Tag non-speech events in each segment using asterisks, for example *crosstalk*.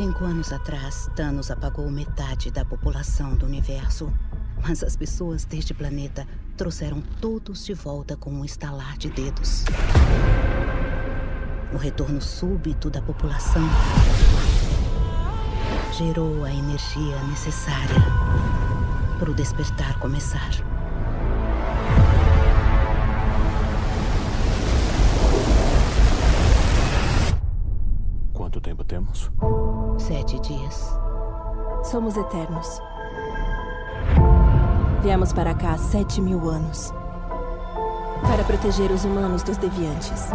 Cinco anos atrás, Thanos apagou metade da população do universo. Mas as pessoas deste planeta trouxeram todos de volta com um estalar de dedos. O retorno súbito da população gerou a energia necessária para o despertar começar. Quanto tempo temos? Sete dias. Somos eternos. Viemos para cá há sete mil anos para proteger os humanos dos deviantes.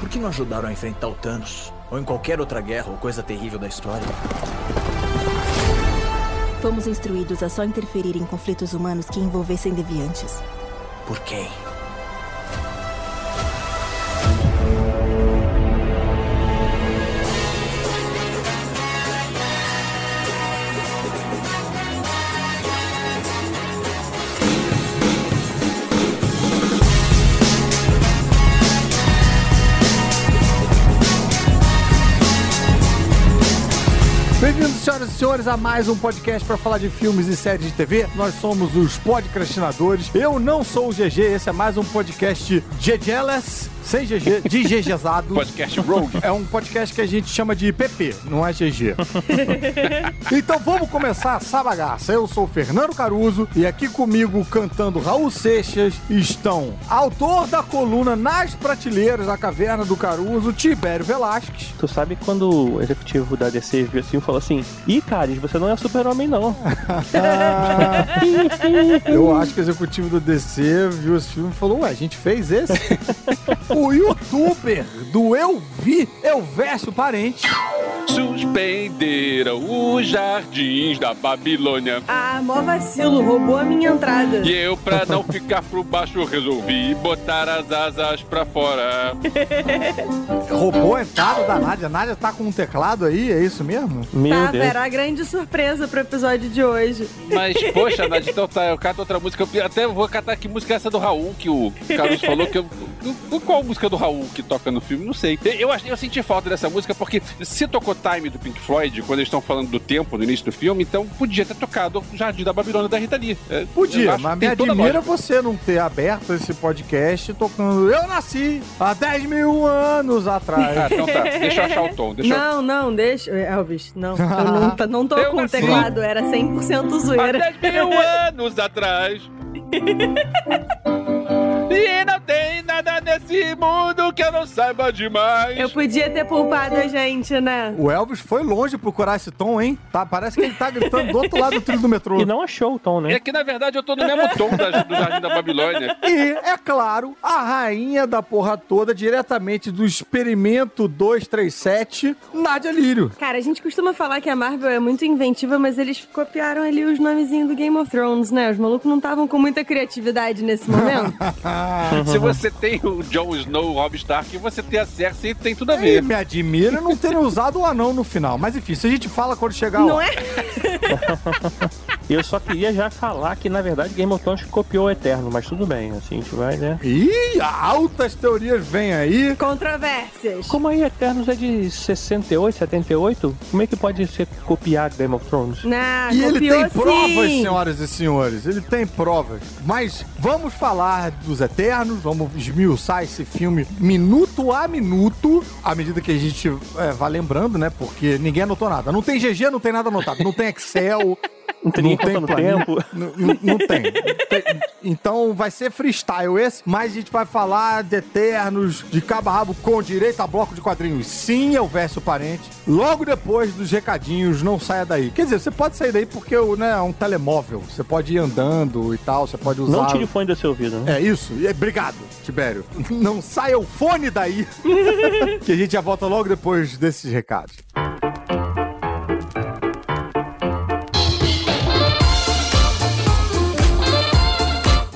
Por que não ajudaram a enfrentar o Thanos? Ou em qualquer outra guerra ou coisa terrível da história? Fomos instruídos a só interferir em conflitos humanos que envolvessem deviantes. Por quem? Senhores, a mais um podcast para falar de filmes e séries de TV. Nós somos os podcastinadores. Eu não sou o GG, esse é mais um podcast GGless, sem GG, de GGzado. Podcast Rogue. É um podcast que a gente chama de PP, não é GG. *laughs* então vamos começar essa bagaça. Eu sou o Fernando Caruso e aqui comigo cantando Raul Seixas estão autor da coluna Nas Prateleiras da Caverna do Caruso, Tibério Velasquez. Tu sabe quando o executivo da DC viu assim e falou assim: Ih, Caris, você não é super-homem, não. *laughs* Eu acho que o executivo do DC viu esse filme e falou: Ué, a gente fez esse? *laughs* o youtuber do Eu Vi, Eu Verso Parente. Suspenderam os jardins da Babilônia. Ah, mó vacilo, roubou a minha entrada. E eu, pra não ficar por baixo, resolvi botar as asas pra fora. *laughs* Roubou a entrada da Nádia. A Nádia tá com um teclado aí, é isso mesmo? Meu tá, Deus. era a grande surpresa pro episódio de hoje. Mas, poxa, *laughs* Nath, então tá, eu cato outra música. Eu até vou catar que música é essa do Raul, que o Carlos falou que eu. Qual música do Raul que toca no filme? Não sei. Eu, eu senti falta dessa música porque se tocou Time do Pink Floyd, quando eles estão falando do tempo no início do filme, então podia ter tocado o Jardim da Babilônia da Rita Lee. É, Podia, mas me admira você não ter aberto esse podcast tocando Eu Nasci há 10 mil anos Ah, atrás. então tá. Deixa eu achar o tom. Deixa eu... Não, não, deixa. Elvis, não. Eu não, *laughs* tá- não tô Eu com o teclado, era 100% Há zoeira. 10 mil *laughs* anos atrás. *laughs* E não tem nada nesse mundo que eu não saiba demais. Eu podia ter poupado a gente, né? O Elvis foi longe procurar esse tom, hein? Tá, parece que ele tá gritando do outro lado do trilho do metrô. E não achou o tom, né? É que na verdade eu tô no mesmo tom da- do Jardim da Babilônia. *laughs* E, é claro, a rainha da porra toda, diretamente do Experimento 237, Nádia Lírio. Cara, a gente costuma falar que a Marvel é muito inventiva, mas eles copiaram ali os nomezinhos do Game of Thrones, né? Os malucos não estavam com muita criatividade nesse momento. *laughs* Se você tem o Jon Snow, o Rob Stark, você tem a Cersei, tem tudo a ver. me admira não terem usado o anão no final. Mas enfim, se a gente fala quando chegar não lá. é? Eu só queria já falar que, na verdade, Game of Thrones copiou o Eterno, mas tudo bem, assim, a gente vai, né? Ih, altas teorias vêm aí. Controvérsias. Como aí Eternos é de 68, 78, como é que pode ser copiado Game of Thrones? Não, E ele tem provas, sim. senhoras e senhores. Ele tem provas. Mas vamos falar dos Eternos, vamos esmiuçar esse filme minuto a minuto, à medida que a gente é, vai lembrando, né? Porque ninguém anotou nada. Não tem GG, não tem nada anotado. Não tem Excel. Não tem contando planilha. tempo. Não, não- não tem. Tem- Então vai ser freestyle esse, mas a gente vai falar de Eternos, de cabo a rabo com direito a bloco de quadrinhos. Sim, é o verso parente. Logo depois dos recadinhos, não saia daí. Quer dizer, você pode sair daí porque né, é um telemóvel. Você pode ir andando e tal, você pode usar. Não tire o fone do seu ouvido, né? É isso? E- Obrigado, Tibério. Não saia o fone daí. *laughs* que a gente já volta logo depois desses recados.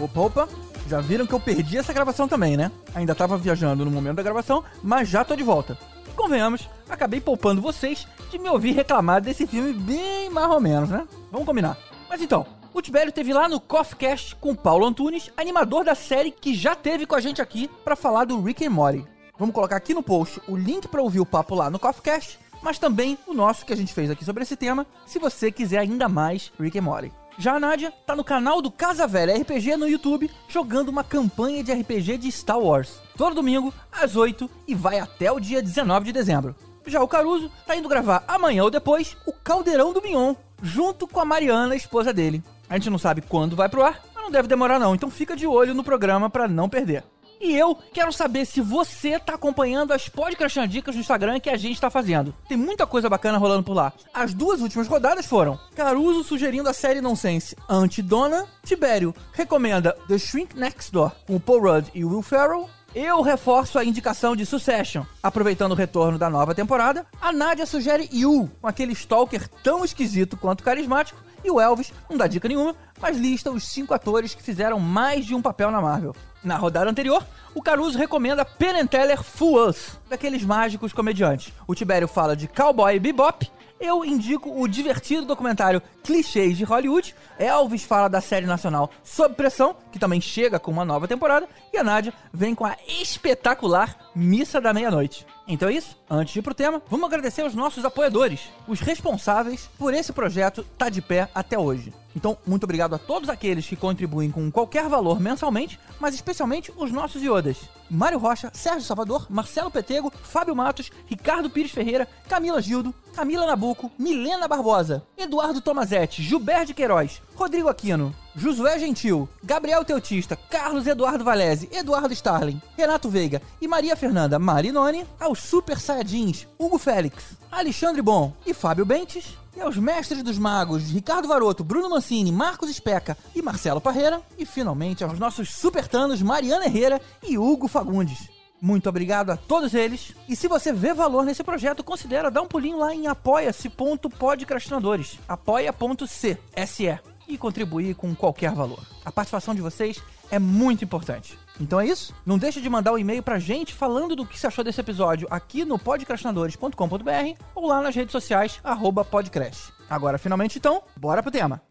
Opa, opa, já viram que eu perdi essa gravação também, né? Ainda tava viajando no momento da gravação, mas já tô de volta. Convenhamos, acabei poupando vocês de me ouvir reclamar desse filme bem mais ou menos, né? Vamos combinar. Mas então, o Tibério teve lá no Coffcast com Paulo Antunes, animador da série que já teve com a gente aqui pra falar do Rick and Morty. Vamos colocar aqui no post o link para ouvir o papo lá no Coffee Cash, mas também o nosso que a gente fez aqui sobre esse tema, se você quiser ainda mais Rick and Morty. Já a Nádia tá no canal do Casa Velha RPG no YouTube, jogando uma campanha de RPG de Star Wars. Todo domingo, às 8 e vai até o dia 19 de dezembro. Já o Caruso tá indo gravar amanhã ou depois o Caldeirão do Mignon, junto com a Mariana, esposa dele. A gente não sabe quando vai pro ar, mas não deve demorar não, então fica de olho no programa para não perder. E eu quero saber se você tá acompanhando as Podcasting Dicas no Instagram que a gente tá fazendo. Tem muita coisa bacana rolando por lá. As duas últimas rodadas foram Caruso sugerindo a série Nonsense Antidona, Tibério recomenda The Shrink Next Door com Paul Rudd e Will Ferrell, eu reforço a indicação de Succession. Aproveitando o retorno da nova temporada, a Nádia sugere You, com aquele stalker tão esquisito quanto carismático, e o Elvis não dá dica nenhuma, mas lista os cinco atores que fizeram mais de um papel na Marvel. Na rodada anterior, o Caruso recomenda Penn Teller Fool Us, daqueles mágicos comediantes. O Tibério fala de Cowboy Bebop, eu indico o divertido documentário Clichês de Hollywood. Elvis fala da série nacional Sob Pressão, que também chega com uma nova temporada. E a Nádia vem com a espetacular Missa da Meia-Noite. Então é isso. Antes de ir pro tema, vamos agradecer aos nossos apoiadores, os responsáveis por esse projeto tá de pé até hoje. Então, muito obrigado a todos aqueles que contribuem com qualquer valor mensalmente, mas especialmente os nossos iodas. Mário Rocha, Sérgio Salvador, Marcelo Petego, Fábio Matos, Ricardo Pires Ferreira, Camila Gildo, Camila Nabuco, Milena Barbosa, Eduardo Tomazetti, Gilberto Queiroz, Rodrigo Aquino, Josué Gentil, Gabriel Teutista, Carlos Eduardo Valese, Eduardo Starling, Renato Veiga e Maria Fernanda Marinoni, aos Super Saiyajins, Hugo Félix, Alexandre Bom e Fábio Bentes, e aos mestres dos magos Ricardo Varoto, Bruno Mancini, Marcos Especa e Marcelo Parreira, e finalmente aos nossos supertanos Mariana Herrera e Hugo Fagundes. Muito obrigado a todos eles. E se você vê valor nesse projeto, considera dar um pulinho lá em apoia-se.podcrastinadores. apoia.c SE e contribuir com qualquer valor. A participação de vocês é muito importante. Então é isso. Não deixe de mandar um e-mail pra gente falando do que você achou desse episódio aqui no podcrastinadores.com.br ou lá nas redes sociais, arroba podcrash. Agora, finalmente, então, bora pro tema.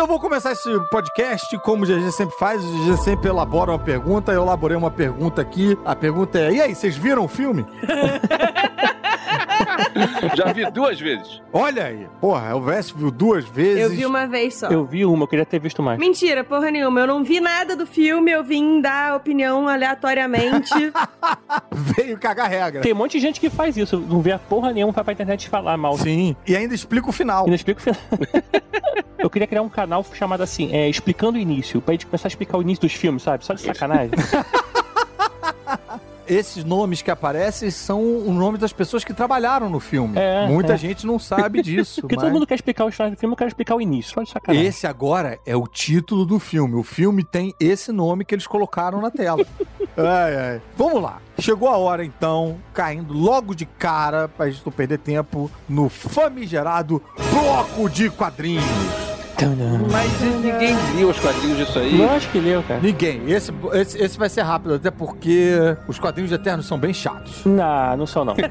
Então vou começar esse podcast como o GG sempre faz. O GG sempre elabora uma pergunta. Eu elaborei uma pergunta aqui. A pergunta é: e aí, vocês viram o filme? *laughs* *laughs* Já vi duas vezes. Olha aí. Porra, o Vess viu duas vezes. Eu vi uma vez só. Eu vi uma, eu queria ter visto mais. Mentira, porra nenhuma. Eu não vi nada do filme, eu vim dar opinião aleatoriamente. *laughs* Veio cagar regra. Tem um monte de gente que faz isso, não vê a porra nenhuma, vai pra internet falar mal. Sim. E ainda explica o final. Não explica o final. *laughs* Eu queria criar um canal chamado assim, é, Explicando o Início, pra gente começar a explicar o início dos filmes, sabe? Só de sacanagem. Esses nomes que aparecem são o nome das pessoas que trabalharam no filme. É, Muita é. gente não sabe *laughs* disso. Porque mas... todo mundo quer explicar o história do filme, eu quero explicar o início, de sacanagem. Esse agora é o título do filme. O filme tem esse nome que eles colocaram na tela. *laughs* ai, ai. Vamos lá. Chegou a hora, então, caindo logo de cara, pra gente não perder tempo, no famigerado bloco de quadrinhos. Mas ninguém lia os quadrinhos disso aí. Lógico que leu, cara. Ninguém. Esse, esse, esse vai ser rápido, até porque os quadrinhos de Eternos são bem chatos. Não, não são não. *laughs*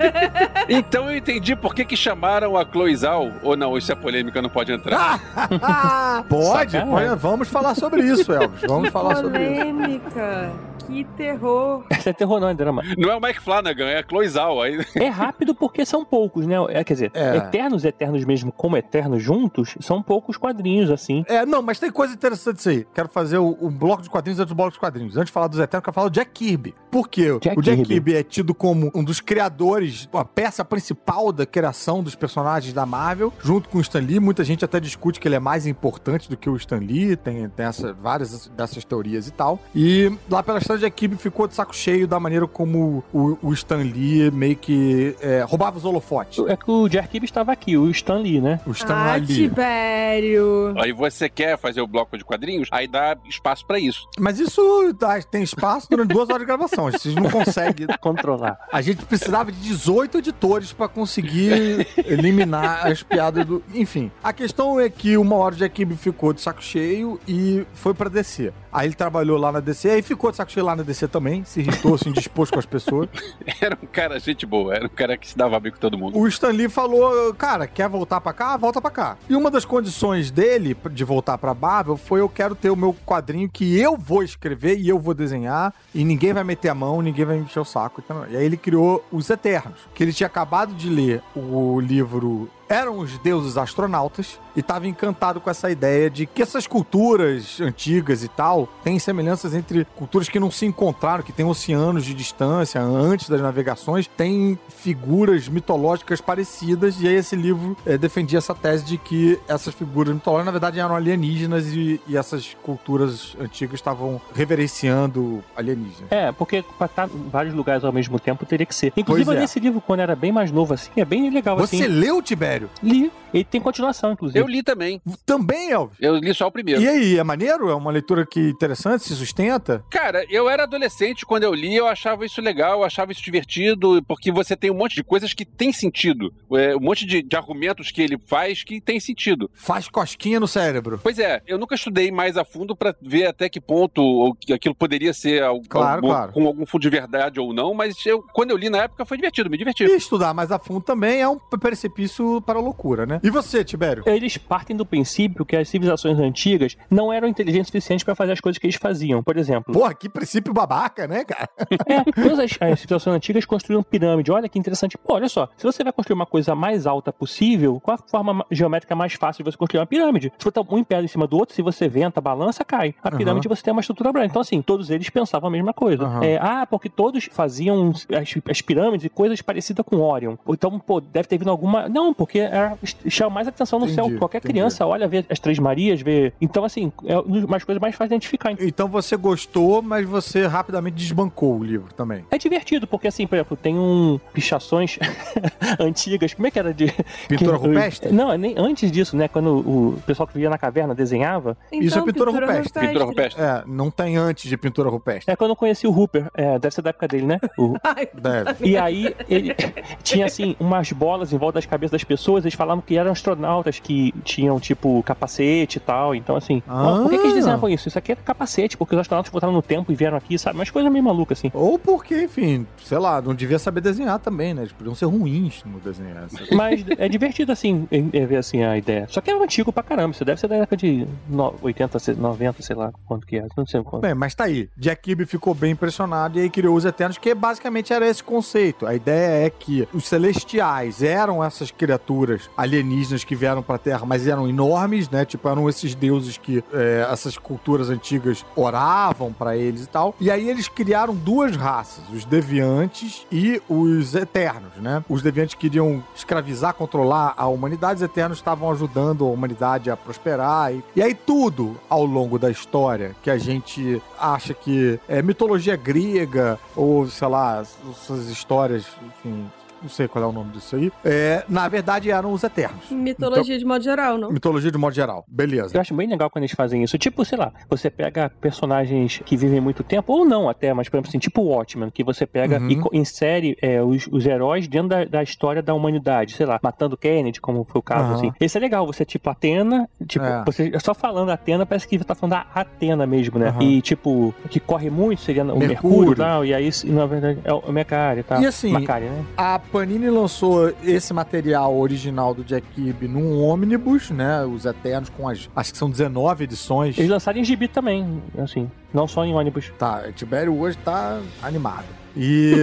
Então eu entendi por que, que chamaram a Cloizal. Ou não, isso é polêmica, não pode entrar. *laughs* pode, Sacanagem. pode, vamos falar sobre isso, Elvis. Vamos falar sobre isso. Polêmica. Que terror. *laughs* Essa é terror não, é drama. Não é o Mike Flanagan, é a Cloizal. Aí... É rápido porque são poucos, né? É, quer dizer, É. Eternos, Eternos mesmo, como Eternos juntos, são poucos quadrinhos, assim. É, não, mas tem coisa interessante isso aí. Quero fazer o, o bloco de quadrinhos antes do bloco de quadrinhos. Antes de falar dos Eternos, eu quero falar do Jack Kirby. Por quê? Jack o Jack Kirby. Kirby é tido como um dos criadores, a peça principal da criação dos personagens da Marvel, junto com o Stan Lee. Muita gente até discute que ele é mais importante do que o Stan Lee. Tem, tem essa, várias dessas teorias e tal. E lá pela história, o Jack Kirby ficou de saco cheio da maneira como o, o Stan Lee meio que é, roubava os holofotes. É que o Jack Kirby estava aqui, o Stan Lee, né? O Stan Ah, Lee. Tibério. Aí você quer fazer o bloco de quadrinhos, aí dá espaço pra isso. Mas isso dá- tem espaço durante duas horas de gravação. Vocês não conseguem. *laughs* Controlar. A gente precisava de 18 editores pra conseguir eliminar as piadas do. Enfim, a questão é que uma hora Jack Kirby ficou de saco cheio e foi pra DC. Aí ele trabalhou lá na DC, aí ficou de saco cheio lá na DC também, se irritou, se indispôs com as pessoas. *laughs* Era um cara gente boa, era um cara que se dava bem com todo mundo. O Stan Lee falou, cara, quer voltar pra cá? Volta pra cá. E uma das condições dele de voltar pra Marvel foi eu quero ter o meu quadrinho que eu vou escrever e eu vou desenhar e ninguém vai meter a mão, ninguém vai me encher o saco. Então, E aí ele criou Os Eternos, que ele tinha acabado de ler o livro eram os deuses astronautas e estava encantado com essa ideia de que essas culturas antigas e tal têm semelhanças entre culturas que não se encontraram, que têm oceanos de distância antes das navegações, têm figuras mitológicas parecidas e aí esse livro eh, defendia essa tese de que essas figuras mitológicas na verdade eram alienígenas e, e essas culturas antigas estavam reverenciando alienígenas. É, porque pra estar em vários lugares ao mesmo tempo teria que ser. Inclusive, é. nesse livro, quando era bem mais novo assim, é bem legal Você assim. leu, Tibério? Li. Ele tem continuação, inclusive. Eu li também. Também, Elvis? Eu li só o primeiro. E aí, é maneiro? É uma leitura que interessante, se sustenta? Cara, eu era adolescente quando eu li, eu achava isso legal, eu achava isso divertido, porque você tem um monte de coisas que tem sentido. É, um monte de, de argumentos que ele faz que tem sentido. Faz cosquinha no cérebro. Pois é, eu nunca estudei mais a fundo pra ver até que ponto ou que aquilo poderia ser al- Claro, algum- claro. com algum fundo de verdade ou não, mas eu, quando eu li na época foi divertido, me diverti. E estudar mais a fundo também é um precipício para a loucura, né? E você, Tibério? Eles partem do princípio que as civilizações antigas não eram inteligentes o suficiente pra fazer as coisas que eles faziam. Por exemplo, Porra, que princípio babaca, né, cara? é, todas as, as civilizações antigas construíram pirâmide. Olha que interessante. Pô, olha só, se você vai construir uma coisa mais alta possível, qual a forma ma- geométrica mais fácil de você construir uma pirâmide? Se botar um em pé em cima do outro, se você venta, balança, cai. A pirâmide você tem uma estrutura branca. Então, assim, todos eles pensavam a mesma coisa. Aham. É, ah, porque todos faziam as, as pirâmides e coisas parecidas com Orion. Então, pô, deve ter vindo alguma. Não, porque era, chama mais atenção no Entendi, céu. Qualquer entendi. criança olha, vê as Três Marias, vê. Então, assim, é umas coisas mais fáceis de identificar. Então você gostou, mas você rapidamente desbancou o livro também. É divertido, porque assim, por exemplo, tem um pichações *laughs* antigas. Como é que era de. Pintura que- rupestre? Não, nem antes disso, né? Quando o pessoal que vivia na caverna desenhava. Isso é pintura rupestre. Pintura rupestre. É, não tem antes de pintura rupestre. É quando eu conheci o Hooper. É, deve ser da época dele, né? O- *laughs* Ai, Deve. E aí, ele *laughs* tinha assim, umas bolas em volta das cabeças das pessoas, eles falavam que eram astronautas que tinham, tipo, capacete e tal. Então, assim, ó, por que, que eles Ah. desenhavam isso? Isso aqui era capacete, porque os astronautas voltaram no tempo e vieram aqui, sabe? Umas coisas meio malucas, assim. Ou porque, enfim, sei lá, não devia saber desenhar também, né? Eles podiam ser ruins no desenhar. sabe? Mas é divertido, assim, ver assim a ideia. Só que é antigo pra caramba. Isso deve ser da época de no- 80, se- 90, sei lá quanto que é. Não sei quanto. Bem, mas tá aí. Jack Kirby ficou bem impressionado e aí criou os Eternos, que basicamente era esse conceito. A ideia é que os celestiais eram essas criaturas alienígenas que vieram pra Terra, mas eram enormes, né? Tipo, eram esses deuses que é, essas culturas antigas oravam pra eles e tal. E aí eles criaram duas raças, os deviantes e os eternos, né? Os deviantes queriam escravizar, controlar a humanidade, os eternos estavam ajudando a humanidade a prosperar. E, e aí tudo ao longo da história que a gente acha que é mitologia grega ou, sei lá, essas histórias, enfim, não sei qual é o nome disso aí, é, na verdade eram os eternos. Mitologia de modo geral, não? Mitologia de modo geral. Beleza. Eu acho bem legal quando eles fazem isso. Tipo, sei lá, você pega personagens que vivem muito tempo, ou não até, mas por exemplo assim, tipo o Watchmen, que você pega Uhum. e insere é, os, os heróis dentro da, da história da humanidade. Sei lá, matando Kennedy, como foi o caso, Aham. assim. Esse é legal, você tipo Atena, tipo, É. você só falando Atena, parece que você tá falando da Atena mesmo, né? Aham. E tipo, que corre muito, seria o Mercúrio. Mercúrio e tal, e aí, na verdade, é o Macari e tal. E assim, Macari, né? A Panini lançou esse material original do Jack Kirby num ônibus, né? Os Eternos com as. Acho que são 19 edições. Eles lançaram em gibi também, assim, não só em ônibus. Tá, Tibério hoje tá animado. E,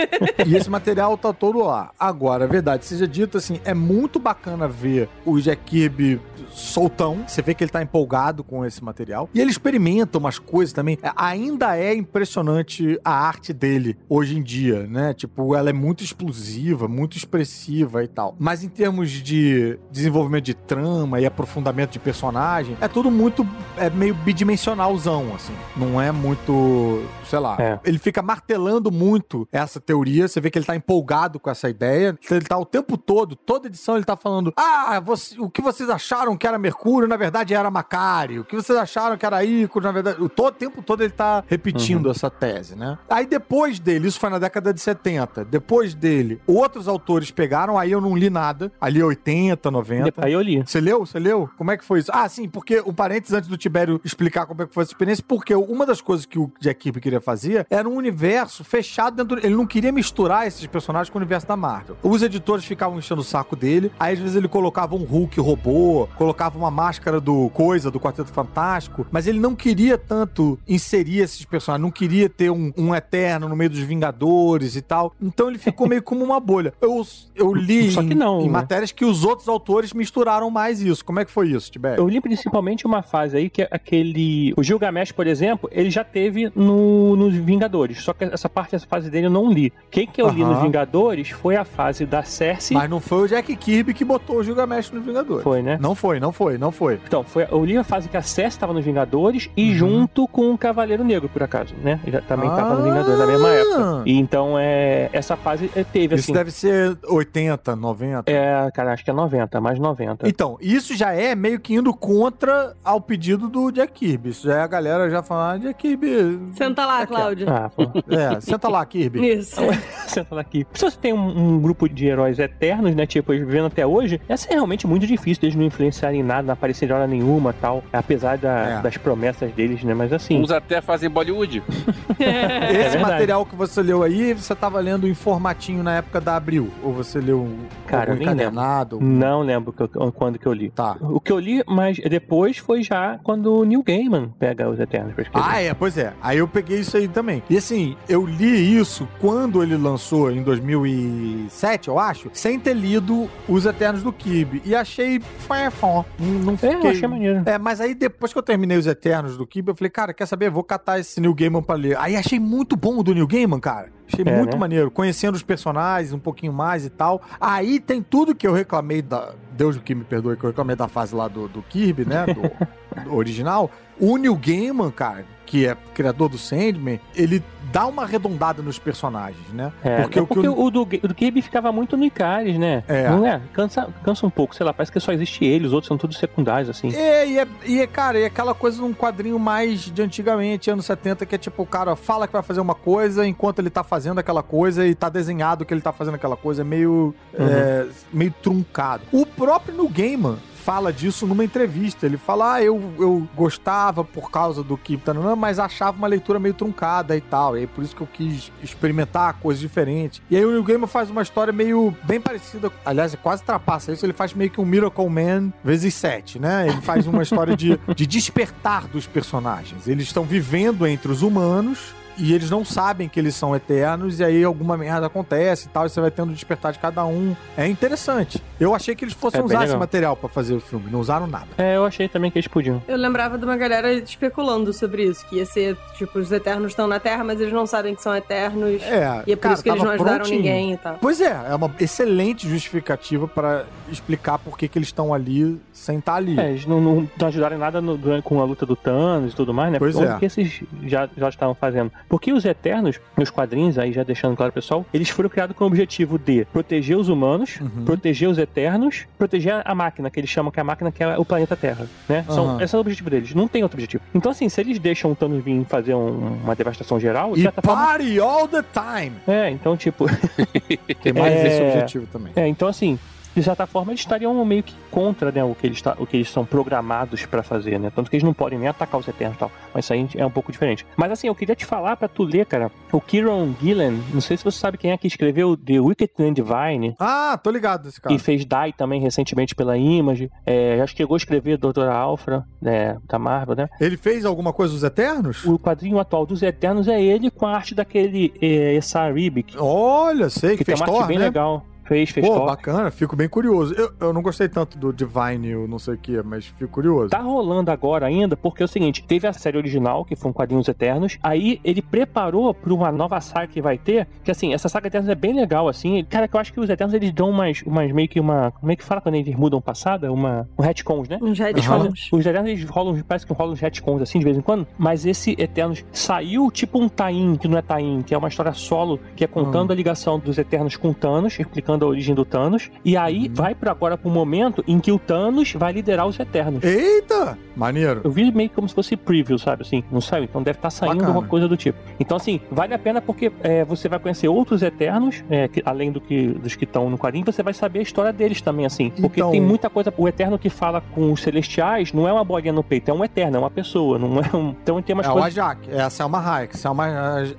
*laughs* e esse material tá todo lá. Agora, a verdade seja dita, assim, é muito bacana ver o Jack Kirby soltão. Você vê que ele tá empolgado com esse material. E ele experimenta umas coisas também. É, Ainda é impressionante a arte dele hoje em dia, né? Tipo, ela é muito explosiva, muito expressiva e tal. Mas em termos de desenvolvimento de trama e aprofundamento de personagem, é tudo muito. É meio bidimensionalzão, assim. Não é muito. Sei lá. É. Ele fica martelando muito essa teoria. Você vê que ele tá empolgado com essa ideia. Ele tá o tempo todo, toda edição, ele tá falando: Ah, você- o que vocês acharam que era Mercúrio, na verdade era Macário. O que vocês acharam que era Ícaro, na verdade. O todo, tempo todo ele tá repetindo essa tese, né? Aí depois dele, isso foi na década de 70. Depois dele, outros autores pegaram, aí eu não li nada. Ali 80, 90. Aí eu li. Você leu? Você leu? Como é que foi isso? Ah, sim, porque um parênteses antes do Tibério explicar como é que foi essa experiência, porque uma das coisas que o Jack Kirby queria fazer era um universo fechado dentro. Ele não queria misturar esses personagens com o universo da Marvel. Os editores ficavam enchendo o saco dele, aí às vezes ele colocava um Hulk robô, colocava uma máscara do Coisa, do Quarteto Fantástico, mas ele não queria tanto inserir esses personagens, não queria ter um, um Eterno no meio dos Vingadores e tal. Então ele ficou meio como uma bolha. Eu, eu li Só que em- não, em né? matérias que os outros autores misturaram mais isso. Como é que foi isso, Tibério? Eu li principalmente uma fase aí que é aquele. O Gilgamesh, por exemplo, ele já teve no, nos Vingadores. Só que essa parte, essa fase dele eu não li. Quem que eu li Aham. nos Vingadores foi a fase da Cersei. Mas não foi o Jack Kirby que botou o Gilgamesh nos Vingadores. Foi, né? Não foi, não foi, não foi. Então, foi, eu li a fase que a Cersei estava nos Vingadores e Uhum. junto com o Cavaleiro Negro, por acaso, né? Ele também estava Ah! nos Vingadores na mesma época. E então, é, essa fase é, teve, Isso assim... deve ser 80, 90. É, cara, acho que é 90, mais 90. Então, isso já é meio que indo contra ao pedido do Jack Kirby. Isso já é a galera já falando, ah, Jack Kirby... Senta lá. Cláudia. Ah, pô. É, senta lá, Kirby. Isso. *laughs* Senta lá aqui. Se você tem um, um grupo de heróis eternos, né? Tipo, vivendo até hoje, essa é realmente muito difícil deles não influenciarem em nada, não aparecerem de hora nenhuma tal. Apesar da- É. das promessas deles, né? Mas assim. Uns até fazem Bollywood. *laughs* Esse verdade. material que você leu aí, você tava lendo em formatinho na época da Abril? Ou você leu Cara, encadernado? Não lembro que eu- quando que eu li. Tá. O que eu li, mas depois foi já quando o Neil Gaiman pega os Eternos pra escrever. Ah, é, pois é. Aí eu peguei isso aí também. E assim, eu li isso quando ele lançou em 2007, eu acho, sem ter lido Os Eternos do Kirby. E achei fã, não, não É, fiquei... eu achei maneiro. É, mas aí depois que eu terminei Os Eternos do Kirby, eu falei, cara, quer saber? Vou catar esse Neil Gaiman pra ler. Aí achei muito bom o do Neil Gaiman, cara. Achei É, muito né? maneiro, conhecendo os personagens um pouquinho mais e tal. Aí tem tudo que eu reclamei da. Deus que me perdoe, que eu reclamei da fase lá do, do Kirby, né? Do, *laughs* do original. O Neil Gaiman, cara, que é criador do Sandman, ele dá uma arredondada nos personagens, né? É, porque é o que porque eu- o, do, o do Kirby ficava muito no Icaris, né? É. Não é? Cansa, cansa um pouco, sei lá, parece que só existe ele, os outros são todos secundários, assim. É, e é, e é, cara, é aquela coisa num quadrinho mais de antigamente, anos 70, que é tipo, o cara fala que vai fazer uma coisa enquanto ele tá fazendo aquela coisa e tá desenhado que ele tá fazendo aquela coisa, é meio, é, meio truncado. O próprio New Gaiman fala disso numa entrevista. Ele fala, ah, eu, eu gostava por causa do que Tananã, mas achava uma leitura meio truncada e tal. E aí por isso que eu quis experimentar coisas diferentes. E aí o Neil Gaiman faz uma história meio bem parecida. Aliás, é quase trapaça isso. Ele faz meio que um Miracle Man vezes sete, né? Ele faz uma história de, de despertar dos personagens. Eles estão vivendo entre os humanos. E eles não sabem que eles são eternos, e aí alguma merda acontece e tal, e você vai tendo o despertar de cada um. É interessante. Eu achei que eles fossem É usar esse legal. material pra fazer o filme, não usaram nada. É, eu achei também que eles podiam. Eu lembrava de uma galera especulando sobre isso, que ia ser, tipo, os Eternos estão na Terra, mas eles não sabem que são Eternos. É, E é por cara, isso que eles não ajudaram prontinho. ninguém e tal. Pois é, é uma excelente justificativa pra explicar por que, que eles estão ali sem estar ali. É, eles não, não, não ajudaram em nada no- durante- com a luta do Thanos e tudo mais, né? Pois Porque é. O que esses já, já estavam fazendo? Porque os Eternos, nos quadrinhos, aí já deixando claro pessoal, eles foram criados com o objetivo de proteger os humanos, Uhum. proteger os Eternos, proteger a máquina, que eles chamam que a máquina que é o planeta Terra, né? São, Aham. Esse é o objetivo deles, não tem outro objetivo. Então, assim, se eles deixam o Thanos vir fazer um- uma devastação geral, E certa forma... party all the time! É, então, tipo... *laughs* Tem mais É. esse objetivo também. É, então assim, de certa forma eles estariam meio que contra né, o, que eles ta- o que eles são programados pra fazer, né? Tanto que eles não podem nem atacar os Eternos e tal. Mas isso aí é um pouco diferente. Mas assim, eu queria te falar pra tu ler, cara, o Kieron Gillen, não sei se você sabe quem é que escreveu The Wicked and Divine, Ah, tô ligado desse cara. que fez Die também recentemente pela Image, é, já chegou a escrever Doutora Alfra, né, da Marvel, né? Ele fez alguma coisa dos Eternos? O quadrinho atual dos Eternos é ele com a arte daquele é, Essar Ribic, Olha, sei, que, que tem fez uma arte Thor, bem né? legal. Fez, fez Pô, Thor. bacana, fico bem curioso. Eu, eu não gostei tanto do Divine, o não sei o que, mas fico curioso. Tá rolando agora ainda, porque é o seguinte: teve a série original, que foi um Quadrinhos Eternos. Aí ele preparou pra uma nova saga que vai ter. Que assim, essa saga Eternos é bem legal, assim. Cara, que eu acho que os Eternos eles dão umas, umas meio que uma. Como é que fala quando eles mudam passada? Uma. Um retcons, né? Uns falam- retcons. os Eternos eles rolam, parece que rolam uns retcons assim de vez em quando, mas esse Eternos saiu tipo um Tain, que não é Tain, que é uma história solo, que é contando a ligação dos Eternos com Thanos, explicando a origem do Thanos, e aí vai para agora pro momento em que o Thanos vai liderar os Eternos. Eita! Maneiro. Eu vi meio como se fosse preview, sabe? Assim, não saiu, então deve estar saindo Bacana. uma coisa do tipo. Então, assim, vale a pena porque é, você vai conhecer outros Eternos, é, que- além do que, dos que estão no quadrinho, você vai saber a história deles também, assim. Porque Então- tem muita coisa. O Eterno que fala com os Celestiais não é uma bolinha no peito, é um Eterno, é uma pessoa, não é um. Então tem umas É o coisas. Ajak, é a Selma Hayek, Selma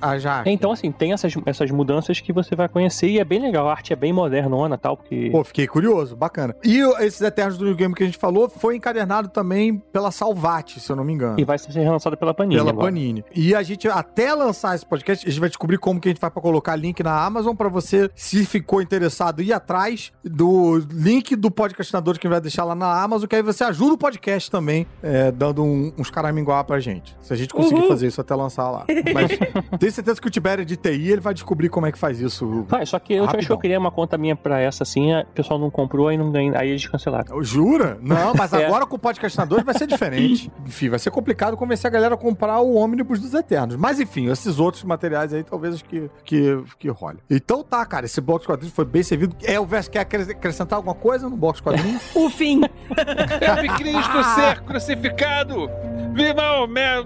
Ajak. Então, assim, tem essas, essas mudanças que você vai conhecer e é bem legal. A arte é bem modernona e tal, porque. Pô, fiquei curioso, bacana. E esses Eternos do New Game que a gente falou foi encadernado também pela Salvati, se eu não me engano. E vai ser relançado pela Panini. Pela agora. Panini. E a gente, até lançar esse podcast, a gente vai descobrir como que a gente vai pra colocar link na Amazon pra você, se ficou interessado, ir atrás do link do podcastinador que a gente vai deixar lá na Amazon, que aí você ajuda o podcast também, é, dando um- uns caraminguá pra gente. Se a gente conseguir Uhul. fazer isso até lançar lá. Mas *laughs* tenho certeza que o Tibério de TI, ele vai descobrir como é que faz isso. Vai, só que eu acho que Rapidão. eu criei uma conta minha pra essa assim, o pessoal não comprou aí não ganha, aí eles cancelaram. Jura? Não, mas *laughs* É. agora com o podcastinador vai ser diferente. *laughs* enfim, vai ser complicado convencer a galera a comprar o ônibus dos Eternos. Mas enfim, esses outros materiais aí talvez que, que, que role. Então tá, cara, esse box quadrinhos foi bem servido. É, o Verso quer acres- acrescentar alguma coisa no box quadrinhos? *laughs* O fim. Vi Cristo ser crucificado! Viva o mel!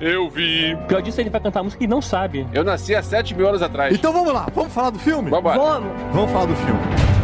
Eu vi. Pior disso, ele vai cantar música e não sabe. Eu nasci há 7 mil anos atrás. então vamos lá, vamos falar do filme? Vambora. Vamos. Vamos falar do filme.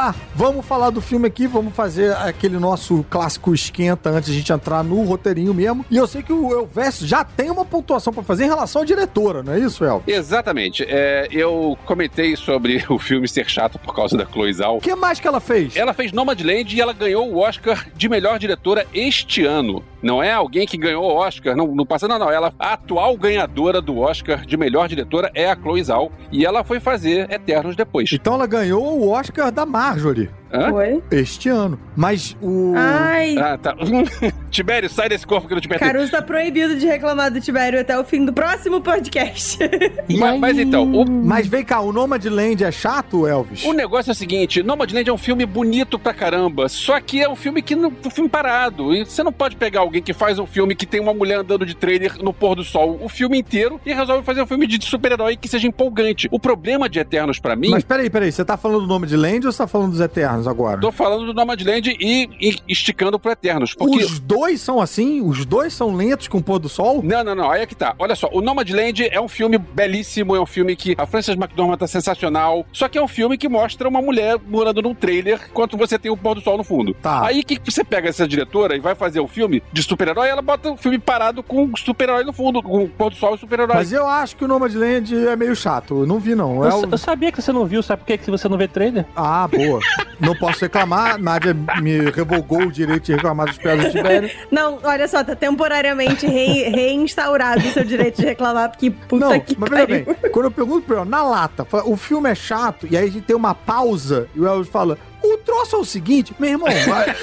Então tá, vamos falar do filme aqui, vamos fazer aquele nosso clássico esquenta antes de a gente entrar no roteirinho mesmo. E eu sei que o Elvésio já tem uma pontuação pra fazer em relação à diretora, não é isso, El? Exatamente. É, eu comentei sobre *laughs* o filme ser chato por causa da Chloe Zhao. O que mais que ela fez? Ela fez Nomadland e ela ganhou o Oscar de melhor diretora este ano. Não é alguém que ganhou o Oscar passado, não, não. Ela, a atual ganhadora do Oscar de melhor diretora é a Chloe Zhao e ela foi fazer Eternos depois. Então ela ganhou o Oscar da Marjorie Hã? Foi. este ano. Mas o. Ai. Ah, tá. *laughs* Tibério, sai desse corpo que não te pertence. Caruso tá proibido de reclamar do Tibério até o fim do próximo podcast. *laughs* Ma- aí- mas então, o Mas vem cá, o Nomadland é chato, Elvis? O negócio é o seguinte, Nomadland é um filme bonito pra caramba, só que é um filme que não, um filme parado. E você não pode pegar alguém que faz um filme que tem uma mulher andando de trailer no pôr do sol o filme inteiro e resolve fazer um filme de super-herói que seja empolgante. O problema de Eternos pra mim, Mas peraí, peraí, você tá falando do Nomadland ou você tá falando dos Eternos agora? tô falando do Nomadland e, e esticando pro Eternos, porque Os dois são assim? Os dois são lentos com o pôr do sol? Não, não, não. Aí é que tá. Olha só, o Nomadland é um filme belíssimo, é um filme que a Frances McDormand tá sensacional. Só que é um filme que mostra uma mulher morando num trailer enquanto você tem o pôr do sol no fundo. Tá. Aí que você pega essa diretora e vai fazer o filme de super-herói, ela bota o filme parado com super-herói no fundo, com o pôr do sol e super-herói. Mas eu acho que o Nomadland é meio chato. Eu não vi, não. Eu, É o- eu sabia que você não viu, sabe por que você não vê trailer? Ah, boa. *laughs* não posso reclamar. Nádia me revogou o direito de reclamar dos pés do Tibério. *laughs* Não, olha só, tá temporariamente rei- reinstaurado o seu direito de reclamar, porque puta Não, que mas veja pariu. bem, quando eu pergunto pra ele, na lata, o filme é chato, e aí a gente tem uma pausa, e o Elvis fala, o troço é o seguinte, meu irmão, vai-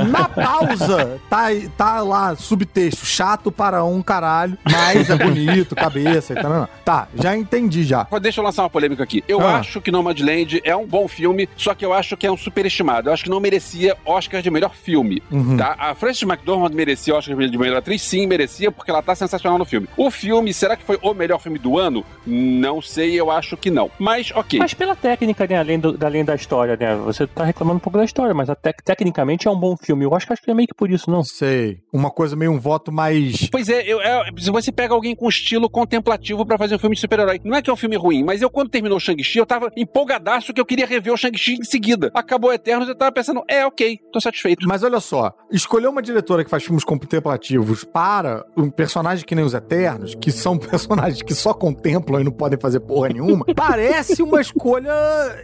*laughs* na pausa tá, tá lá subtexto, chato para um caralho, mas é bonito, cabeça e tal. não, não. Tá, já entendi já. Deixa eu lançar uma polêmica aqui. Eu Ah. acho que Nomadland é um bom filme, só que eu acho que é um superestimado. Eu acho que não merecia Oscar de melhor filme. Uhum. Tá? A Frances McDormand merecia Oscar de melhor atriz? Sim, merecia, porque ela tá sensacional no filme. O filme, será que foi o melhor filme do ano? Não sei, eu acho que não. Mas, ok. Mas pela técnica, né? Além, do- além da história, né? Você você tá reclamando um pouco da história, mas até tecnicamente é um bom filme. Eu acho que acho que é meio que por isso, não. Sei. Uma coisa meio um voto mais. Pois é, eu, é, se você pega alguém com estilo contemplativo pra fazer um filme de super-herói, não é que é um filme ruim, mas eu quando terminou o Shang-Chi, eu tava empolgadaço que eu queria rever o Shang-Chi em seguida. Acabou Eternos, eu tava pensando, é, ok, tô satisfeito. Mas olha só, escolher uma diretora que faz filmes contemplativos para um personagem que nem os Eternos, que são *laughs* personagens que só contemplam e não podem fazer porra nenhuma, *laughs* parece uma escolha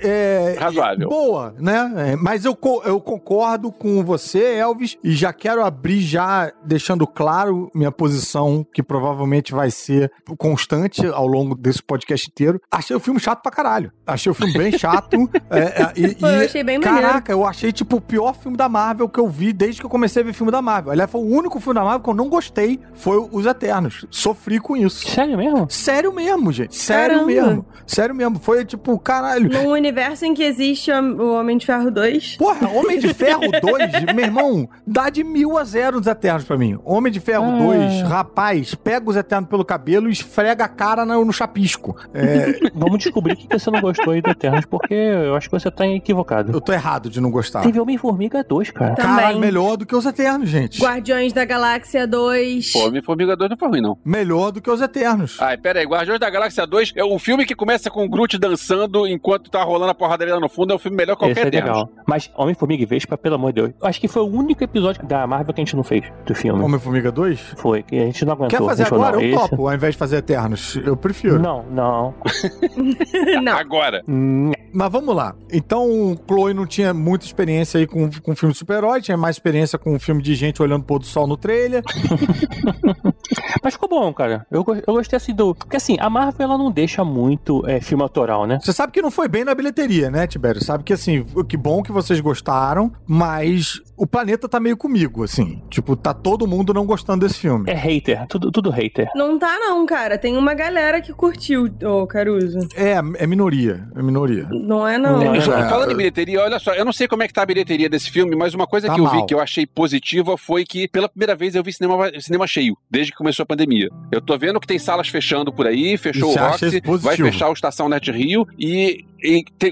é, Razoável. boa, né? É, mas eu, eu concordo com você, Elvis, e já quero abrir já deixando claro minha posição, que provavelmente vai ser constante ao longo desse podcast inteiro. Achei o filme chato pra caralho. Achei o filme bem chato. *laughs* é, é, e, Pô, eu achei bem maneiro. Caraca, eu achei, tipo, o pior filme da Marvel que eu vi desde que eu comecei a ver filme da Marvel. Aliás, foi o único filme da Marvel que eu não gostei, foi Os Eternos. Sofri com isso. Sério mesmo? Sério mesmo, gente. Sério Caramba. mesmo. Sério mesmo. Foi, tipo, caralho. Num universo em que existe o Homem de Ferro 2. Porra, Homem de Ferro *laughs* 2, meu irmão, dá de mil a zero nos Eternos pra mim. Homem de Ferro Ah. 2, rapaz, pega os Eternos pelo cabelo e esfrega a cara no, no chapisco. É, *laughs* Vamos descobrir o que você não gostou aí do Eternos, porque eu acho que você tá equivocado. eu tô errado de não gostar. Teve Homem-Formiga 2, cara. Tá. Caralho, Também. melhor do que os Eternos, gente. Guardiões da Galáxia 2. Pô, Homem-Formiga 2 não foi ruim, não. Melhor do que os Eternos. Ai, pera aí, Guardiões da Galáxia 2 é o filme que começa com o Groot dançando enquanto tá rolando a porradaria lá no fundo, é um filme melhor que qualquer é legal. Mas Homem-Formiga e Vespa, pelo amor de Deus. Acho que foi o único episódio da Marvel que a gente não fez do filme. Homem-Formiga 2? Foi, que a gente não aguentou. Quer fazer agora? não. Eu Esse- topo, ao invés de fazer Eternos. Eu prefiro. Não, não. *laughs* Não. Agora. Hum, Mas vamos lá. Então, Chloe não tinha muita experiência aí com, com filme de super-herói, tinha mais experiência com filme de gente olhando o pôr do sol no trailer. *laughs* Mas ficou bom, cara. Eu, eu gostei assim do. Porque assim, a Marvel ela não deixa muito é, filme autoral, né? Você sabe que não foi bem na bilheteria, né, Tibério? Sabe que assim, que bom que vocês gostaram, mas o planeta tá meio comigo, assim. Tipo, tá todo mundo não gostando desse filme. É hater, tudo, tudo hater. Não tá, não, cara. Tem uma galera que curtiu, ô Caruso. É, é minoria. É minoria. Não é, não. Não, É. Falando em bilheteria, olha só, eu não sei como é que tá a bilheteria desse filme, mas uma coisa Tá que eu mal. vi que eu achei positiva foi que pela primeira vez eu vi cinema, cinema cheio, desde que começou a pandemia. Eu tô vendo que tem salas fechando por aí, fechou E o Roxy, vai fechar o Estação Net Rio e,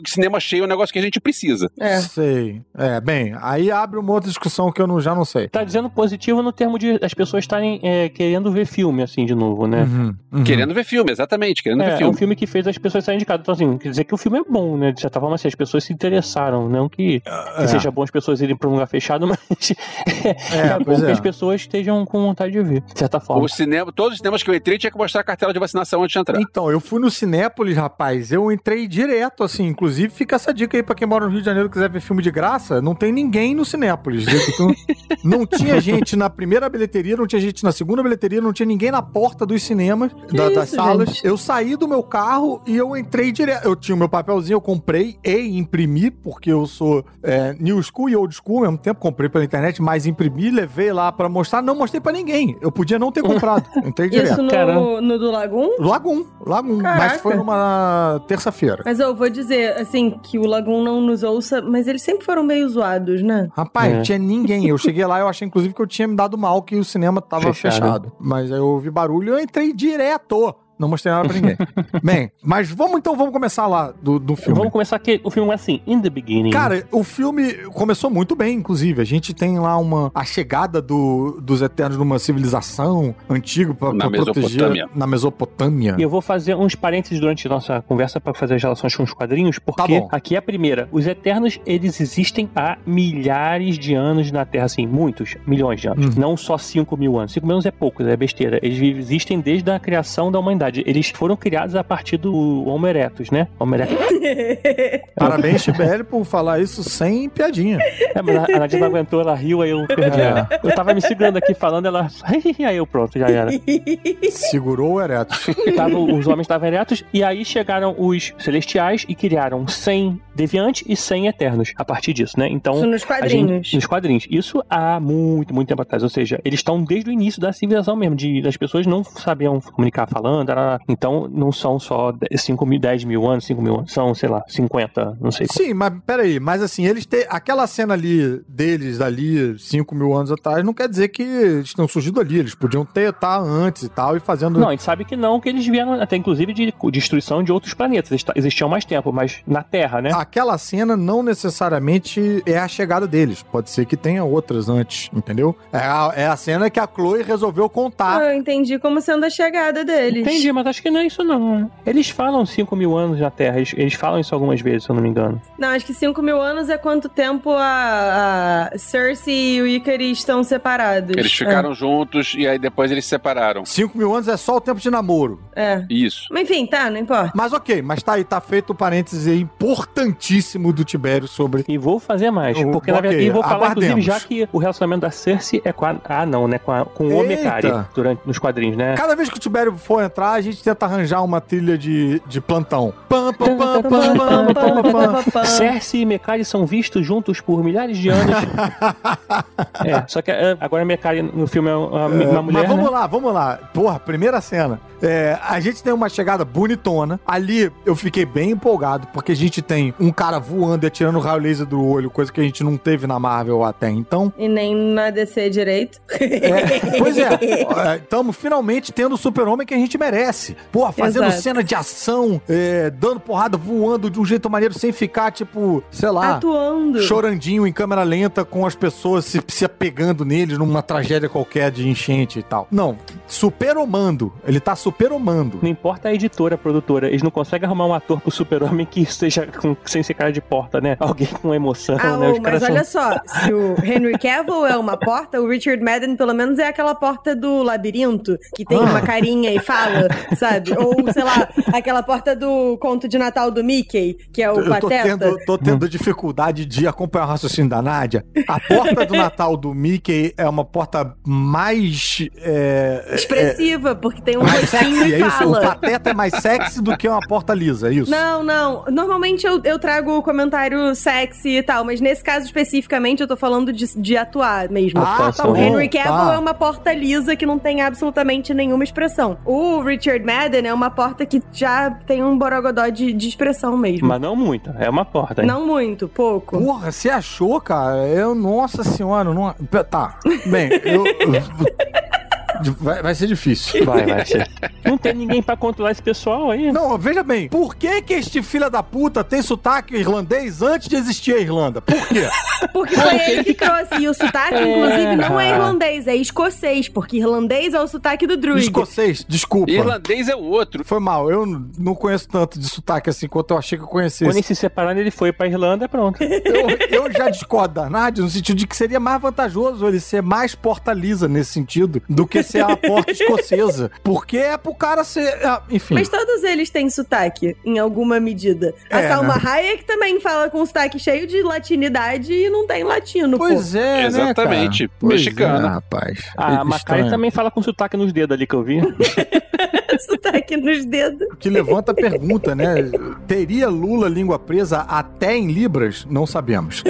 cinema cheio é um negócio que a gente precisa. É. Sei. É, bem, aí abre uma outra discussão que eu não, já não sei. Tá dizendo positivo no termo de as pessoas estarem é, querendo ver filme, assim, de novo, né? Uhum, uhum. Querendo ver filme, exatamente, querendo ver É, é um filme. filme que fez as pessoas saírem de casa. Então, assim, quer dizer que o filme é bom, né? De certa forma, assim, as pessoas se interessaram. Não que, que É. seja bom as pessoas irem pra um lugar fechado, *laughs* mas é, bom pois que é. as pessoas estejam com vontade de ver, de certa forma. O cinema, todos os cinemas que eu entrei tinha que mostrar a cartela de vacinação antes de entrar. Então, eu fui no Cinépolis, rapaz. Eu entrei direto, assim. Inclusive, fica essa dica aí pra quem mora no Rio de Janeiro e quiser ver filme de graça. Não tem ninguém no Cinépolis. Então, *laughs* não tinha gente na primeira bilheteria, não tinha gente na segunda bilheteria, não tinha ninguém na porta dos cinemas, da- das isso, salas. gente? Eu saí do meu carro e eu entrei direto. Eu tinha o meu papelzinho, eu comprei e imprimi, porque eu sou é, new school e old school ao mesmo tempo. Comprei pela internet, mas imprimi, levei lá pra mostrar. Não mostrei pra ninguém. Eu podia não ter comprado. *laughs* Entrei direto. Isso no, no do Lagum? Lagum, Lagum. Mas Caraca. foi numa terça-feira. Mas eu vou dizer, assim, que o Lagum não nos ouça, mas eles sempre foram meio zoados, né? Rapaz, É. não tinha ninguém. Eu cheguei lá, eu achei inclusive que eu tinha me dado mal que o cinema tava Fechado. fechado. Mas aí eu ouvi barulho e eu entrei direto. Não mostrei nada pra ninguém. *laughs* Bem, mas vamos então, vamos começar lá do, do filme. Vamos começar aqui. O filme é assim, In the Beginning. Cara, o filme começou muito bem, inclusive. A gente tem lá uma a chegada do, dos Eternos numa civilização antiga pra, Na pra proteger Mesopotâmia. na Mesopotâmia. E eu vou fazer uns parênteses durante a nossa conversa para fazer as relações com os quadrinhos, porque Tá aqui é a primeira. Os Eternos, eles existem há milhares de anos na Terra, assim, muitos, milhões de anos. Uhum. Não só 5 mil anos. 5 mil anos é pouco, é besteira. Eles existem desde a criação da humanidade. Eles foram criados a partir do Homo erectus, né? Homo erectus. *laughs* Parabéns, Tibério, por falar isso sem piadinha. É, mas a a Nadia não aguentou, ela riu, aí eu *laughs* perdi. É. ela. Eu tava me segurando aqui falando, ela. *laughs* aí eu pronto, já era. Segurou o Eretos. Tava- os homens estavam eretos, e aí chegaram os celestiais e criaram 100 deviantes e 100 eternos a partir disso, né? Então. Isso nos quadrinhos. gente- nos quadrinhos. Isso há muito, muito tempo atrás. Ou seja, eles estão desde o início da civilização mesmo. De, as pessoas não sabiam comunicar falando. Tarará. Então, não são só 5 mil, 10 mil anos, 5 mil anos, são, sei lá, 50, não sei. Sim, mas peraí, mas assim, eles têm. Aquela cena ali deles ali, 5 mil anos atrás, não quer dizer que eles tenham surgido ali. Eles podiam ter tá antes e tal, e fazendo. Não, a gente sabe que não, que eles vieram até inclusive de destruição de outros planetas. Eles existiam mais tempo, mas na Terra, né? Aquela cena não necessariamente é a chegada deles. Pode ser que tenha outras antes, entendeu? É a, é a cena que a Chloe resolveu contar. Eu entendi como sendo a chegada deles. Entendi, mas acho que não é isso não. Eles falam 5 mil anos na Terra, eles, eles falam isso algumas vezes, se eu não me engano. Não, acho que 5 mil anos é quanto tempo a, a Cersei e o Ikari estão separados. Eles ficaram juntos e aí depois eles se separaram. 5 mil anos é só o tempo de namoro. É. é. Isso. Mas enfim, tá, não importa. Mas ok, mas tá aí, tá feito o parênteses aí importantíssimo do Tibério sobre. E vou fazer mais, O- porque na ok, verdade, e vou falar inclusive aguardemos. já que o relacionamento da Cersei é com a, ah não, né, com, a, com o. Omekari durante nos quadrinhos, né? Cada vez que o Tibério for entrar, a gente tenta arranjar uma trilha de, de plantão. Pam, pam, pam, pam, pam, pam, pam, pam. *laughs* Cersei e Mekari são vistos juntos por milhares de anos. *laughs* é, só que é, agora a Mekari no filme é uma, uma mulher, Mas vamos né? lá, vamos lá. Porra, primeira cena. É, a gente tem uma chegada bonitona. Ali eu fiquei bem empolgado, porque a gente tem um cara voando e atirando raio laser do olho, coisa que a gente não teve na Marvel até então. E nem na DC direito. É, pois é, *laughs* estamos finalmente tendo o super-homem que a gente merece. Porra, fazendo Exato. cena de ação, é, dando porrada, voando de um jeito maneiro, sem ficar, tipo, sei lá, Atuando. chorandinho em câmera lenta com as pessoas se, se apegando neles numa tragédia qualquer de enchente e tal. Não, superomando. Ele tá superomando. Não importa a editora, a produtora, eles não conseguem arrumar um ator pro super-homem que esteja com- sem ser cara de porta, né? Alguém com emoção, Ah, né? Os mas caras são- olha só, se o *laughs* Henry Cavill é uma porta, o Richard Madden pelo menos é aquela porta do labirinto, que tem Ah. uma carinha e fala, sabe? Ou, sei lá, aquela porta do conto de Natal do Mickey, que é o Eu tô Pateta. tendo, tô tendo dificuldade de acompanhar o raciocínio da Nádia. A porta do Natal do Mickey é uma porta mais. É, Expressiva, porque tem um mais rostinho sexy, e é isso? O fala. pateta é mais sexy do que uma porta lisa, é isso? Não, não. Normalmente eu, eu trago o comentário sexy e tal, mas nesse caso especificamente eu tô falando de, de atuar mesmo. Ah, tá o Henry Cavill tá. é uma porta lisa que não tem absolutamente nenhuma expressão. O Richard Madden é uma porta que já tem um borogodó de, de expressão mesmo. Mas não muito, é uma porta. hein? Não muito, pouco. Porra, você achou, cara? Eu, nossa senhora, não. Tá. Bem, eu. *laughs* Vai, vai ser difícil. Vai, vai ser. Não tem ninguém pra controlar esse pessoal aí. Não, veja bem, por que que este filho da puta tem sotaque irlandês antes de existir a Irlanda? Por quê? *laughs* Porque foi ele que trouxe. E o sotaque, É. inclusive, não é irlandês, é escocês. Porque irlandês é o sotaque do Druid. Escocês, desculpa. Irlandês é o outro. Foi mal, eu não conheço tanto de sotaque assim quanto eu achei que eu Quando conhecesse. eles se separaram, ele foi pra Irlanda, pronto. Eu, eu já discordo da Nádia no sentido de que seria mais vantajoso ele ser mais porta lisa nesse sentido do que ser a porta escocesa. Porque é pro cara ser. ah, Enfim. Mas todos eles têm sotaque, em alguma medida. A É, Salma né? Hayek também fala com sotaque cheio de latinidade e não tem latino, pô. Pois é, Exatamente. né, cara? Pois Mexicana. É, rapaz. A É Macari estranho. também fala com sotaque nos dedos ali que eu vi. *laughs* sotaque nos dedos. Que levanta a pergunta, né? Teria Lula língua presa até em Libras? Não sabemos.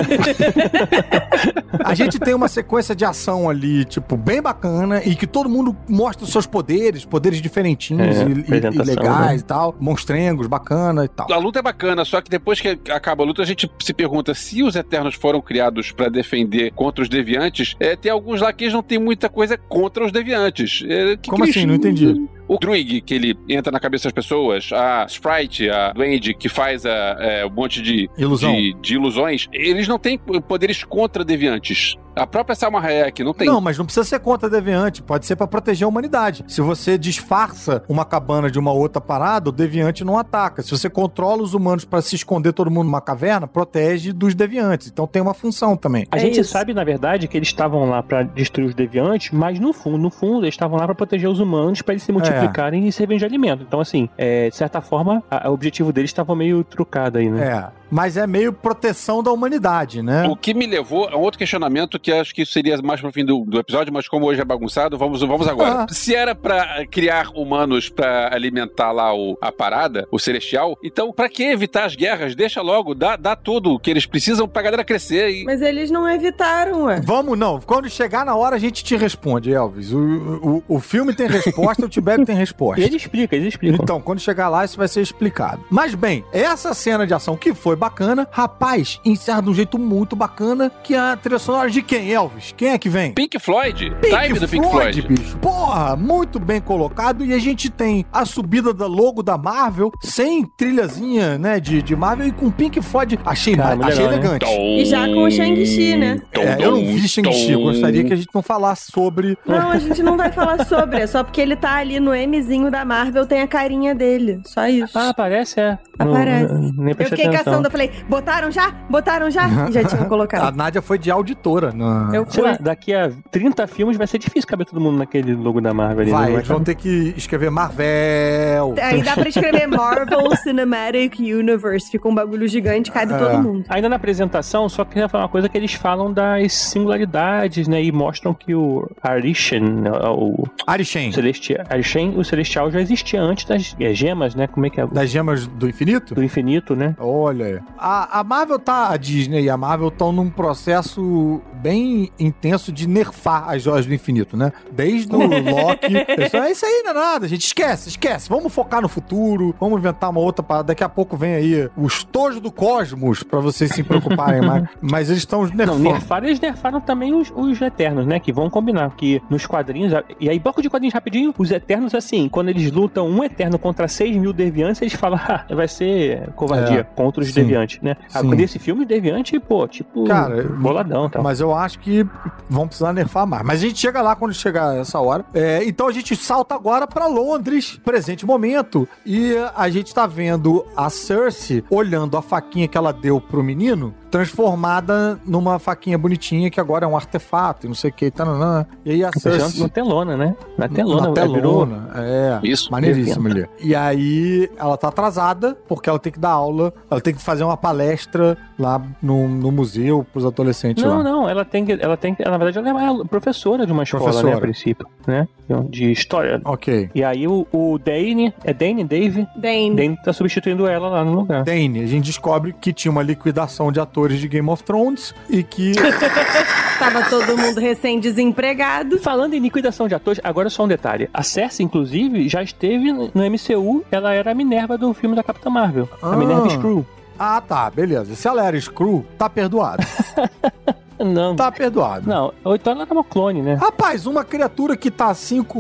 a gente tem uma sequência de ação ali, tipo, bem bacana e que todo mundo mostra os seus poderes, poderes diferentinhos É, e- e, legais né? e tal, monstrengos, bacana e tal. A luta é bacana, só que depois que acaba a luta, a gente se pergunta se os Eternos foram criados pra defender contra os Deviantes. É, tem alguns lá que eles não tem muita coisa contra os Deviantes. É, que Como que assim? eles- Não entendi. O Druig, que ele entra na cabeça das pessoas, a Sprite, a Duende, que faz a, é, um monte de, Ilusão. de, de ilusões, eles não têm poderes contra deviantes. A própria Salma Hayek não tem. Não, mas não precisa ser contra deviante, pode ser pra proteger a humanidade. Se você disfarça uma cabana de uma outra parada, o deviante não ataca. Se você controla os humanos pra se esconder todo mundo numa caverna, protege dos deviantes. Então tem uma função também. A É gente isso. sabe, na verdade, que eles estavam lá pra destruir os deviantes, mas no fundo, no fundo, eles estavam lá pra proteger os humanos, pra eles se multiplicarem e servirem de alimento. Então, assim, é, de certa forma, a- o objetivo deles estava meio trucado aí, né? É, mas é meio proteção da humanidade, né? O que me levou a um outro questionamento que acho que isso seria mais pro fim do, do episódio, mas como hoje é bagunçado, vamos, vamos agora. Ah. Se era pra criar humanos pra alimentar lá o, a parada, o celestial, então pra que evitar as guerras? Deixa logo, dá, dá tudo que eles precisam pra galera crescer e... Mas eles não evitaram, ué. Vamos, não. Quando chegar na hora, a gente te responde, Elvis. O, o, o filme tem resposta, o Tibério tem resposta. E ele explica, ele explica. Então, quando chegar lá, isso vai ser explicado. Mas bem, essa cena de ação que foi bacana, rapaz, encerra de um jeito muito bacana, que é a trilha sonora de quem, Elvis? Quem é que vem? Pink Floyd, time do Pink Floyd. bicho. Porra, muito bem colocado. E a gente tem a subida da logo da Marvel, sem trilhazinha, né, de, de Marvel, e com Pink Floyd. Achei, Cara, achei legal, né? elegante. E já com o Shang-Chi, né? É, eu não vi Shang-Chi, eu gostaria que a gente não falasse sobre... Não, a gente não vai falar sobre, é só porque ele tá ali no Mzinho da Marvel, tem a carinha dele. Só isso. Ah, aparece, é. Não- Aparece. nem eu fiquei atenção. caçando, eu falei, botaram já? Botaram já? E já tinham A colocado. Nádia foi de auditora. Na... Eu fui. lá, daqui a 30 filmes vai ser difícil caber todo mundo naquele logo da Marvel ali. Vai, eles vão ter que escrever Marvel. Aí dá pra escrever Marvel Cinematic Universe. Fica um bagulho gigante, cabe É. todo mundo. Ainda na apresentação, só queria falar uma coisa que eles falam das singularidades, né? E mostram que o Arishan, o Arishem, Celestial, Arishan, o Celestial já existia antes das é, gemas, né? Como é que é? das gemas do infinito? Do infinito, né? Olha, aí. a, a Marvel tá, a Disney e a Marvel estão num processo bem intenso de nerfar as joias do infinito, né? Desde o *laughs* Loki. pessoal, é isso aí, não é nada, gente. Esquece, esquece. Vamos focar no futuro, vamos inventar uma outra parada. Daqui a pouco vem aí os tojos do cosmos pra vocês se preocuparem *laughs* mais. Mas eles estão Não, nerfando. nerfaram, eles nerfaram também os, os Eternos, né? Que vão combinar. Que nos quadrinhos. E aí, bloco de quadrinhos rapidinho, os Eternos, assim, quando eles lutam um Eterno contra 6 mil deviantes, eles falam, *laughs* ah, vai ser covardia É, contra os sim, deviantes, né? sim. Nesse filme, deviante, pô, tipo, Cara, boladão tal. Mas eu acho que vão precisar nerfar mais. Mas a gente chega lá quando chegar essa hora. É, então a gente salta agora pra Londres, presente momento. E a gente tá vendo a Cersei olhando a faquinha que ela deu pro menino, transformada numa faquinha bonitinha que agora é um artefato e não sei o que. Tananã. E aí a Impressionante Cersei. na telona, né? Na telona, na telona, é. Isso. Maneiríssimo ali. E aí ela tá atrasada, porque ela tem que dar aula, ela tem que fazer uma palestra lá no, no museu pros adolescentes Não, lá. não, ela tem que. Ela tem que. Na verdade, ela é professora de uma escola, né, Professora. a princípio, né? De história. Ok. E aí o, o Dane. É Dane? Dave? Dane. Dane tá substituindo ela lá no lugar. Dane, a gente descobre que tinha uma liquidação de atores de Game of Thrones e que. *laughs* Tava todo mundo recém-desempregado. Falando em liquidação de atores, agora só um detalhe. A Cersei, inclusive, já esteve no MCU, ela era a Minerva do filme da Capitã Marvel. Ah. A Minerva Screw. ah, tá, beleza. Se ela era Screw, tá perdoado. *laughs* Não. Tá perdoado. Não, então ela era uma clone, né? Rapaz, uma criatura que tá cinco,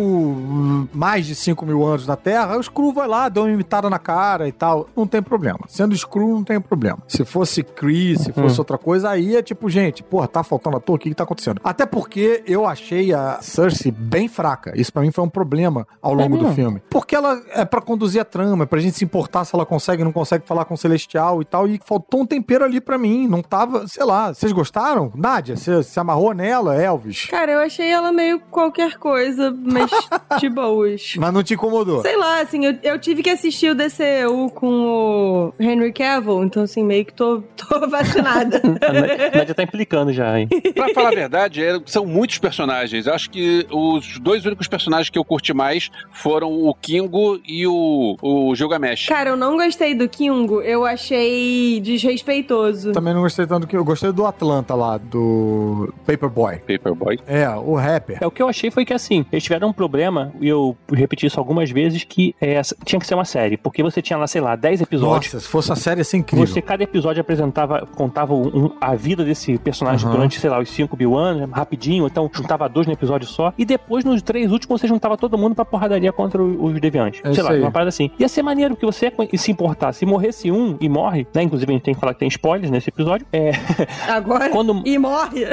mais de 5 mil anos na Terra, o Screw vai lá, dá uma imitada na cara e tal. Não tem problema. Sendo Screw, não tem problema. Se fosse Kree, se fosse Hum. outra coisa, aí é tipo, gente, porra, tá faltando ator, o que que tá acontecendo? Até porque eu achei a Cersei bem fraca. Isso pra mim foi um problema ao longo do mesmo? filme. Porque ela é pra conduzir a trama, é pra gente se importar se ela consegue ou não consegue falar com o Celestial e tal. E faltou um tempero ali pra mim. Não tava, sei lá. Vocês gostaram? Nádia, você se amarrou nela, Elvis? Cara, eu achei ela meio qualquer coisa, mas *laughs* de boas. Mas não te incomodou? Sei lá, assim, eu, eu tive que assistir o DCU com o Henry Cavill, então assim, meio que tô, *laughs* tô vacinada. A Nádia- tá implicando já, hein? Pra falar a verdade, é- são muitos personagens. Eu acho que os dois únicos personagens que eu curti mais foram o Kingo e o, o Gilgamesh. Cara, eu não gostei do Kingo, eu achei desrespeitoso. Também não gostei tanto que eu gostei do Atlanta lá, do Paperboy. Paperboy. É, o rapper. É, o que eu achei foi que assim, eles tiveram um problema, e eu repeti isso algumas vezes, que é, tinha que ser uma série. Porque você tinha lá, sei lá, 10 episódios. Nossa, se fosse uma série ia ser incrível. Você, cada episódio apresentava, contava um- a vida desse personagem Aham. durante, sei lá, os 5 mil anos, rapidinho, então juntava dois no episódio só, e depois, nos três últimos, você juntava todo mundo pra porradaria contra o- os deviantes. É sei lá, aí. uma parada assim. Ia ser maneiro que você se importar. Se morresse um e morre, né? Inclusive a gente tem que falar que tem spoilers nesse episódio. É, *laughs* Agora. quando, E morre.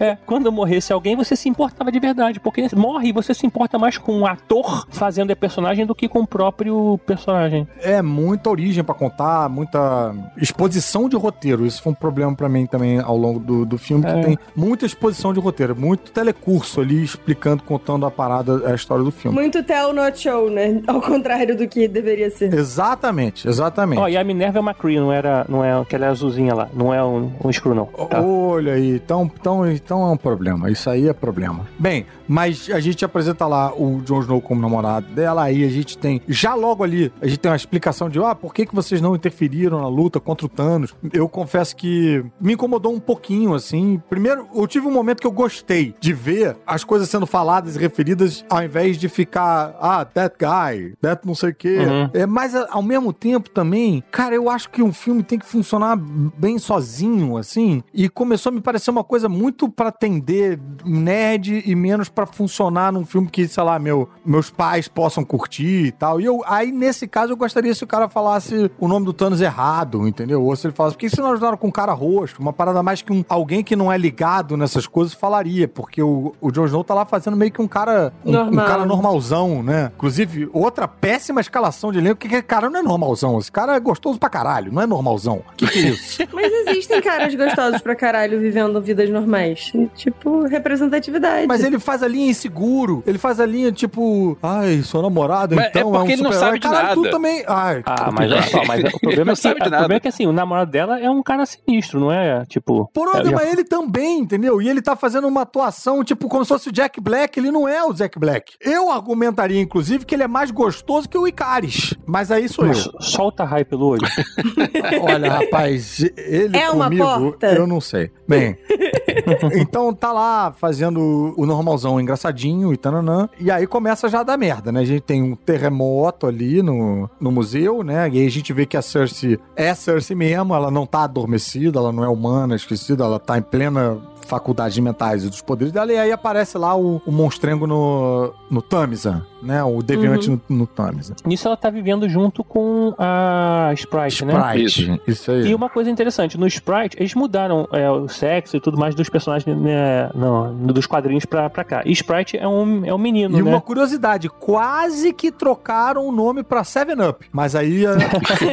é, quando morresse alguém, você se importava de verdade. Porque morre e você se importa mais com o ator fazendo a personagem do que com o próprio personagem. É muita origem pra contar, muita exposição de roteiro. Isso foi um problema pra mim também ao longo do, do filme, É. que tem muita exposição de roteiro, muito telecurso ali explicando, contando a parada, a história do filme. Muito tell not show, né? Ao contrário do que deveria ser. Exatamente, exatamente. Ó, e a Minerva é McCree, não era, não é aquela azulzinha lá. Não é um, um screw, não. Tá? Olha aí, então, então, então é um problema. Isso aí é problema. Bem, mas a gente apresenta lá o Jon Snow como namorado dela, aí a gente tem, já logo ali, a gente tem uma explicação de, ah, por que, que vocês não interferiram na luta contra o Thanos? Eu confesso que me incomodou um pouquinho, assim. Primeiro, eu tive um momento que eu gostei de ver as coisas sendo faladas e referidas, ao invés de ficar, ah, that guy, that não sei o quê. Uhum. É, mas ao mesmo tempo também, cara, eu acho que um filme tem que funcionar bem sozinho, assim. E começou a me parecer uma coisa muito pra atender nerd e menos pra funcionar num filme que, sei lá, meu, meus pais possam curtir e tal. E eu, aí, nesse caso, eu gostaria se o cara falasse o nome do Thanos errado, entendeu? Ou se ele falasse, por que vocês não ajudaram com o cara roxo? Uma parada mais que um, alguém que não é ligado nessas coisas falaria, porque o, o Jon Snow tá lá fazendo meio que um cara, um, um Normal. cara normalzão, né? Inclusive, outra péssima escalação de elenco, que que cara não é normalzão. Esse cara é gostoso pra caralho, não é normalzão. O que, que é isso? *laughs* Mas existem caras gostosos pra caralho vivendo vidas normais. Tipo, representatividade. Mas ele faz a linha inseguro, ele faz a linha tipo, ai, sou namorado, Mas é então é, um porque ele não sabe de Caralho, tu nada. também. Ai, Ah, tu- mas, olha só, mas o *laughs* problema, é que, sabe de o problema é que assim, o namorado dela é um cara sinistro, não é? Tipo. Por é, onde, já- mas ele também, entendeu? E ele tá fazendo uma atuação, tipo, como se fosse o Jack Black. Ele não é o Jack Black. Eu argumentaria, inclusive, que ele é mais gostoso que o Icaris. Mas aí sou eu. Mas solta raio pelo olho. *laughs* Olha, rapaz, ele É uma comigo, porta? eu não sei. Bem, *laughs* então tá lá fazendo o normalzão engraçadinho e tananã. E aí começa já a dar merda, né? A gente tem um terremoto ali no, no museu, né? E aí a gente vê que a Cersei é Cersei mesmo, ela não tá adormecida, ela não é humana, esquecida, ela tá em plena faculdades mentais e dos poderes dela, e aí aparece lá o, o monstrengo no, no Tamisa, né? O deviante no, no Tamisa. Nisso ela tá vivendo junto com a Sprite, né? Sprite, isso, aí. E uma coisa interessante, no Sprite, eles mudaram é, o sexo e tudo mais dos personagens né, não, dos quadrinhos pra, pra cá. E Sprite é um, é um menino, E né? uma curiosidade, quase que trocaram o nome pra 7-Up. Mas aí a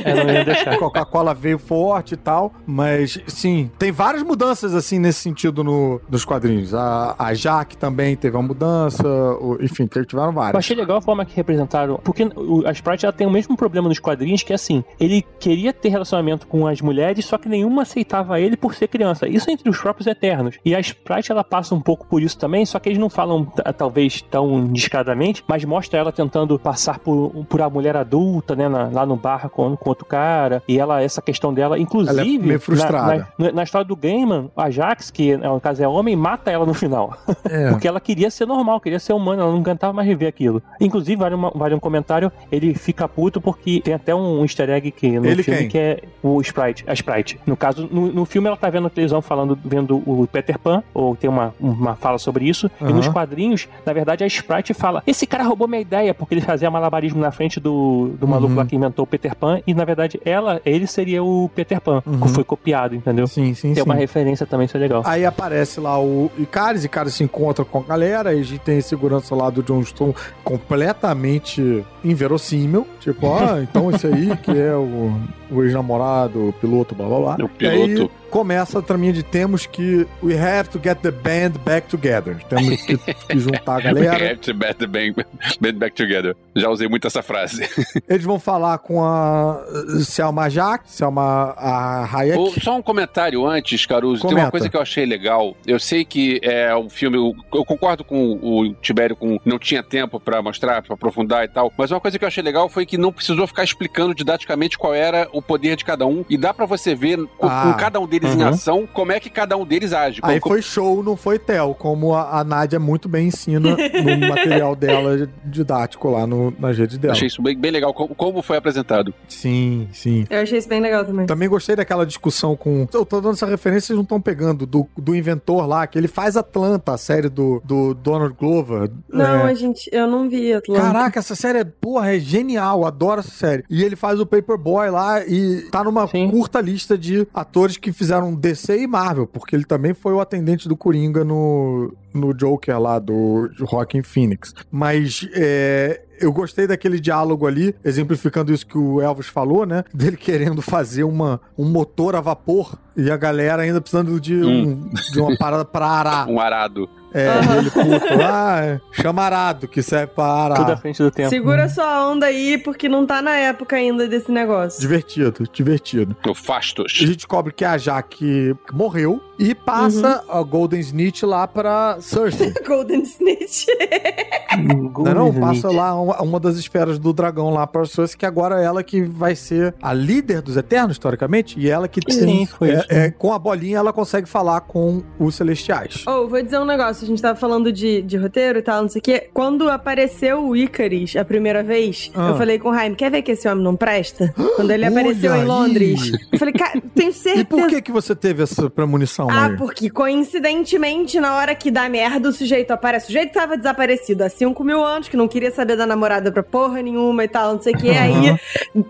É, *laughs* ia deixar. Coca-Cola veio forte e tal. Mas, sim, tem várias mudanças, assim, nesse sentido no, nos quadrinhos. A, a Jaque também teve uma mudança. o- enfim, tiveram Eu várias. achei legal a forma que representaram. Porque o- a Sprite ela tem o mesmo problema nos quadrinhos, que é assim: ele queria ter relacionamento com as mulheres, só que nenhuma aceitava ele por ser criança. Isso entre os próprios Eternos. E a Sprite ela passa um pouco por isso também, só que eles não falam talvez tão descaradamente, mas mostra ela tentando passar por, por a mulher adulta, né, na- lá no bar com, com outro cara. E ela, essa questão dela, inclusive. Ela é meio frustrada. Na, na, na história do Gaiman, a Jax, que no caso é homem, mata ela no final. É. *laughs* Porque ela queria ser normal, queria ser humana, ela não aguentava mais viver aquilo. Inclusive, vale, uma- vale um comentário, ele fica puto porque tem até um easter egg que no Ele filme quem? que é o Sprite, a Sprite. No caso, no, no filme ela tá vendo a televisão falando, vendo o Peter Pan, ou tem uma, uma fala sobre isso, e Aham. nos quadrinhos, na verdade, a Sprite fala, esse cara roubou minha ideia, porque ele fazia malabarismo na frente do, do maluco Uhum. lá que inventou o Peter Pan, e na verdade, ela, ele seria o Peter Pan, Uhum. que foi copiado, entendeu? Sim, sim, Tem sim. uma referência também, isso é legal. Aí aparece lá o Icaris, Icaris se encontra com a galera, aí a gente tem a segurança lá do John Stone completamente inverossímil. Tipo, ah, *laughs* então esse aí que é o, o ex-namorado, o piloto, blá blá blá. O E aí piloto. começa a traminha de temos que we have to get the band back together. Temos que, que juntar a *laughs* galera. Have to bet the band, band back together. Já usei muito essa frase. *laughs* Eles vão falar com a uh, Selma Jack, Selma a Hayek. Só um comentário antes, Caruso. Tem Comenta. uma coisa que eu achei legal. Eu sei que é o filme. Eu, eu concordo com o Tibério com não tinha tempo pra mostrar, pra aprofundar e tal. Mas uma coisa que eu achei legal foi que não precisou ficar explicando didaticamente qual era o poder de cada um. E dá pra você ver com, Ah. com cada um deles em Uhum. ação como é que cada um deles age. Aí Como- foi show, não foi tel, como a, a Nádia muito bem ensina *laughs* no material dela didático lá no, nas redes dela. Achei isso bem, bem legal, como, como foi apresentado. Sim, sim. Eu achei isso bem legal também. Também gostei daquela discussão com. Eu tô dando essa referência, vocês não estão pegando, do, do inventor lá, que ele faz Atlanta, a série do, do Donald Glover. Não, É, a gente, eu não vi Atlanta. Caraca, essa série é, porra, é genial, adoro essa série. E ele faz o Paperboy lá e tá numa Sim. curta lista de atores que fizeram DC e Marvel, porque ele também foi o atendente do Coringa no, no Joker lá do Rockin' Phoenix. Mas é, eu gostei daquele diálogo ali, exemplificando isso que o Elvis falou, né? *laughs* Dele querendo fazer uma, um motor a vapor e a galera ainda precisando de, um- de uma parada pra arar. *laughs* Um arado. É, Aham. ele puto. Ah, é chamarado, que serve pra arar. Tudo à frente do tempo. Segura sua onda aí, porque não tá na época ainda desse negócio. Divertido, divertido. O Fastos. A gente descobre que a Jaque morreu, E passa a Golden Snitch lá pra Cersei. *laughs* Golden Snitch. Não, não, passa lá uma, uma das esferas do dragão lá pra Cersei, que agora é ela que vai ser a líder dos Eternos, historicamente, e ela que Sim, tem, foi é, é, com a bolinha ela consegue falar com os Celestiais. Oh, vou dizer um negócio. A gente tava falando de, de roteiro e tal, não sei o quê. Quando apareceu o Icaris a primeira vez, Ah. eu falei com o Jaime, quer ver que esse homem não presta? Quando ele *gasps* apareceu Olha em aí. Londres. Eu falei, cara, tenho certeza. E por que que você teve essa premonição Ah, aí? porque coincidentemente, na hora que dá merda, o sujeito aparece. O sujeito tava desaparecido há 5 mil anos, que não queria saber da namorada pra porra nenhuma e tal, não sei o que. Aí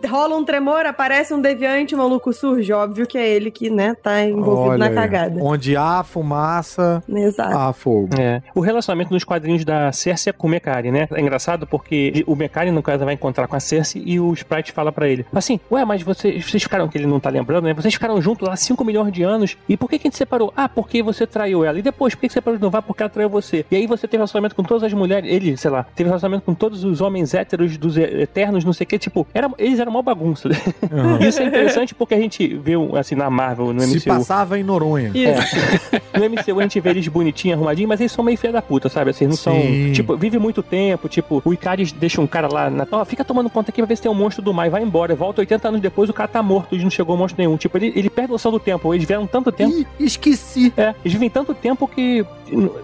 rola um tremor, aparece um deviante, o maluco surge. Óbvio que é ele que, né, tá envolvido Olha na aí. cagada. Onde há fumaça, Exato. há fogo. É. O relacionamento nos quadrinhos da Cersei é com o Mekari, né? É engraçado porque o Mekari, no caso, vai encontrar com a Cersei e o Sprite fala pra ele: assim, ué, mas vocês, vocês ficaram, que ele não tá lembrando, né? Vocês ficaram juntos lá 5 milhões de anos e por que, que a gente separou? Ah, porque você traiu ela. E depois, por que você separou de novo? Ah, porque ela traiu você. E aí você teve relacionamento com todas as mulheres, ele, sei lá, teve relacionamento com todos os homens héteros dos eternos, não sei o que, tipo, era, eles eram uma bagunça. *laughs* Aham. Isso é interessante porque a gente vê, assim, na Marvel, no Se MCU. passava em Noronha. Isso. *laughs* No MCU a gente vê eles bonitinhos, arrumadinhos, mas eles são meio filha da puta, sabe? Assim, não são. Sim. Tipo, vive muito tempo, tipo, o Icaris deixa um cara lá na. Ó, fica tomando conta aqui pra ver se tem um monstro do mar e vai embora. Volta 80 anos depois, o cara tá morto e não chegou monstro nenhum. Tipo, ele, ele perde noção do tempo. Eles vieram tanto tempo. Ih, esqueci. É, eles vivem tanto tempo que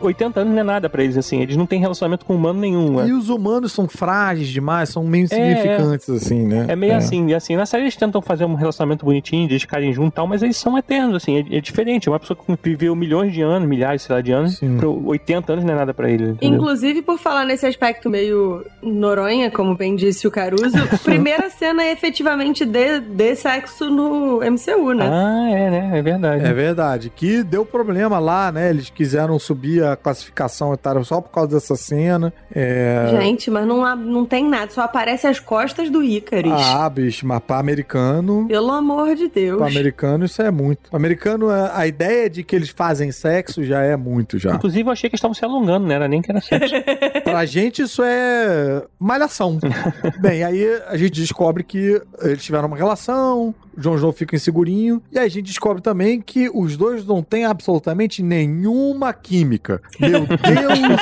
80 anos não é nada pra eles, assim. Eles não têm relacionamento com humano nenhum. E É, os humanos são frágeis demais, são meio insignificantes, assim, né? é meio assim, e assim. Na série eles tentam fazer um relacionamento bonitinho, de eles ficarem juntos e tal, mas eles são eternos, assim. É, é diferente. Uma pessoa que viveu milhões de anos, milhares, sei lá, de anos, Sim. pro 80 anos não é nada pra eles. entendeu? Inclusive, por falar nesse aspecto meio Noronha, como bem disse o Caruso, *laughs* primeira cena é efetivamente de, de sexo no MCU, né? Ah, é, né? É verdade. É verdade. Que deu problema lá, né? Eles quiseram subir a classificação e tal, só por causa dessa cena. É... Gente, mas não, há- não tem nada, só aparece as costas do Icaris. Ah, bicho, mas pra americano. Pelo amor de Deus. Pra americano, isso é muito. Pra americano, a a ideia de que eles fazem sexo já é muito já. Inclusive, eu achei que estavam se alongando, né? Era nem que era sexo. *laughs* Pra gente, isso é malhação. *laughs* Bem, aí a gente descobre que eles tiveram uma relação, Jon Snow fica insegurinho, e aí a gente descobre também que os dois não têm absolutamente nenhuma química. Meu *laughs* Deus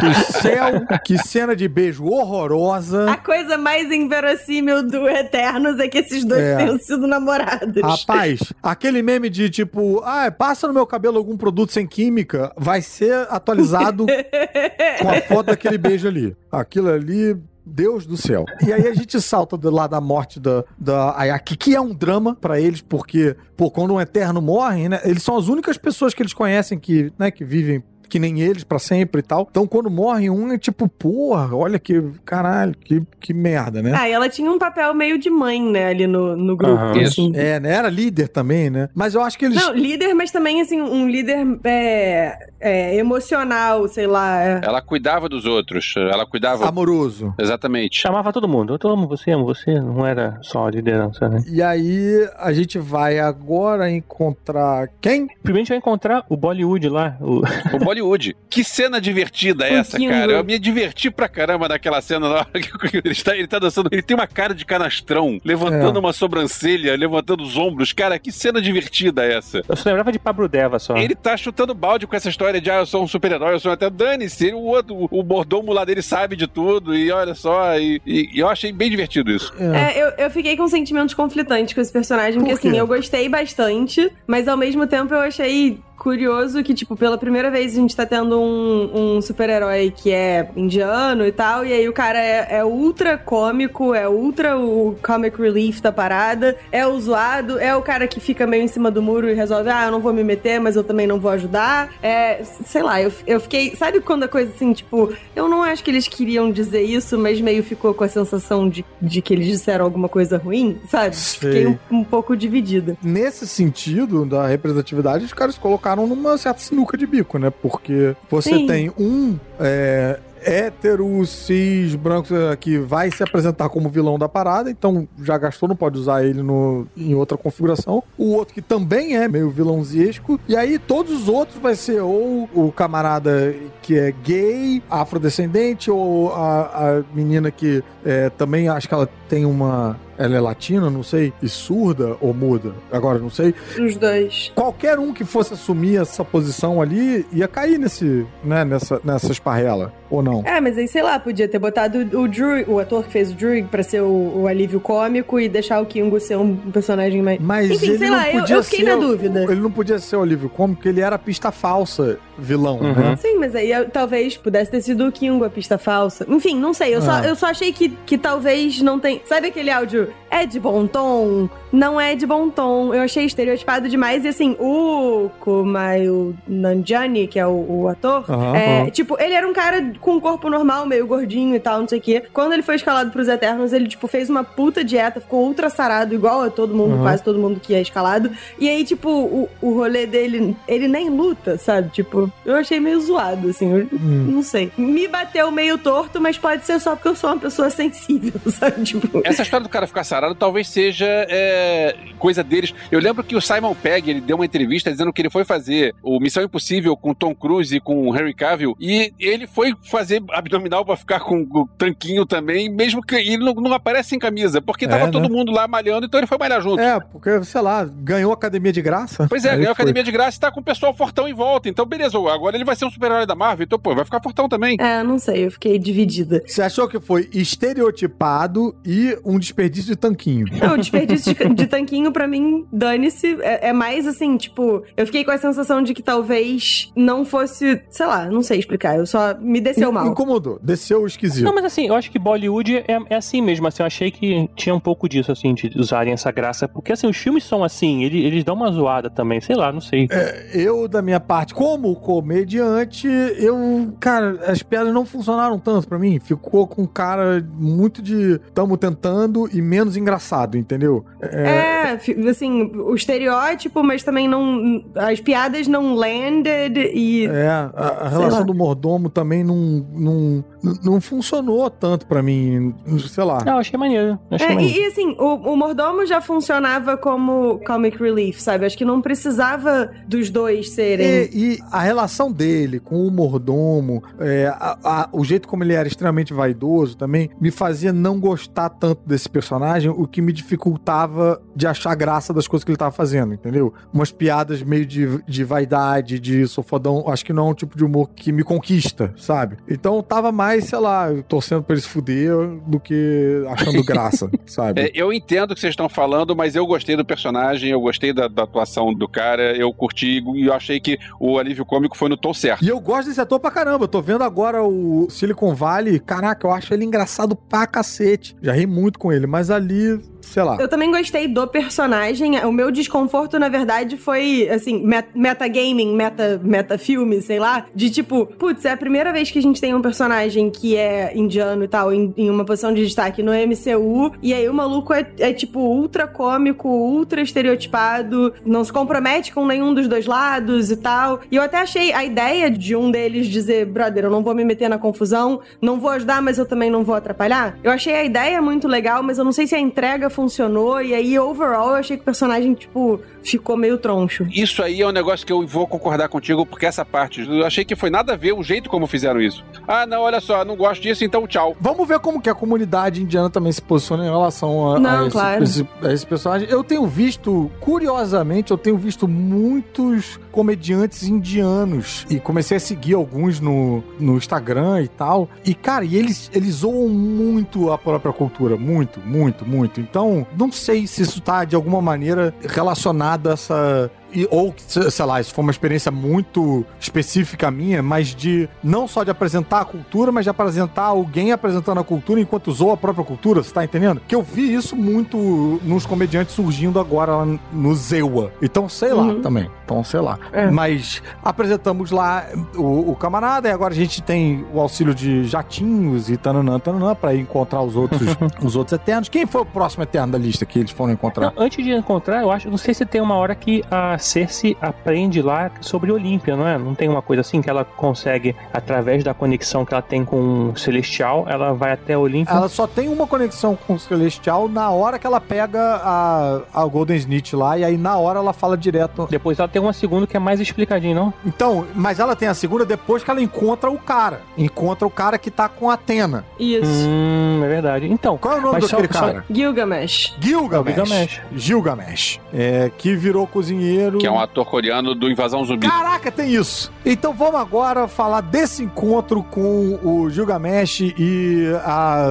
do céu, que cena de beijo horrorosa. A coisa mais inverossímil do Eternos é que esses dois É. tenham sido namorados. Rapaz, aquele meme de tipo, ah, passa no meu cabelo algum produto sem química, vai ser atualizado *laughs* com a foto daquele beijo ali. Aquilo ali. Deus do céu. E aí a gente salta do lado da morte da, da Ayaki, que é um drama pra eles, porque, pô, quando um Eterno morre, né? Eles são as únicas pessoas que eles conhecem que, né, que vivem que nem eles pra sempre e tal. Então quando morre um é tipo, porra, olha que caralho, que, que merda, né? Ah, e ela tinha um papel meio de mãe, né, ali no, no grupo. Assim. É, né? Era líder também, né? Mas eu acho que eles. Não, líder, mas também, assim, um líder é, é, emocional, sei lá. é. Ela cuidava dos outros. Ela cuidava. Amoroso. Exatamente. Chamava todo mundo. Eu amo você, amo você. Não era só a liderança, né? E aí a gente vai agora encontrar quem? Primeiro a gente vai encontrar o Bollywood lá. O... O Bollywood. Que cena divertida é essa, cara? Eu me diverti pra caramba naquela cena na *laughs* hora que ele está, ele tá dançando. Ele tem uma cara de canastrão, levantando É. uma sobrancelha, levantando os ombros. Cara, que cena divertida é essa? Eu só lembrava de Pablo Deva só. Ele tá chutando balde com essa história de ah, eu sou um super-herói, eu sou até dane-se. O outro, o mordomo lá dele sabe de tudo, e olha só, e, e- e eu achei bem divertido isso. É, eu, eu fiquei com sentimentos conflitantes com esse personagem, Por porque quê? assim, eu gostei bastante, mas ao mesmo tempo eu achei curioso que, tipo, pela primeira vez a gente tá tendo um, um super-herói que é indiano e tal, e aí o cara é, é ultra cômico, é ultra o comic relief da parada, é o zoado, é o cara que fica meio em cima do muro e resolve, ah, eu não vou me meter, mas eu também não vou ajudar. É, sei lá, eu, eu fiquei. Sabe quando a coisa assim, tipo, eu não acho que eles queriam dizer isso, mas meio ficou com a sensação de, de que eles disseram alguma coisa ruim, sabe? Sei. Fiquei um, um pouco dividida. Nesse sentido da representatividade, os caras colocaram numa certa sinuca de bico, né? Porque você Sim. tem um é, hétero, cis, branco, é, que vai se apresentar como vilão da parada, então já gastou, não pode usar ele no, em outra configuração. O outro que também é meio vilãozesco. E aí todos os outros vai ser ou o camarada que é gay, afrodescendente, ou a, a menina que é, também acho que ela tem uma ela é latina, não sei, e surda ou muda, agora não sei. Os dois. Qualquer um que fosse assumir essa posição ali ia cair nesse, né, nessa, nessa esparrela, ou não? É, mas aí, sei lá, podia ter botado o Druig, o ator que fez o Druig, pra ser o, o alívio cômico e deixar o Kingo ser um personagem mais. Mas Enfim, ele sei lá, eu, eu fiquei ser na o- dúvida. Ele não podia ser o alívio cômico, porque ele era pista falsa vilão, Uhum. né? Sim, mas aí eu- talvez pudesse ter sido o Kingo a pista falsa. Enfim, não sei. Eu, só, Ah. eu só achei que, que talvez não tem. Sabe aquele áudio? É de bom tom? Não é de bom tom. Eu achei estereotipado demais. E assim, o Kumail Nanjiani, que é o, o ator, Aham, é, aham. tipo, ele era um cara com um corpo normal, meio gordinho e tal, não sei o quê. Quando ele foi escalado pros Eternos, ele, tipo, fez uma puta dieta, ficou ultra sarado, igual a todo mundo, Aham. quase todo mundo que é escalado. E aí, tipo, o, o rolê dele, ele nem luta, sabe? Tipo, eu achei meio zoado, assim. eu- Hum. Não sei. Me bateu meio torto, mas pode ser só porque eu sou uma pessoa sensível, *laughs* sabe? Tipo. Essa história do cara ficar sarado talvez seja é, coisa deles. Eu lembro que o Simon Pegg ele deu uma entrevista dizendo que ele foi fazer o Missão Impossível com Tom Cruise e com o Henry Cavill e ele foi fazer abdominal pra ficar com o tanquinho também, mesmo que ele não, não aparece sem camisa, porque tava É, todo né? mundo lá malhando, então ele foi malhar junto. É, porque, sei lá, ganhou academia de graça. Pois é, Aí ganhou academia de graça e tá com o pessoal fortão em volta. Então, beleza, agora ele vai ser um super-herói da Marvel, então, pô, vai ficar fortão também. É, não sei, eu fiquei dividida. Você achou que foi estereotipado e um desperdício de tanquinho? Não, o *laughs* desperdício de, de tanquinho, pra mim, dane-se. É, é mais assim, tipo, eu fiquei com a sensação de que talvez não fosse, sei lá, não sei explicar. Eu só me desceu mal. Incomodou, desceu esquisito. Não, mas assim, eu acho que Bollywood é, é assim mesmo, assim, eu achei que tinha um pouco disso, assim, de usarem essa graça, porque assim, os filmes são assim, eles, eles dão uma zoada também, sei lá, não sei. Eu, da minha parte, como comediante, eu, cara, as piadas não funcionaram tanto pra mim. Ficou com cara muito de tamo tentando e menos engraçado, entendeu? É, fi- assim, o estereótipo, mas também não. As piadas não landed e. É, a, a relação lá. do mordomo também não, não, não funcionou tanto pra mim, sei lá. Eu achei maneiro, achei É, maneiro. e, e, assim, o, o mordomo já funcionava como comic relief, sabe? Acho que não precisava dos dois serem. E, e a relação dele com o mordomo, é, a- a- o jeito como ele era extremamente vaidoso também, me fazia não gostar tanto desse personagem, o que me dificultava de achar graça das coisas que ele tava fazendo, entendeu? Umas piadas meio de, de vaidade, de sou fodão, acho que não é um tipo de humor que me conquista, sabe? Então eu tava mais, sei lá, torcendo pra ele se fuder do que achando *laughs* graça, sabe? É, eu entendo o que vocês estão falando, mas eu gostei do personagem, eu gostei da, da atuação do cara, eu curti e eu achei que o alívio cômico foi no tom certo. E eu gosto desse ator pra caramba. Eu tô vendo agora o Silicon Valley. Caraca, eu acho ele engraçado pra cacete. Já ri muito com ele, mas ali, ali sei lá. Eu também gostei do personagem. O meu desconforto, na verdade, foi, assim, met- metagaming, meta, metafilme, sei lá. De tipo, putz, é a primeira vez que a gente tem um personagem que é indiano e tal, em, em uma posição de destaque no MCU. E aí o maluco é, é, tipo, ultra cômico, ultra estereotipado, não se compromete com nenhum dos dois lados e tal. E eu até achei a ideia de um deles dizer, brother, eu não vou me meter na confusão, não vou ajudar, mas eu também não vou atrapalhar. Eu achei a ideia muito legal, mas eu não sei se a entrega funcionou. E aí, overall, eu achei que o personagem, tipo, ficou meio troncho. Isso aí é um negócio que eu vou concordar contigo, porque essa parte, eu achei que foi nada a ver o jeito como fizeram isso. Ah, não, olha só, não gosto disso, então tchau. Vamos ver como que a comunidade indiana também se posiciona em relação a, Não, a esse, claro. esse- a esse personagem. Eu tenho visto, curiosamente, eu tenho visto muitos comediantes indianos e comecei a seguir alguns no, no Instagram e tal. E, cara, e eles, eles zoam muito a própria cultura. Muito, muito, muito. Então, não sei se isso tá de alguma maneira relacionado a essa e- ou, se- sei lá, isso foi uma experiência muito específica minha, mas de não só de apresentar a cultura, mas de apresentar alguém apresentando a cultura enquanto usou a própria cultura, você tá entendendo? Que eu vi isso muito nos comediantes surgindo agora lá no Zewa. Então, sei lá Uhum. também. Então, sei lá. É. Mas apresentamos lá o, o camarada e agora a gente tem o auxílio de jatinhos e tananã, tananã, pra ir encontrar os outros, *laughs* os outros eternos. Quem foi o próximo eterno da lista que eles foram encontrar? Não, antes de encontrar, eu acho, não sei se tem uma hora que a Cersei aprende lá sobre Olímpia, não é? Não tem uma coisa assim que ela consegue, através da conexão que ela tem com o Celestial, ela vai até Olímpia. Ela só tem uma conexão com o Celestial na hora que ela pega a, a Golden Snitch lá, e aí na hora ela fala direto. Depois ela tem uma segunda que é mais explicadinho, não? Então, mas ela tem a segunda depois que ela encontra o cara. Encontra o cara que tá com a Atena. Isso. Hum, é verdade. Então, Qual é o nome só- daquele só- cara? Gilgamesh. Gilgamesh. Gilgamesh. Gilgamesh. É, que virou cozinheiro. Que é um ator coreano do Invasão Zumbi. Caraca, tem isso! Então vamos agora falar desse encontro com o Gilgamesh e a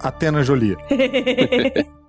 Atena Jolie. *laughs*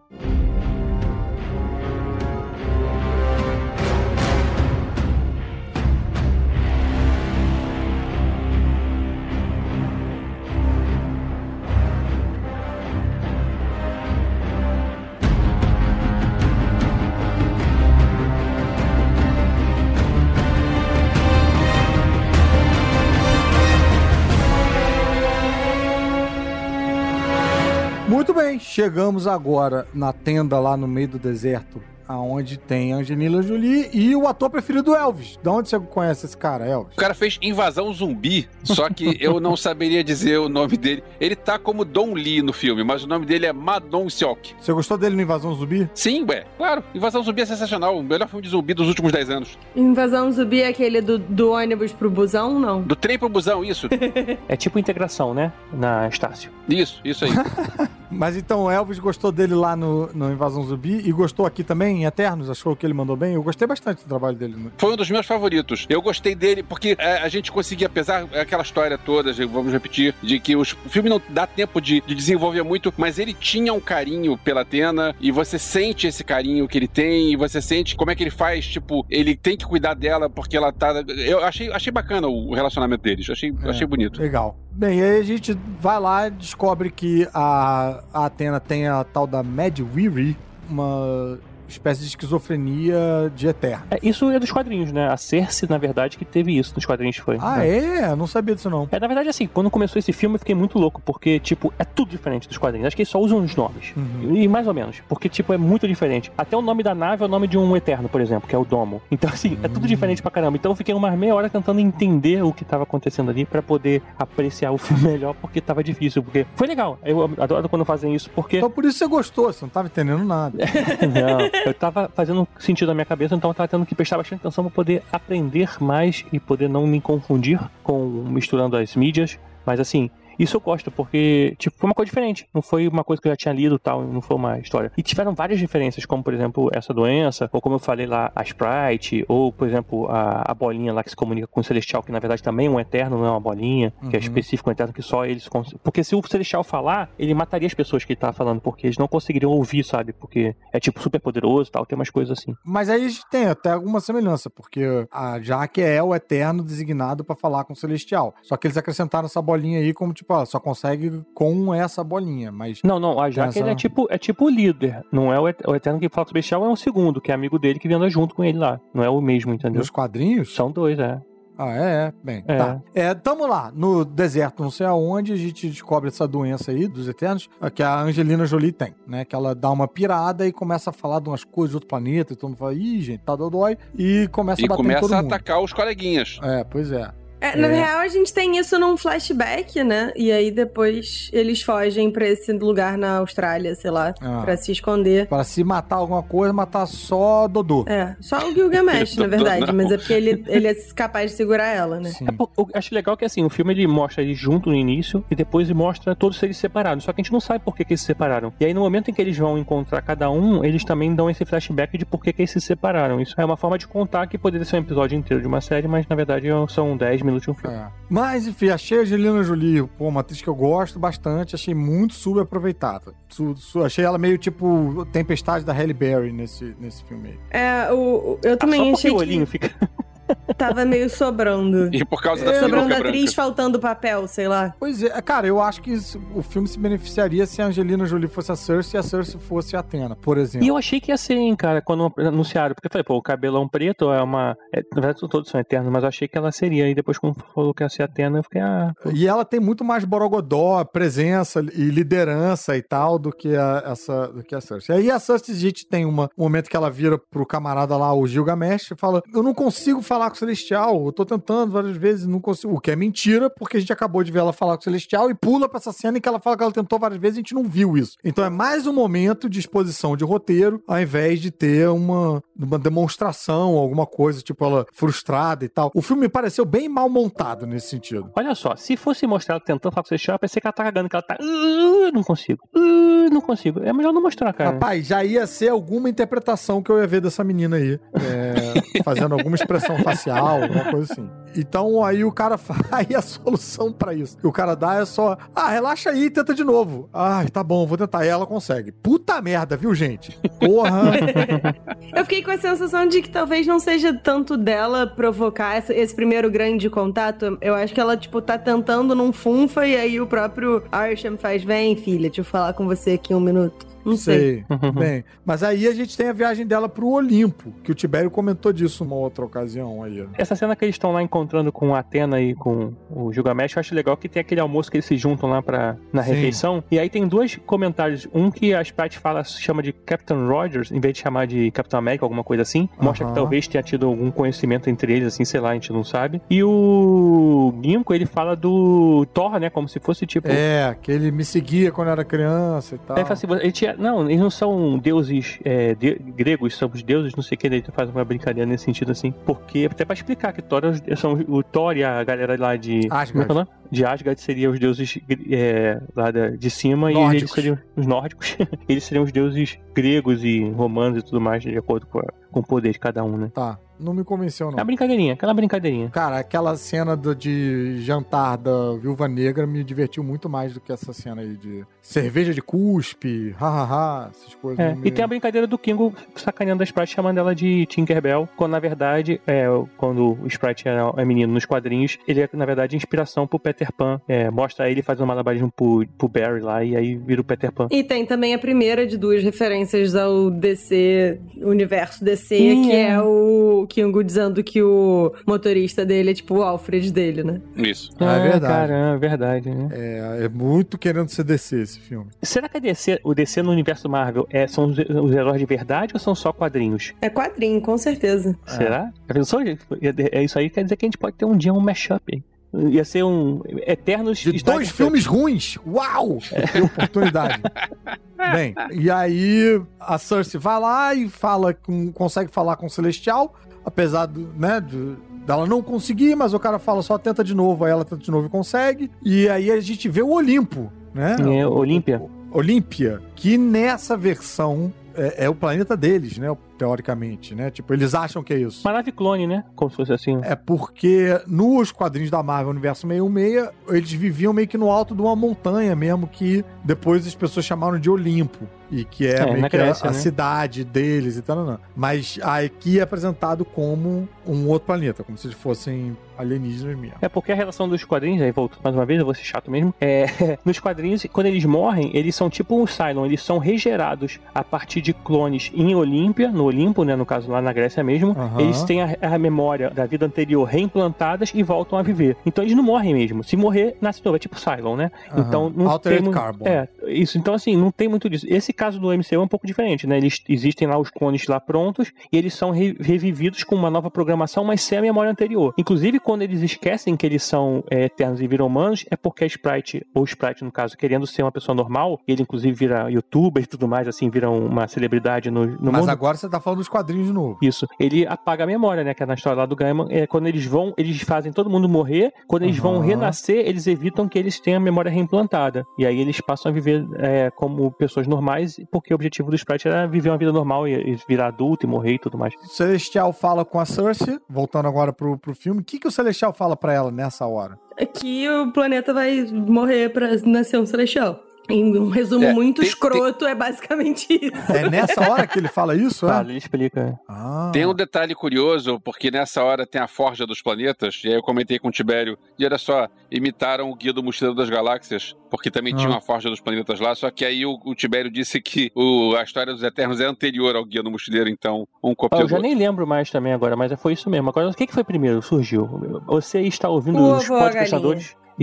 chegamos agora na tenda lá no meio do deserto, aonde tem a Angelina Jolie e o ator preferido do Elvis. De onde você conhece esse cara, Elvis? O cara fez Invasão Zumbi, só que eu não saberia dizer o nome dele. Ele tá como Don Lee no filme, mas o nome dele é Madon Seok. Você gostou dele no Invasão Zumbi? Sim, ué, claro. Invasão Zumbi é sensacional. O melhor filme de zumbi dos últimos 10 anos. Invasão zumbi é aquele do, do ônibus pro busão, não? Do trem pro busão, isso. *laughs* É tipo integração, né? Na Estácio. Isso, isso aí. *laughs* Mas então o Elvis gostou dele lá no, no Invasão Zumbi e gostou aqui também em Eternos? Achou que ele mandou bem? Eu gostei bastante do trabalho dele. né? Foi um dos meus favoritos. Eu gostei dele porque é, a gente conseguia, apesar daquela história toda, vamos repetir, de que os, o filme não dá tempo de, de desenvolver muito, mas ele tinha um carinho pela Atena e você sente esse carinho que ele tem e você sente como é que ele faz, tipo, ele tem que cuidar dela porque ela tá. Eu achei, achei bacana o relacionamento deles, achei, É. achei bonito. Legal. Bem, aí a gente vai lá e descobre que a, a Atena tem a tal da Mad Weary, uma espécie de esquizofrenia de eterno. É, isso é dos quadrinhos, né? A Cersei, na verdade, que teve isso nos quadrinhos foi. Ah, né? é? Não sabia disso não. É, na verdade, assim, quando começou esse filme eu fiquei muito louco, porque, tipo, é tudo diferente dos quadrinhos. Acho que eles só usam os nomes. Uhum. E mais ou menos, porque, tipo, é muito diferente. Até o nome da nave é o nome de um Eterno, por exemplo, que é o Domo. Então, assim, é tudo diferente pra caramba. Então eu fiquei umas meia hora tentando entender o que tava acontecendo ali pra poder apreciar o filme *laughs* melhor, porque tava difícil. Porque foi legal. Eu adoro quando fazem isso, porque. Então por isso você gostou, você não tava entendendo nada. *laughs* Não, eu tava fazendo sentido na minha cabeça, então eu tava tendo que prestar bastante atenção pra poder aprender mais e poder não me confundir com misturando as mídias. Mas assim, isso eu gosto, porque, tipo, foi uma coisa diferente. Não foi uma coisa que eu já tinha lido e tal, não foi uma história. E tiveram várias diferenças, como, por exemplo, essa doença, ou como eu falei lá, a Sprite, ou, por exemplo, a, a bolinha lá que se comunica com o Celestial, que na verdade também é um Eterno, não é uma bolinha, que é Uhum. específico, um Eterno que só eles... cons- Porque se o Celestial falar, ele mataria as pessoas que ele tá falando, porque eles não conseguiriam ouvir, sabe? Porque é, tipo, super poderoso e tal, tem umas coisas assim. Mas aí a gente tem até alguma semelhança, porque a Jaque é o Eterno designado pra falar com o Celestial. Só que eles acrescentaram essa bolinha aí como, tipo, ó, só consegue com essa bolinha, mas... Não, não, a Jaque Essa- ele é tipo, é tipo o líder. Não é o, Et- o Eterno que fala com o Celestial, é um segundo, que é amigo dele que anda junto com ele lá. Não é o mesmo, entendeu? Nos quadrinhos? São dois, é. Ah, é, é. Bem, É. tá. É, tamo lá, no deserto, não sei aonde, a gente descobre essa doença aí dos Eternos, a que a Angelina Jolie tem, né? Que ela dá uma pirada e começa a falar de umas coisas de outro planeta, e todo mundo fala, ih, gente, tá dodói, e começa E a bater em todo começa a atacar os coleguinhas. É, pois é. É, na É. real, a gente tem isso num flashback, né? E aí depois eles fogem pra esse lugar na Austrália, sei lá, Ah. pra se esconder. Para se matar alguma coisa, matar só Dodô. É, só o Gilgamesh, na *laughs* verdade, Não. mas é porque ele, ele é capaz de segurar ela, né? Sim. É, eu acho legal que assim, o filme ele mostra eles junto no início e depois ele mostra todos eles separados. Só que a gente não sabe por que, que eles se separaram. E aí, no momento em que eles vão encontrar cada um, eles também dão esse flashback de por que, que eles se separaram. Isso é uma forma de contar que poderia ser um episódio inteiro de uma série, mas na verdade são 10 minutos de um filme. É. Mas, enfim, achei a Angelina Jolie, pô, uma atriz que eu gosto bastante, achei muito subaproveitada. Su, su, achei ela meio tipo Tempestade da Halle Berry nesse, nesse filme aí. É, o, o- eu Ah, também só porque achei o que... olhinho fica. *laughs* Tava meio sobrando. E por causa da sobrando atriz, branca. faltando papel, sei lá. Pois é, cara, eu acho que isso- o filme se beneficiaria se a Angelina Jolie fosse a Cersei e a Cersei fosse a Athena, por exemplo. E eu achei que ia ser, hein, cara, quando anunciaram. Porque eu falei, pô, o cabelão preto é uma. é, na verdade, todos são eternos, mas eu achei que ela seria. E depois, quando falou que ia ser Atena, eu fiquei, ah. pô. E ela tem muito mais borogodó, presença e liderança e tal do que a, essa, do que a Cersei. Aí a Cersei, a gente tem uma, um momento que ela vira pro camarada lá, o Gilgamesh, e fala: Eu não consigo falar com o Celestial, eu tô tentando várias vezes, não consigo. O que é mentira, porque a gente acabou de ver ela falar com o Celestial e pula pra essa cena em que ela fala que ela tentou várias vezes e a gente não viu isso. Então é mais um momento de exposição de roteiro, ao invés de ter uma, uma demonstração, alguma coisa, tipo ela frustrada e tal. O filme me pareceu bem mal montado nesse sentido. Olha só, se fosse mostrar ela tentando falar com o Celestial, eu pensei que ela tá cagando, que ela tá. "Uh, não consigo. Uh, não consigo. É melhor não mostrar, cara. Rapaz, já ia ser alguma interpretação que eu ia ver dessa menina aí. é, *laughs* fazendo alguma expressão facial, *laughs* alguma coisa assim. Então aí o cara *laughs* faz aí a solução pra isso. que o cara dá é só, ah, relaxa aí e tenta de novo. Ai, tá bom, vou tentar. E ela consegue. Puta merda, viu, gente? Porra. *laughs* Eu fiquei com a sensação de que talvez não seja tanto dela provocar essa- esse primeiro grande contato. Eu acho que ela, tipo, tá tentando num funfa e aí o próprio Arsham faz, vem, filha, deixa eu falar com você aqui um minuto. Não sei. sei. *laughs* Bem, mas aí a gente tem a viagem dela pro Olimpo, que o Tibério comentou disso uma outra ocasião aí. Essa cena que eles estão lá encontrando com a Atena e com o Gilgamesh, eu acho legal que tem aquele almoço que eles se juntam lá pra, na Sim. refeição. E aí tem dois comentários. Um que a Sprite fala, chama de Captain Rogers, em vez de chamar de Capitão América, alguma coisa assim. Mostra que talvez tenha tido algum conhecimento entre eles, assim, sei lá, a gente não sabe. E o Ginkgo, ele fala do Thor, né? Como se fosse tipo. É, que ele me seguia quando eu era criança e tal. Ele fala assim, ele tinha- não, eles não são deuses é, de- gregos, são os deuses, não sei o que, daí tu faz uma brincadeira nesse sentido assim. Porque, até pra explicar que Thor é são o Thor e a galera lá de. Asgard. É que é o nome? De Asgard seria os deuses é, lá de cima e eles Nórdicos. seriam os nórdicos. *laughs* eles seriam os deuses gregos e romanos e tudo mais, de acordo com, a- com o poder de cada um, né? Tá, não me convenceu É uma não. brincadeirinha, aquela brincadeirinha. Cara, aquela cena do- de jantar da Viúva Negra me divertiu muito mais do que essa cena aí de cerveja de cuspe, hahaha, essas coisas. É, me- e tem a brincadeira do Kingo sacaneando a Sprite, chamando ela de Tinkerbell, quando na verdade, é, quando o Sprite era, é menino nos quadrinhos, ele é na verdade inspiração pro Peter Pan. É, mostra ele fazendo malabarismo pro, pro Barry lá e aí vira o Peter Pan. E tem também a primeira de duas referências ao DC, universo DC, Sim, que é. é. o Kingo dizendo que o motorista dele é tipo o Alfred dele, né? Isso. Ah, é verdade. Caramba, é verdade, né? É, é muito querendo ser DC esse filme. Será que a DC, o DC no universo Marvel é, são os, os heróis de verdade ou são só quadrinhos? É quadrinho, com certeza. Será? Já pensou? É isso aí quer dizer que a gente pode ter um dia um mashup. hein? Ia ser um Eternos De Snyder dois Cut. filmes ruins! Uau! Que oportunidade. *laughs* Bem, e aí a Cersei vai lá e fala com, consegue falar com o Celestial, apesar do, né, de- dela não conseguir, mas o cara fala só tenta de novo, aí ela tenta de novo e consegue. E aí a gente vê o Olimpo, né? É, Olímpia. Olímpia, que nessa versão é, é o planeta deles, né? Teoricamente, né? Tipo, eles acham que é isso. Uma nave clone, né? Como se fosse assim. É porque nos quadrinhos da Marvel Universo 616, eles viviam meio que no alto de uma montanha mesmo, que depois as pessoas chamaram de Olimpo. E que é, É, meio que a- Grécia, a, né? cidade deles e tal. Não. Mas aqui é apresentado como um outro planeta, como se eles fossem alienígenas mesmo. É porque a relação dos quadrinhos, aí volto mais uma vez, eu vou ser chato mesmo. É, *laughs* nos quadrinhos, quando eles morrem, eles são tipo um Cylon, eles são regerados a partir de clones em Olímpia, no Olimpo, né? No caso lá na Grécia mesmo. Aham. Eles têm a, a memória da vida anterior reimplantadas e voltam a viver. Então eles não morrem mesmo. Se morrer, nasce novo. É tipo Cylon, né? Aham. Então não Altered tem Carbon. É, isso. Então assim, não tem muito disso. Esse caso do MCU é um pouco diferente, né? Eles existem lá os clones lá prontos e eles são re- revividos com uma nova programação, mas sem a memória anterior. Inclusive, quando eles esquecem que eles são é, eternos e viram humanos, é porque a Sprite, ou Sprite, no caso, querendo ser uma pessoa normal, ele inclusive vira youtuber e tudo mais, assim, vira uma celebridade no, no Mas mundo. agora você tá falando dos quadrinhos de novo. Isso. Ele apaga a memória, né? Que é na história lá do Gaiman. É, quando eles vão, eles fazem todo mundo morrer. Quando eles vão Aham. renascer, eles evitam que eles tenham a memória reimplantada. E aí eles passam a viver é, como pessoas normais, porque o objetivo do Sprite era viver uma vida normal e, e virar adulto e morrer e tudo mais. O Celestial fala com a Cersei, voltando agora pro, pro filme. O que, que o Celestial fala pra ela nessa hora? É que o planeta vai morrer pra nascer um celestial. Em um resumo É, muito tem- escroto, é basicamente isso. É nessa hora que ele fala isso, é? ele explica. Ah. Tem um detalhe curioso, porque nessa hora tem a Forja dos Planetas, e aí eu comentei com o Tibério, e olha só, imitaram o Guia do Mochileiro das Galáxias, porque também tinha Ah. uma Forja dos Planetas lá, só que aí o, o Tibério disse que o- a história dos Eternos é anterior ao Guia do Mochileiro, então um Ah, copiou eu do já outro. nem lembro mais também agora, mas foi isso mesmo. Agora, o que, que foi primeiro? Surgiu. Você está ouvindo O os ovo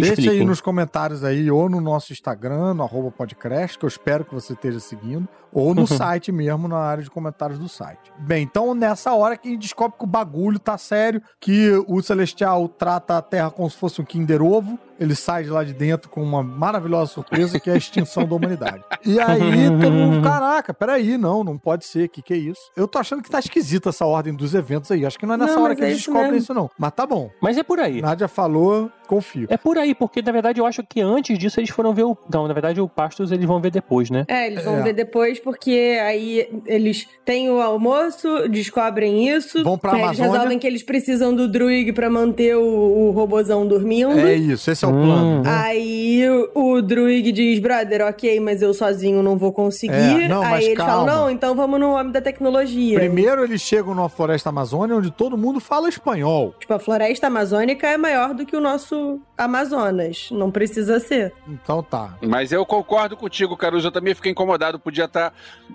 podcastadores? Deixa aí nos comentários aí, ou no nosso Instagram, no arroba podcast, que eu espero que você esteja seguindo, ou no Uhum. *laughs* site mesmo, na área de comentários do site. Bem, então nessa hora que a gente descobre que o bagulho tá sério, que o Celestial trata a Terra como se fosse um Kinder Ovo, ele sai de lá de dentro com uma maravilhosa surpresa, que é a extinção da humanidade. E aí todo mundo, *laughs* caraca, peraí, não, não pode ser, que que é isso? Eu tô achando que tá esquisita essa ordem dos eventos aí, acho que não é nessa Não, hora que é eles descobrem isso não. Mas tá bom, Mas é por aí. Nádia falou, confio. É por aí, porque na verdade eu acho que antes disso eles foram ver o. Não, na verdade o Pastos eles vão ver depois, né? É, eles vão É. ver depois, porque aí eles têm o almoço, descobrem isso. Vão pra aí Eles Amazônia. resolvem que eles precisam do Druig pra manter o, o robozão dormindo. É isso, esse é o Hum. plano. né? Aí o, o Druig diz, brother, ok, mas eu sozinho não vou conseguir. É, não, aí eles falam, calma. não, então vamos no homem da tecnologia. Primeiro eles chegam numa floresta amazônica onde todo mundo fala espanhol. Tipo, a floresta amazônica é maior do que o nosso Amazonas. Não precisa ser. Então tá. Mas eu concordo contigo, Caruso, eu também fiquei incomodado, podia estar...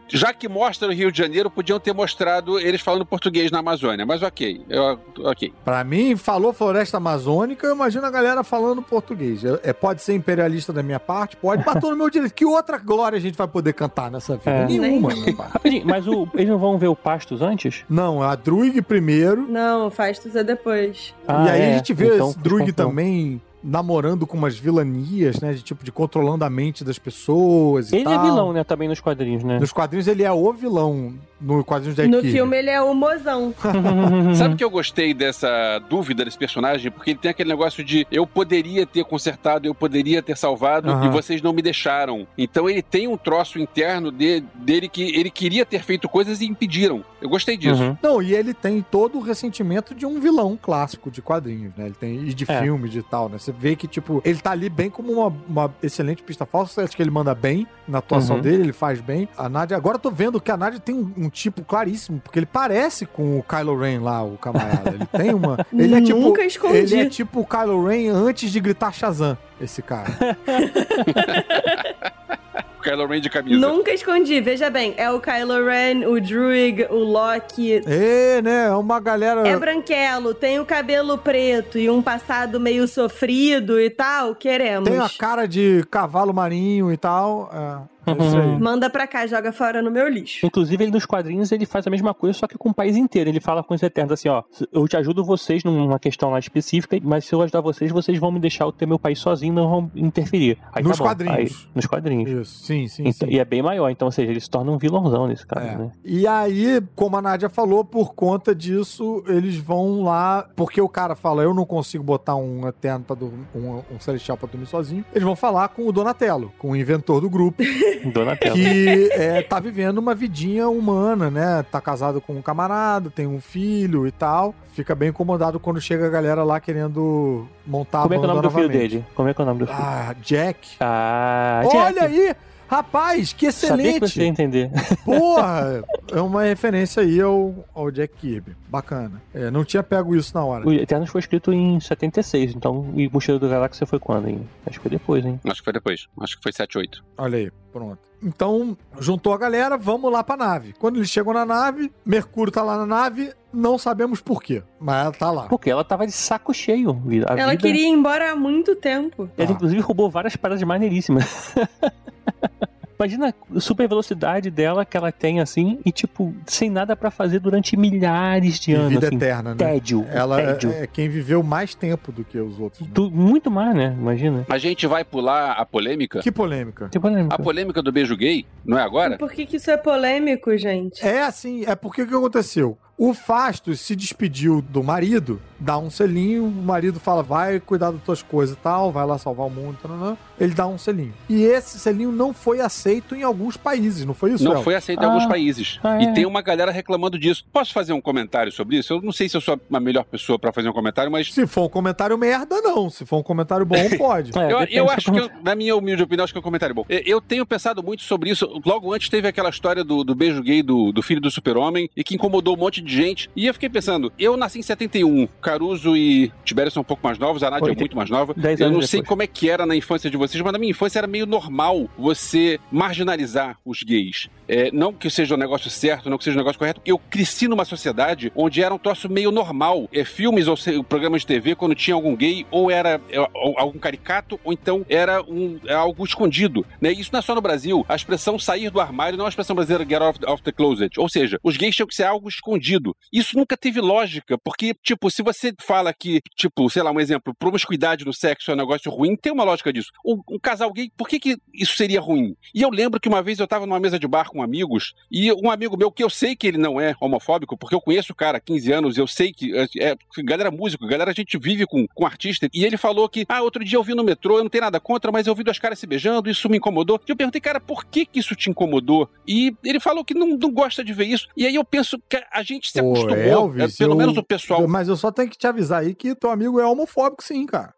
Já que mostra o Rio de Janeiro, podiam ter mostrado eles falando português na Amazônia, mas ok, eu, ok. Pra mim, falou floresta amazônica, eu imagino a galera falando português. É, é- pode ser imperialista da minha parte, pode, bater no meu direito. Que outra glória a gente vai poder cantar nessa vida? É. Nenhuma, meu pai. Rapidinho, mas o- eles não vão ver o Pastos antes? Não, a Druig primeiro. Não, Fastos é depois. e aí é. a gente vê Então, esse Druig então. também namorando com umas vilanias, né? De tipo, de controlando a mente das pessoas e Ele tal. é vilão, né? Também nos quadrinhos, né? Nos quadrinhos ele é o vilão. No quadrinho de No Kirby. filme ele é o mozão. *laughs* Sabe que eu gostei dessa dúvida desse personagem? Porque ele tem aquele negócio de eu poderia ter consertado, eu poderia ter salvado e vocês não me deixaram. Então ele tem um troço interno de- dele que ele queria ter feito coisas e impediram. Eu gostei disso. Uhum. Não, e ele tem todo o ressentimento de um vilão clássico de quadrinhos, né? Ele tem, e de É. filmes e tal, né? Você vê que, tipo, ele tá ali bem como uma, uma excelente pista falsa. Acho que ele manda bem na atuação Uhum. dele, ele faz bem. A Nádia, agora eu tô vendo que a Nádia tem um, um tipo claríssimo, porque ele parece com o Kylo Ren lá, o camarada. Ele tem uma. *laughs* Ele é tipo. Nunca escondi. Ele é tipo o Kylo Ren antes de gritar Shazam, esse cara. *laughs* O Kylo Ren de camisa. Nunca escondi, veja bem. É o Kylo Ren, o Druig, o Loki. é, né? É uma galera. É branquelo, tem o cabelo preto e um passado meio sofrido e tal. Queremos. Tem a cara de cavalo marinho e tal. É, é. Manda pra cá, joga fora no meu lixo. Inclusive, ele nos quadrinhos ele faz a mesma coisa, só que com o país inteiro. Ele fala com os Eternos assim, ó, eu te ajudo vocês numa questão lá específica, mas se eu ajudar vocês, vocês vão me deixar eu ter meu país sozinho, não vão interferir. Aí, Nos tá quadrinhos. Aí, nos quadrinhos. Isso, sim, sim, Então- sim. e é bem maior, então, ou seja, ele se torna um vilãozão nesse caso, É. né? E aí, como a Nádia falou, por conta disso, eles vão lá. Porque o cara fala, eu não consigo botar um Eterno pra dormir, um, um Celestial pra dormir sozinho. Eles vão falar com o Donatello, com o inventor do grupo, *laughs* Donatello. *laughs* que é, tá vivendo uma vidinha humana, né? Tá casado com um camarada, tem um filho e tal. Fica bem incomodado quando chega a galera lá querendo montar Como a é que é o banda nome do filho dele? Como é que é o nome do filho? Ah, Jack. Ah, Olha Jack. aí! Rapaz, que Sabia que excelente! você ia entender. *laughs* Porra! É uma referência aí ao, ao Jack Kirby. Bacana. É, não tinha pego isso na hora. O Eternos foi escrito em 76, então e Mochileiro do Galáxia foi quando, hein? Acho que foi depois, hein? Acho que foi depois. Acho que foi 7, 8. Olha aí, pronto. Então, juntou a galera, vamos lá pra nave. Quando eles chegam na nave, Mercúrio tá lá na nave, não sabemos por quê, mas ela tá lá. Porque ela tava de saco cheio. Ela vida... queria ir embora há muito tempo. Ela, Ah. inclusive, roubou várias paradas maneiríssimas. *laughs* Imagina a super velocidade dela que ela tem, assim, e, tipo, sem nada pra fazer durante milhares de E anos. vida assim. eterna, né? Tédio. Ela tédio. é, é quem viveu mais tempo do que os outros. né? Tu- muito mais, né? Imagina. A gente vai pular a polêmica? Que polêmica. Que polêmica. A polêmica do beijo gay? Não é agora? Por que, que isso é polêmico, gente? É assim, é porque o que aconteceu? O Fastos se despediu do marido, dá um selinho, o marido fala, vai cuidar das tuas coisas e tal, vai lá salvar o mundo, ele dá um selinho. E esse selinho não foi aceito em alguns países, não foi isso, Não El? foi aceito em Ah. alguns países. Ah, E é. tem uma galera reclamando disso. Posso fazer um comentário sobre isso? Eu não sei se eu sou a melhor pessoa pra fazer um comentário, mas Se for um comentário merda, não. Se for um comentário bom, *laughs* pode. É, eu, eu acho que, eu- na minha humilde opinião, acho que é um comentário bom. Eu- Eu tenho pensado muito sobre isso. Logo antes teve aquela história do, do beijo gay do, do filho do super-homem e que incomodou um monte de gente. E eu fiquei pensando, eu nasci em 71, Caruso e Tibério são um pouco mais novos, a Nádia é muito mais nova. Eu não sei depois. como é que era na infância de vocês, mas na minha infância era meio normal você marginalizar os gays. É, não que seja um negócio certo, não que seja um negócio correto. Eu cresci numa sociedade onde era um troço meio normal. É, filmes ou se- programas de TV, quando tinha algum gay, ou era é, ou- algum caricato, ou então era um, é algo escondido. Né? Isso não é só no Brasil. A expressão sair do armário não é a expressão brasileira get off, off the closet. Ou seja, os gays tinham que ser algo escondido. Isso nunca teve lógica, porque, tipo, se você fala que, tipo, sei lá, um exemplo, promiscuidade no sexo é um negócio ruim, tem uma lógica disso. Um, um casal gay, por que, que isso seria ruim? E eu lembro que uma vez eu tava numa mesa de bar com amigos, e um amigo meu, que eu sei que ele não é homofóbico, porque eu conheço o cara há 15 anos, eu sei que é, é galera músico, galera a gente vive com, com artista, e ele falou que, ah, outro dia eu vi no metrô, eu não tenho nada contra, mas eu vi dois caras se beijando, isso me incomodou. E eu perguntei, cara, por que que isso te incomodou? E ele falou que não, não gosta de ver isso. E aí eu penso que a gente se Ô, acostumou, Elvis, é, pelo eu- menos o pessoal. Mas eu só tenho que te avisar aí que teu amigo é homofóbico, sim, cara.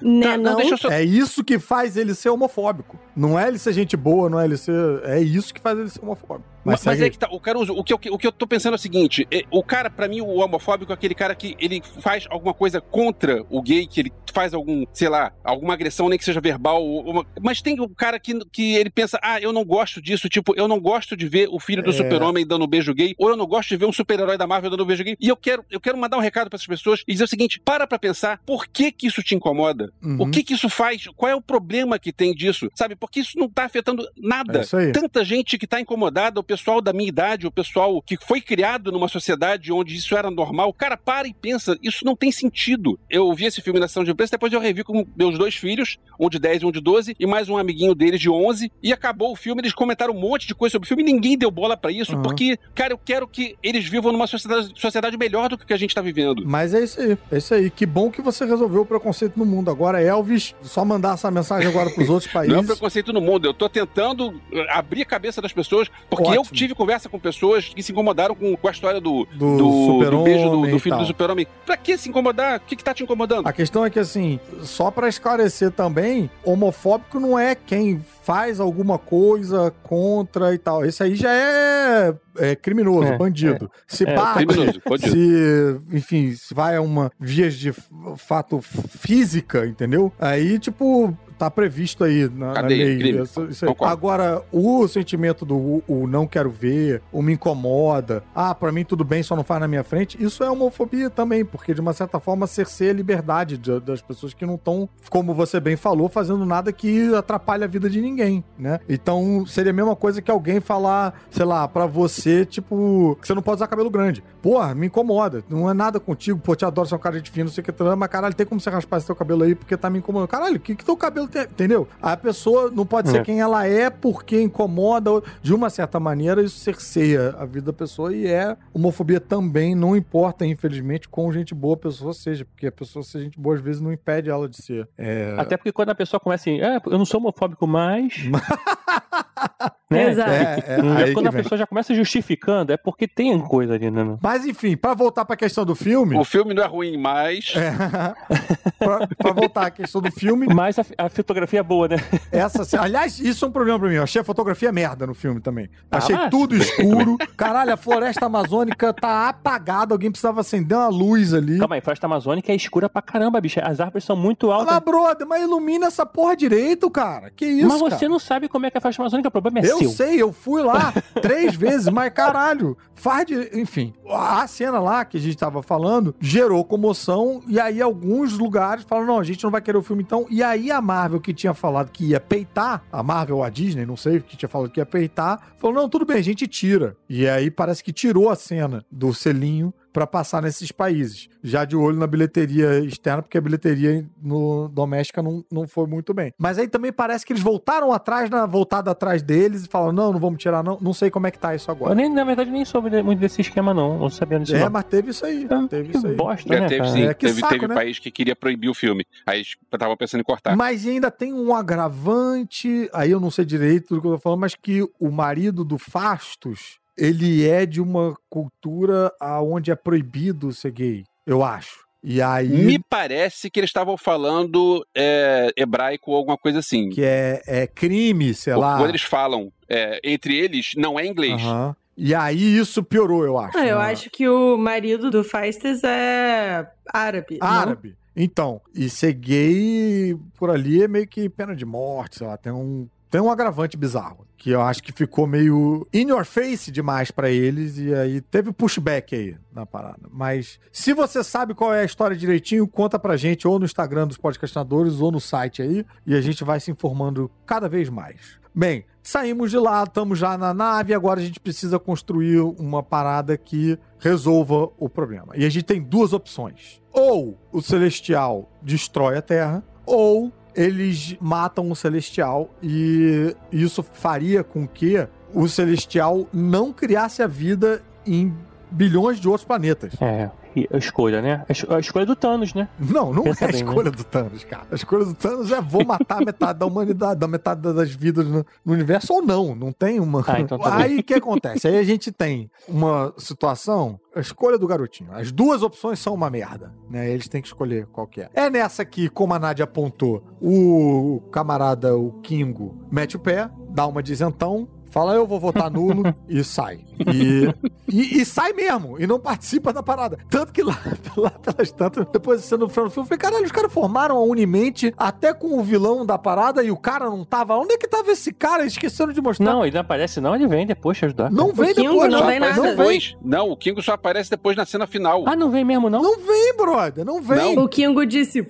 Né, Tá, não? deixa eu só É isso que faz ele ser homofóbico. Não é ele ser gente boa, não é ele ser. É isso que faz ele ser homofóbico. Mas, Mas, é que tá, o Caruso, o que, eu, o que eu tô pensando é o seguinte: é, o cara, pra mim, o homofóbico é aquele cara que ele faz alguma coisa contra o gay, que ele faz algum, sei lá, alguma agressão, nem que seja verbal. uma- mas tem o cara que, que ele pensa, ah, eu não gosto disso, tipo, eu não gosto de ver o filho do É. super-homem dando um beijo gay, ou eu não gosto de ver um super-herói da Marvel dando um beijo gay. E eu quero, eu quero mandar um recado pra essas pessoas e dizer o seguinte: para pra pensar, por que que isso te incomoda? Uhum. O que que isso faz? Qual é o problema que tem disso? Sabe? Porque isso não tá afetando nada É isso aí. tanta gente que está incomodada, o pessoal da minha idade, o pessoal que foi criado numa sociedade onde isso era normal. Cara, para e pensa, isso não tem sentido. Eu vi esse filme na sessão de imprensa, depois eu revi com meus dois filhos, um de 10 e um de 12, e mais um amiguinho deles de 11, e acabou o filme, eles comentaram um monte de coisa sobre o filme, e ninguém deu bola pra isso, Uhum. porque, cara, eu quero que eles vivam numa sociedade, sociedade melhor do que a que a gente tá vivendo. Mas é isso aí, é isso aí. Que bom que você resolveu o preconceito no mundo. Agora, Elvis, só mandar essa mensagem agora pros outros *laughs* Não é países. preconceito no mundo, eu tô tentando eh, abrir a cabeça das pessoas, porque eu Ótimo. tive conversa com pessoas que se incomodaram com, com a história do, Do, do, do beijo do, do filho do super-homem. Pra que se incomodar? O que, que tá te incomodando? A questão é que, assim, só pra esclarecer também, homofóbico não é quem faz alguma coisa contra e tal. Esse aí já é, é criminoso, É, bandido. Se É, bate, Criminoso, pode se, enfim, se vai a uma vias de fato física, entendeu? Aí, tipo, tá previsto aí na, na lei. Isso- isso aí. Agora, o sentimento do o, o não quero ver, o me incomoda, ah, pra mim tudo bem, só não faz na minha frente, isso é homofobia também, porque de uma certa forma cerceia a liberdade de- das pessoas que não estão, como você bem falou, fazendo nada que atrapalhe a vida de ninguém, né? Então, seria a mesma coisa que alguém falar, sei lá, pra você, tipo, que você não pode usar cabelo grande. Porra, me incomoda. Não é nada contigo, pô, te adoro, você é um cara de fino, não sei o que, mas caralho, tem como você raspar esse teu cabelo aí porque tá me incomodando. Caralho, o que que teu cabelo tem? Entendeu? A pessoa não pode ser É. quem ela é porque incomoda. De uma certa maneira, isso cerceia a vida da pessoa e é homofobia também, não importa, infelizmente, quão gente boa a pessoa seja, porque a pessoa ser gente boa às vezes não impede ela de ser. É, Até porque quando a pessoa começa assim, é, eu não sou homofóbico mais. *laughs* né? Exato. é, é, aí quando a vem. pessoa já começa justificando, é porque tem coisa ali, né? Mas enfim, pra voltar pra questão do filme. O filme não é ruim, mas. É, *laughs* pra, pra voltar à questão do filme, Mas a, a fotografia é boa, né? essa. Aliás, isso é um problema pra mim. Eu achei a fotografia merda no filme também. Ah, Achei mas- tudo escuro. Caralho, a floresta amazônica tá apagada. Alguém precisava acender uma luz ali. Calma aí, Floresta Amazônica é escura pra caramba, bicho. As árvores são muito altas. Mas, brother, mas ilumina essa porra direito, cara. Que isso, mas você cara? não sabe como é que é a Floresta Amazônica, o problema é Eu seu. sei, eu fui lá três vezes, mas caralho, faz de. Enfim, a cena lá que a gente tava falando gerou comoção, e aí alguns lugares falaram: não, a gente não vai querer o filme então. E aí a Marvel, que tinha falado que ia peitar, a Marvel ou a Disney, não sei, que tinha falado que ia peitar, falou: não, tudo bem, a gente tira. E aí parece que tirou a cena do selinho pra passar nesses países. Já de olho na bilheteria externa, porque a bilheteria no doméstica não, não foi muito bem. Mas aí também parece que eles voltaram atrás, na voltada atrás deles e falaram: não, não vamos tirar, não. Não sei como é que tá isso Eu agora. nem, na verdade, nem soube muito desse esquema, não. Não sabia disso, É, não. mas teve isso aí. Ah, Teve que isso aí. bosta, Já né, teve cara? sim. É, que teve saco, teve né? país que queria proibir o filme. Aí estavam pensando em cortar. Mas ainda tem um agravante, aí eu não sei direito do que eu tô falando, mas que o marido do Fastos, ele é de uma cultura onde é proibido ser gay, eu acho. E aí, Me parece que eles estavam falando é, hebraico ou alguma coisa assim. que é, é crime, sei lá. Quando eles falam é, entre eles, não é inglês. Aham. E aí isso piorou, eu acho. Ah, eu né? acho que o marido do Feistes é árabe. não? Árabe. Então, e ser gay por ali é meio que pena de morte, sei lá, tem um, tem um agravante bizarro. Que eu acho que ficou meio in your face demais pra eles, e aí teve pushback aí na parada. Mas se você sabe qual é a história direitinho, conta pra gente ou no Instagram dos podcastinadores ou no site aí, e a gente vai se informando cada vez mais. Bem, saímos de lá, estamos já na nave, agora a gente precisa construir uma parada que resolva o problema. E a gente tem duas opções. Ou o Celestial destrói a Terra, ou eles matam o Celestial e isso faria com que o Celestial não criasse a vida em bilhões de outros planetas. É, a escolha, né? A es- A escolha do Thanos, né? Não, não Pensa é a bem, né? escolha do Thanos, cara. A escolha do Thanos é vou matar metade da humanidade, da metade das vidas no, no universo ou não. Não tem uma. Ah, então tá. Aí o que acontece? Aí a gente tem uma situação, a escolha do garotinho. As duas opções são uma merda, né? Eles têm que escolher qual que é. É nessa que, como a Nádia apontou, o camarada, o Kingo, mete o pé, dá uma de isentão, fala eu vou votar nulo e sai. E, e, e sai mesmo, e não participa da parada. Tanto que lá, *laughs* lá pelas tantas, depois você no final do filme, eu falei, caralho, os caras formaram a Unimente até com o vilão da parada e o cara não tava. Onde é que tava esse cara? Esqueceram de mostrar. Não, ele não aparece, não, ele vem depois te ajudar. Não vem depois, não Só vem nada. depois. Não, o Kingo só aparece depois na cena final. Ah, não vem mesmo, não? Não vem, brother, não vem. O Kingo disse,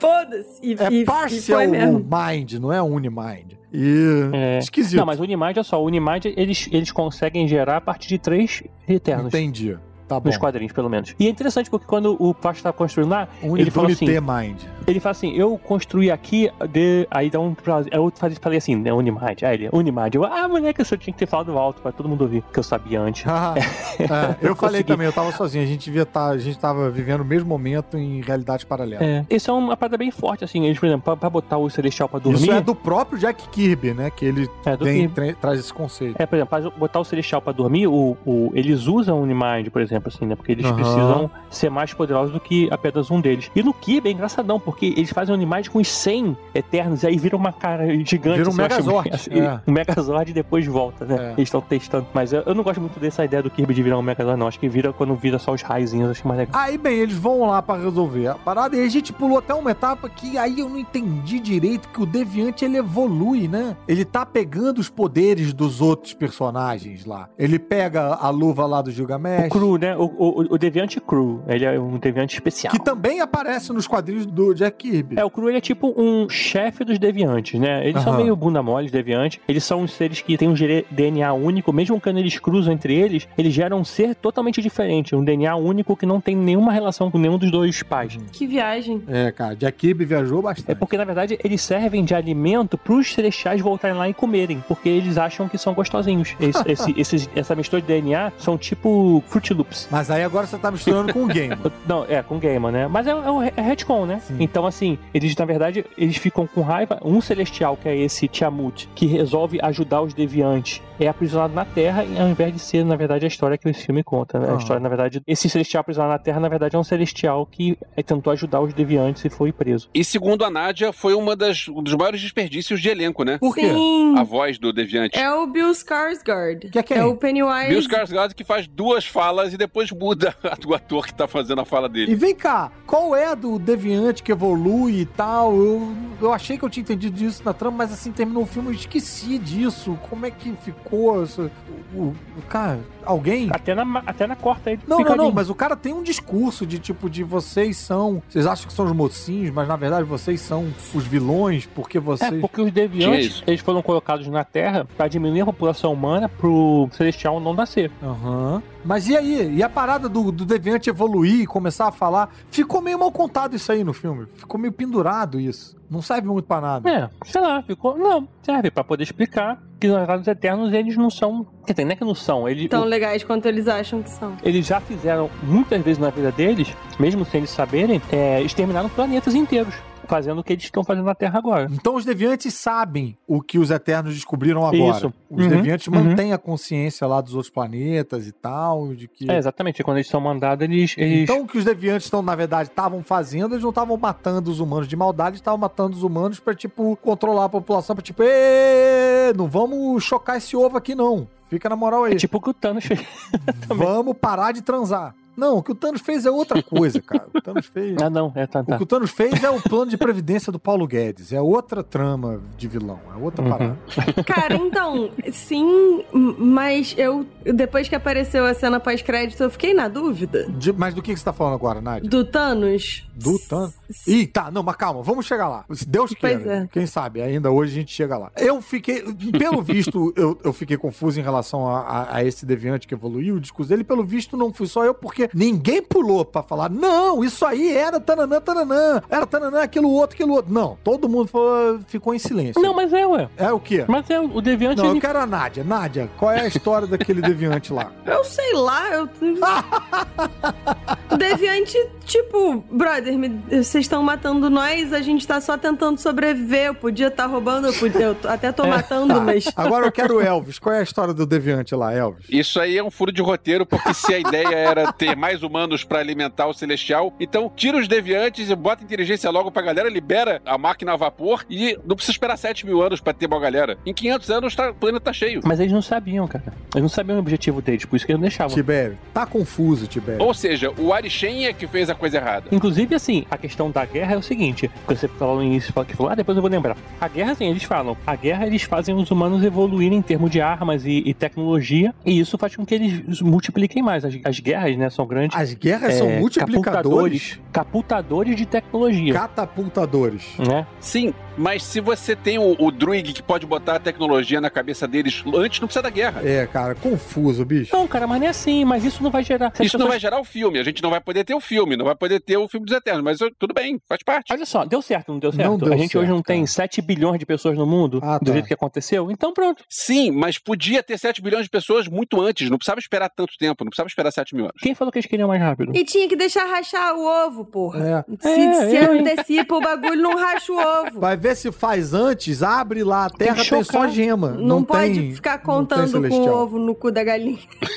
foda-se. E, É e, e partial foi mesmo. mind, não é unimind. E É. esquisito. Não, mas o Unimind, olha só, o Unimind, eles, eles conseguem gerar a partir de três Eternos. Entendi. Tá. Nos quadrinhos, pelo menos. E é interessante porque quando o Pasto tá construindo lá, Uni, ele falou assim, mind. ele fala assim, eu construí aqui, de... aí dá um... Eu fazia- falei assim, né, Unimind. Aí ele, Unimind. Eu, ah, moleque, eu tinha que ter falado alto pra todo mundo ouvir, que eu sabia antes. Ah, *laughs* é, eu Eu falei também, eu tava sozinho. A gente devia estar, a gente tava vivendo o mesmo momento em realidade paralela. É. Isso é uma parada bem forte, assim. Eles, por exemplo, pra, pra botar o Celestial pra dormir... Isso é do próprio Jack Kirby, né? Que ele é, tem, tra- traz esse conceito. É, por exemplo, pra botar o Celestial pra dormir, o, o- eles usam o Unimind, por exemplo, assim, né? Porque eles Aham. precisam ser mais poderosos do que apenas um deles. E no Kirby é engraçadão, porque eles fazem Unimind com os 100 Eternos, e aí vira uma cara gigante. Vira um assim, Megazord, acho- *laughs* é. Um Megazord e depois volta, né? É. Eles estão testando. Mas eu, eu não gosto muito dessa ideia do Kirby de virar um Megazord, não. Acho que vira quando vira só os raizinhos, acho mais legal. Aí, bem, eles vão lá pra resolver a parada e a gente pulou até uma etapa que aí eu não entendi direito que o Deviante ele evolui, né? Ele tá pegando os poderes dos outros personagens lá. Ele pega a luva lá do Gilgamesh. O Crew, né? O, o, o Deviante Crew. Ele é um Deviante especial. Que também aparece nos quadrinhos do Jack Kirby. É, o Cru ele é tipo um chefe dos deviantes, né? Eles são Aham. meio bunda mole, os deviantes. Eles são os seres que têm um DNA único, mesmo quando eles cruzam entre eles, eles geram um ser totalmente diferente, um DNA único que não tem nenhuma relação com nenhum dos dois pais. Que viagem. É, cara, Jack Kirby viajou É bastante. porque, na verdade, eles servem de alimento pros celestiais voltarem lá e comerem, porque eles acham que são gostosinhos. Esse- *laughs* esse- esses- essa mistura de DNA são tipo Fruit Loops. Mas aí agora você tá misturando com o *laughs* game. Não, é, com Gamer, né? Mas é, é, o- é retcon, né? Sim. Então, assim, eles, na verdade, eles ficam com raiva. Um celestial, que é esse Tiamut, que resolve ajudar os deviantes, é aprisionado na Terra, ao invés de ser, na verdade, a história que esse filme conta, né? Aham. A história, na verdade, esse celestial aprisionado na Terra, na verdade, é um celestial que eh, tentou ajudar os deviantes e foi preso. E segundo a Nádia, foi uma das, um dos maiores desperdícios de elenco, né? Por quê? Sim. A voz do Deviante. É o Bill Skarsgård. Que é quem? É o Pennywise. Bill Skarsgård que faz duas falas e depois muda *laughs* o ator que tá fazendo a fala dele. E vem cá, qual é do Deviante que evolui e tal? Eu, eu achei que eu tinha entendido disso na trama, mas assim, terminou o filme, eu esqueci disso. Como é que ficou? Isso? O, o- cara, alguém? Até na, até na corta aí. Não, não, picadinho. não, mas o cara tem um discurso de tipo, de vocês são. Vocês acham que são os mocinhos, mas na verdade vocês são os vilões, porque É, vocês. porque os deviantes, eles foram colocados na Terra pra diminuir a população humana pro celestial não nascer. Aham. Mas e aí? E a parada do, do Deviante evoluir, começar a falar? Ficou meio mal contado isso aí no filme. Ficou meio pendurado isso. Não serve muito pra nada. É, sei lá, ficou. Não, serve pra poder explicar que os Eternos eles não são. Quer dizer, não é que não são. Eles, Tão legais quanto eles acham que são. eles já fizeram muitas vezes na vida deles, mesmo sem eles saberem, é, exterminaram planetas inteiros. Fazendo o que eles estão fazendo na Terra agora. Então os deviantes sabem o que os Eternos descobriram agora. Isso. Os Uhum, deviantes uhum. mantêm a consciência lá dos outros planetas e tal, de que... É, exatamente. Quando eles são mandados, eles. eles... Então o que os deviantes estão, na verdade, estavam fazendo, eles não estavam matando os humanos de maldade, estavam matando os humanos pra, tipo, controlar a população, pra, tipo, "Ê, não vamos chocar esse ovo aqui, não. Fica na moral aí. É tipo o que o Thanos fez. *laughs* Vamos parar de transar. Não, o que o Thanos fez é outra coisa, cara. O Thanos fez. Ah, não, é, tá, O tá. que o Thanos fez é o plano de previdência do Paulo Guedes. É outra trama de vilão. É outra Uhum. parada. Cara, então, sim, mas eu, depois que apareceu a cena pós-crédito, eu fiquei na dúvida. De- mas do que que você tá falando agora, Nádia? Do Thanos. Do Thanos? Ih, tá, não, mas calma, vamos chegar lá. Se Deus Pois queira. é. Quem sabe, ainda hoje a gente chega lá. Eu fiquei, pelo visto, eu, eu fiquei confuso em relação a, a- a esse deviante que evoluiu, o discurso dele. Pelo visto, não fui só eu, porque ninguém pulou pra falar, não, isso aí era tananã, tananã, era tananã, aquilo outro, aquilo outro. Não, todo mundo falou- ficou em silêncio. Não, mas é, ué. É o quê? Mas é, o Deviante. Não, eu ele... quero a Nádia. Nádia, qual é a história daquele *laughs* deviante lá? Eu sei lá, eu. *laughs* Deviante, tipo, brother, me- vocês estão matando nós, a gente tá só tentando sobreviver. Eu podia estar roubando, eu, podia, eu até tô matando, Tá, *laughs* mas. Agora eu quero o Elvis. Qual é a história do deviante lá, Elvis? Isso aí é um furo de roteiro, porque se a ideia era ter mais humanos pra alimentar o Celestial, então tira os deviantes e bota inteligência logo pra galera, libera a máquina a vapor e não precisa esperar 7 mil anos pra ter uma galera. Em 500 anos tá, o planeta tá cheio. Mas eles não sabiam, cara. Eles não sabiam o objetivo deles, por isso que eles não deixavam. Tibério, tá confuso, Tibério. Ou seja, o Arishem é que fez a coisa errada. Inclusive, assim, a questão da guerra é o seguinte: você falou no início, falou que falou, ah, depois eu vou lembrar. A guerra, assim, eles falam, a guerra eles fazem os humanos evoluírem em termos de armas e, e tecnologia, e isso faz com que eles multipliquem mais. As, as guerras, né, são grandes. As guerras são é, multiplicadores, Capultadores, capultadores de tecnologia. catapultadores. Né? Sim, mas se você tem o, o Druig que pode botar a tecnologia na cabeça deles antes, não precisa da guerra. É, cara, confuso, bicho. Não, cara, mas não é assim, mas isso não vai gerar. Isso não vai pessoas- gerar o filme. A gente não vai poder ter o filme, não vai poder ter o filme dos Eternos, mas tudo bem, faz parte. Olha só, deu certo, não deu certo? Não deu a gente hoje certo, não tem cara. 7 bilhões de pessoas no mundo, Ah, do tá. jeito que aconteceu, então pronto. Sim, mas podia ter 7 bilhões de pessoas muito antes. Não precisava esperar tanto tempo, não precisava esperar 7 mil anos. Quem falou que eles queriam mais rápido? E tinha que deixar rachar o ovo, porra. É. Se, É, se hein? antecipa o bagulho, não racha o ovo. Vai ver se faz antes, abre lá, a terra que tem, só gema. Não, Não, pode tem- ficar tem contando com o ovo no cu da galinha. *laughs*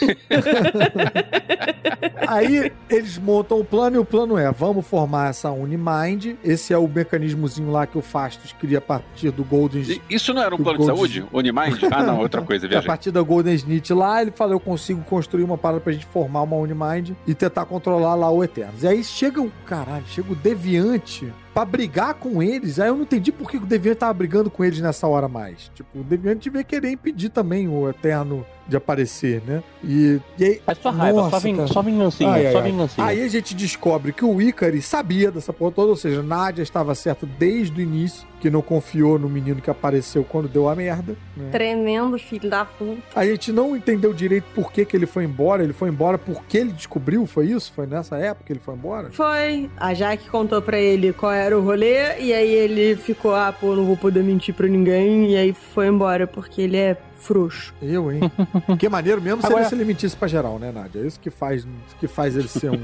Aí eles montam o plano e o plano é: vamos formar essa Unimind. Esse é o mecanismozinho lá que o Fastos cria a partir do Golden E Isso não era um plano de Gold- saúde? Unimind? Ah, não, outra *laughs* coisa, A viajei. partir da Golden Snitch lá, ele fala: Eu consigo construir uma parada pra gente formar uma Unimind e tentar controlar lá o Eternos. E aí chega o caralho, chega o Deviante pra brigar com eles. Aí eu não entendi por que o Deviante tava brigando com eles nessa hora mais. Tipo, o Deviante devia querer impedir também o Eterno de aparecer, né? E, e aí. É só raiva, Nossa, só, cara. só vingancinha, Ai, ai, só vingancinha. Aí a gente descobre que o Ikari sabia dessa porra toda, ou seja, Nádia estava certa desde o início, que não confiou no menino que apareceu quando deu a merda. Né? Tremendo filho da puta. A gente não entendeu direito por que, que ele foi embora. Ele foi embora porque ele descobriu, foi isso? Foi nessa época que ele foi embora? Foi. A Jaque contou pra ele qual era o rolê, e aí ele ficou, ah, pô, não vou poder mentir pra ninguém, e aí foi embora, porque ele é frouxo. Eu, hein? que maneiro mesmo seria Agora- se ele mentisse pra geral, né, Nádia? É isso que faz, que faz ele ser um,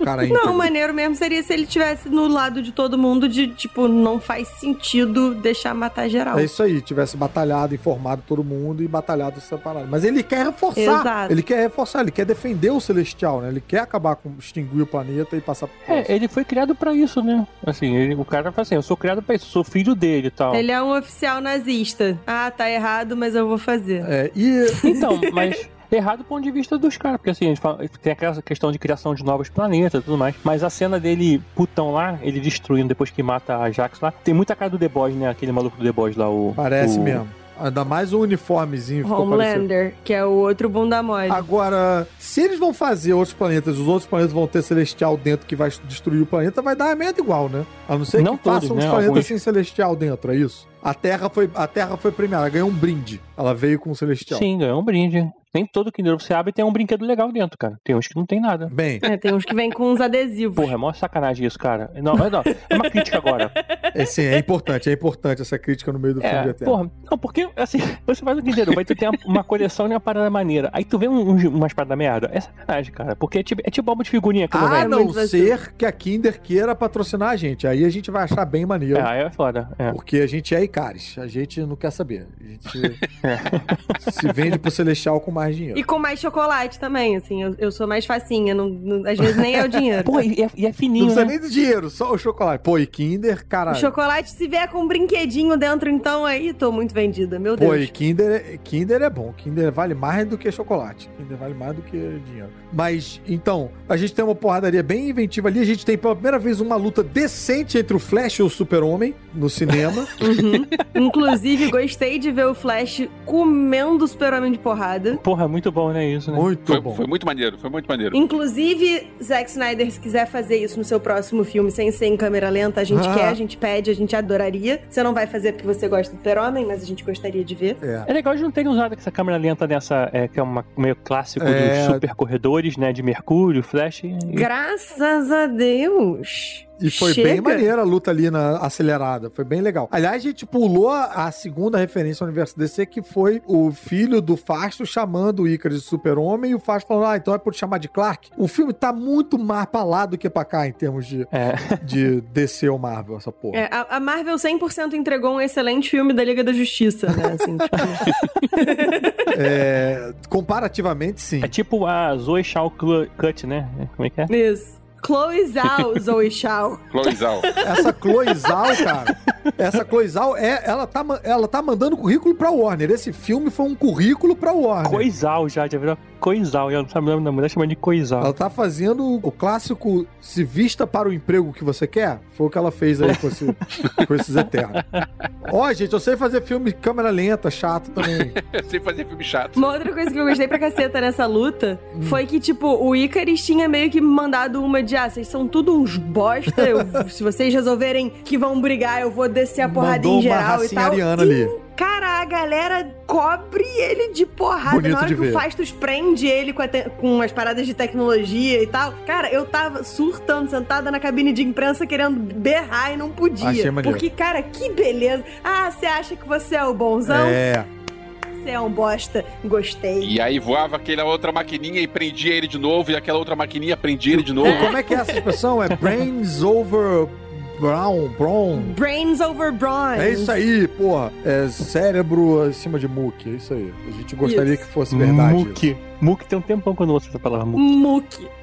um cara íntegro. Não, maneiro mesmo seria se ele tivesse no lado de todo mundo de, tipo, não faz sentido deixar matar geral. É isso aí, tivesse batalhado, informado todo mundo e batalhado separado. Mas ele quer reforçar. Exato. Ele quer reforçar, ele quer defender o Celestial, né? Ele quer acabar com, extinguir o planeta e passar pro próximo. É, ele foi criado pra isso, né? Assim, ele- o cara fala assim, eu sou criado pra isso, sou filho dele e tal. Ele é um oficial nazista. Ah, tá errado, mas eu vou fazer. É, e *laughs* Então, mas errado do ponto de vista dos caras, porque assim, a gente fala- tem aquela questão de criação de novos planetas e tudo mais, mas a cena dele, putão lá, ele destruindo depois que mata a Jax lá, tem muita cara do The Boys, né? Aquele maluco do The Boys lá, o... parece o- mesmo. Ainda mais o uniformezinho. Homelander, que é o outro bunda mole. Agora, se eles vão fazer outros planetas, os outros planetas vão ter celestial dentro que vai destruir o planeta, vai dar a merda igual, né? A não ser Não que todos, façam os né? planetas Alguns. sem celestial dentro, é isso? A Terra foi, a Terra foi premiada, ela ganhou um brinde. Ela veio com o celestial. Sim, ganhou um brinde. Nem todo Kinder você abre tem um brinquedo legal dentro, cara. Tem uns que não tem nada. Bem, É, tem uns que vem com uns adesivos. Porra, é mó sacanagem isso, cara. Não, é, não, é uma crítica agora. é, sim, é importante, é importante essa crítica no meio do filme de É, Eterno. porra, não, porque, assim, você faz o Kinder Ovo, aí tu tem uma, coleção e uma parada maneira. Aí tu vê um, um, umas paradas merda. É sacanagem, cara. Porque é tipo, é tipo álbum de figurinha que não A não ser que a Kinder queira patrocinar a gente. Aí a gente vai achar bem maneiro. É, aí é foda. É. Porque a gente é Icaris. A gente não quer saber. A gente *laughs* se vende pro Celestial com mais dinheiro. E com mais chocolate também, assim. Eu, eu sou mais facinha. Não, não- às vezes nem é o dinheiro. *laughs* Pô, e é, e é Não fininho, precisa né? nem de dinheiro, só o chocolate. Pô, e Kinder, O caralho. chocolate, se vier com um brinquedinho dentro, então aí tô muito vendida. Meu Pô, Deus. e Kinder, Kinder é bom. Kinder vale mais do que chocolate. Kinder vale mais do que dinheiro. Mas, então, a gente tem uma porradaria bem inventiva ali. A gente tem pela primeira vez uma luta decente entre o Flash e o Super-Homem no cinema. *laughs* Uhum. Inclusive, gostei de ver o Flash comendo o super-homem de porrada. Porra, muito bom, né? Isso, né? Muito Foi, bom. foi muito maneiro, foi muito maneiro. Inclusive, Zack Snyder, se quiser fazer isso no seu próximo filme sem ser em câmera lenta, a gente Ah. quer, a gente pede, a gente adoraria. Você não vai fazer porque você gosta do super-homem, mas a gente gostaria de ver. É. É legal de não terem usado essa câmera lenta nessa, é, que é uma meio clássico É. dos super corredores, né? De Mercúrio, Flash. E... Graças a Deus. E foi Chega. bem maneira a luta ali na acelerada. Foi bem legal. Aliás, a gente pulou a, segunda referência ao universo DC, que foi o filho do Fasto chamando o Icarus de super-homem e o Fasto falando, ah, então é por chamar de Clark. O filme tá muito mais pra lá do que pra cá em termos de, É. *laughs* de DC ou Marvel, essa porra. É, a, a Marvel 100% entregou um excelente filme da Liga da Justiça, né? Assim, *laughs* tipo, É, comparativamente, sim. É tipo a Zoe Shaw Cut, né? Como é que é? isso. Chloe Zhao, Zoe Shao. Chloizal. Essa Cloizal, cara, essa Cloizal, é, ela, tá, ela tá mandando currículo pra Warner. Esse filme foi um currículo pra Warner. Coisal já, já virou Coisal. Eu não sabe o nome da mulher, chama de Coisal. Ela tá fazendo o clássico se vista para o emprego que você quer. Foi o que ela fez aí com, esse- *laughs* com esses Eternos. Ó, gente, eu sei fazer filme de câmera lenta, chato também. *laughs* Sem fazer filme chato. Uma outra coisa que eu gostei pra caceta nessa luta foi que, tipo, o Icarus tinha meio que mandado uma de, ah, vocês são tudo uns bosta, eu- *laughs* se vocês resolverem que vão brigar, eu vou descer a porrada Mandou em uma geral e racinha tal. ariana E, ali. Cara, a galera cobre ele de porrada. Bonito Na hora de que ver. o Fastos prende ele com, te- com as paradas de tecnologia e tal. Cara, eu tava surtando, sentada na cabine de imprensa, querendo berrar e não podia. Achei maneiro. Porque, cara, que beleza. Ah, você acha que você é o bonzão? É. Você é um bosta. Gostei. E aí voava aquela outra maquininha e prendia ele de novo, e aquela outra maquininha prendia ele de novo. E como é que é essa expressão? É brains over brown, brown. Brains over bronze. É isso aí, porra. É cérebro acima de muque. É isso aí. A gente gostaria Isso. que fosse verdade. Muque. Muque tem um tempão quando eu ouço essa palavra.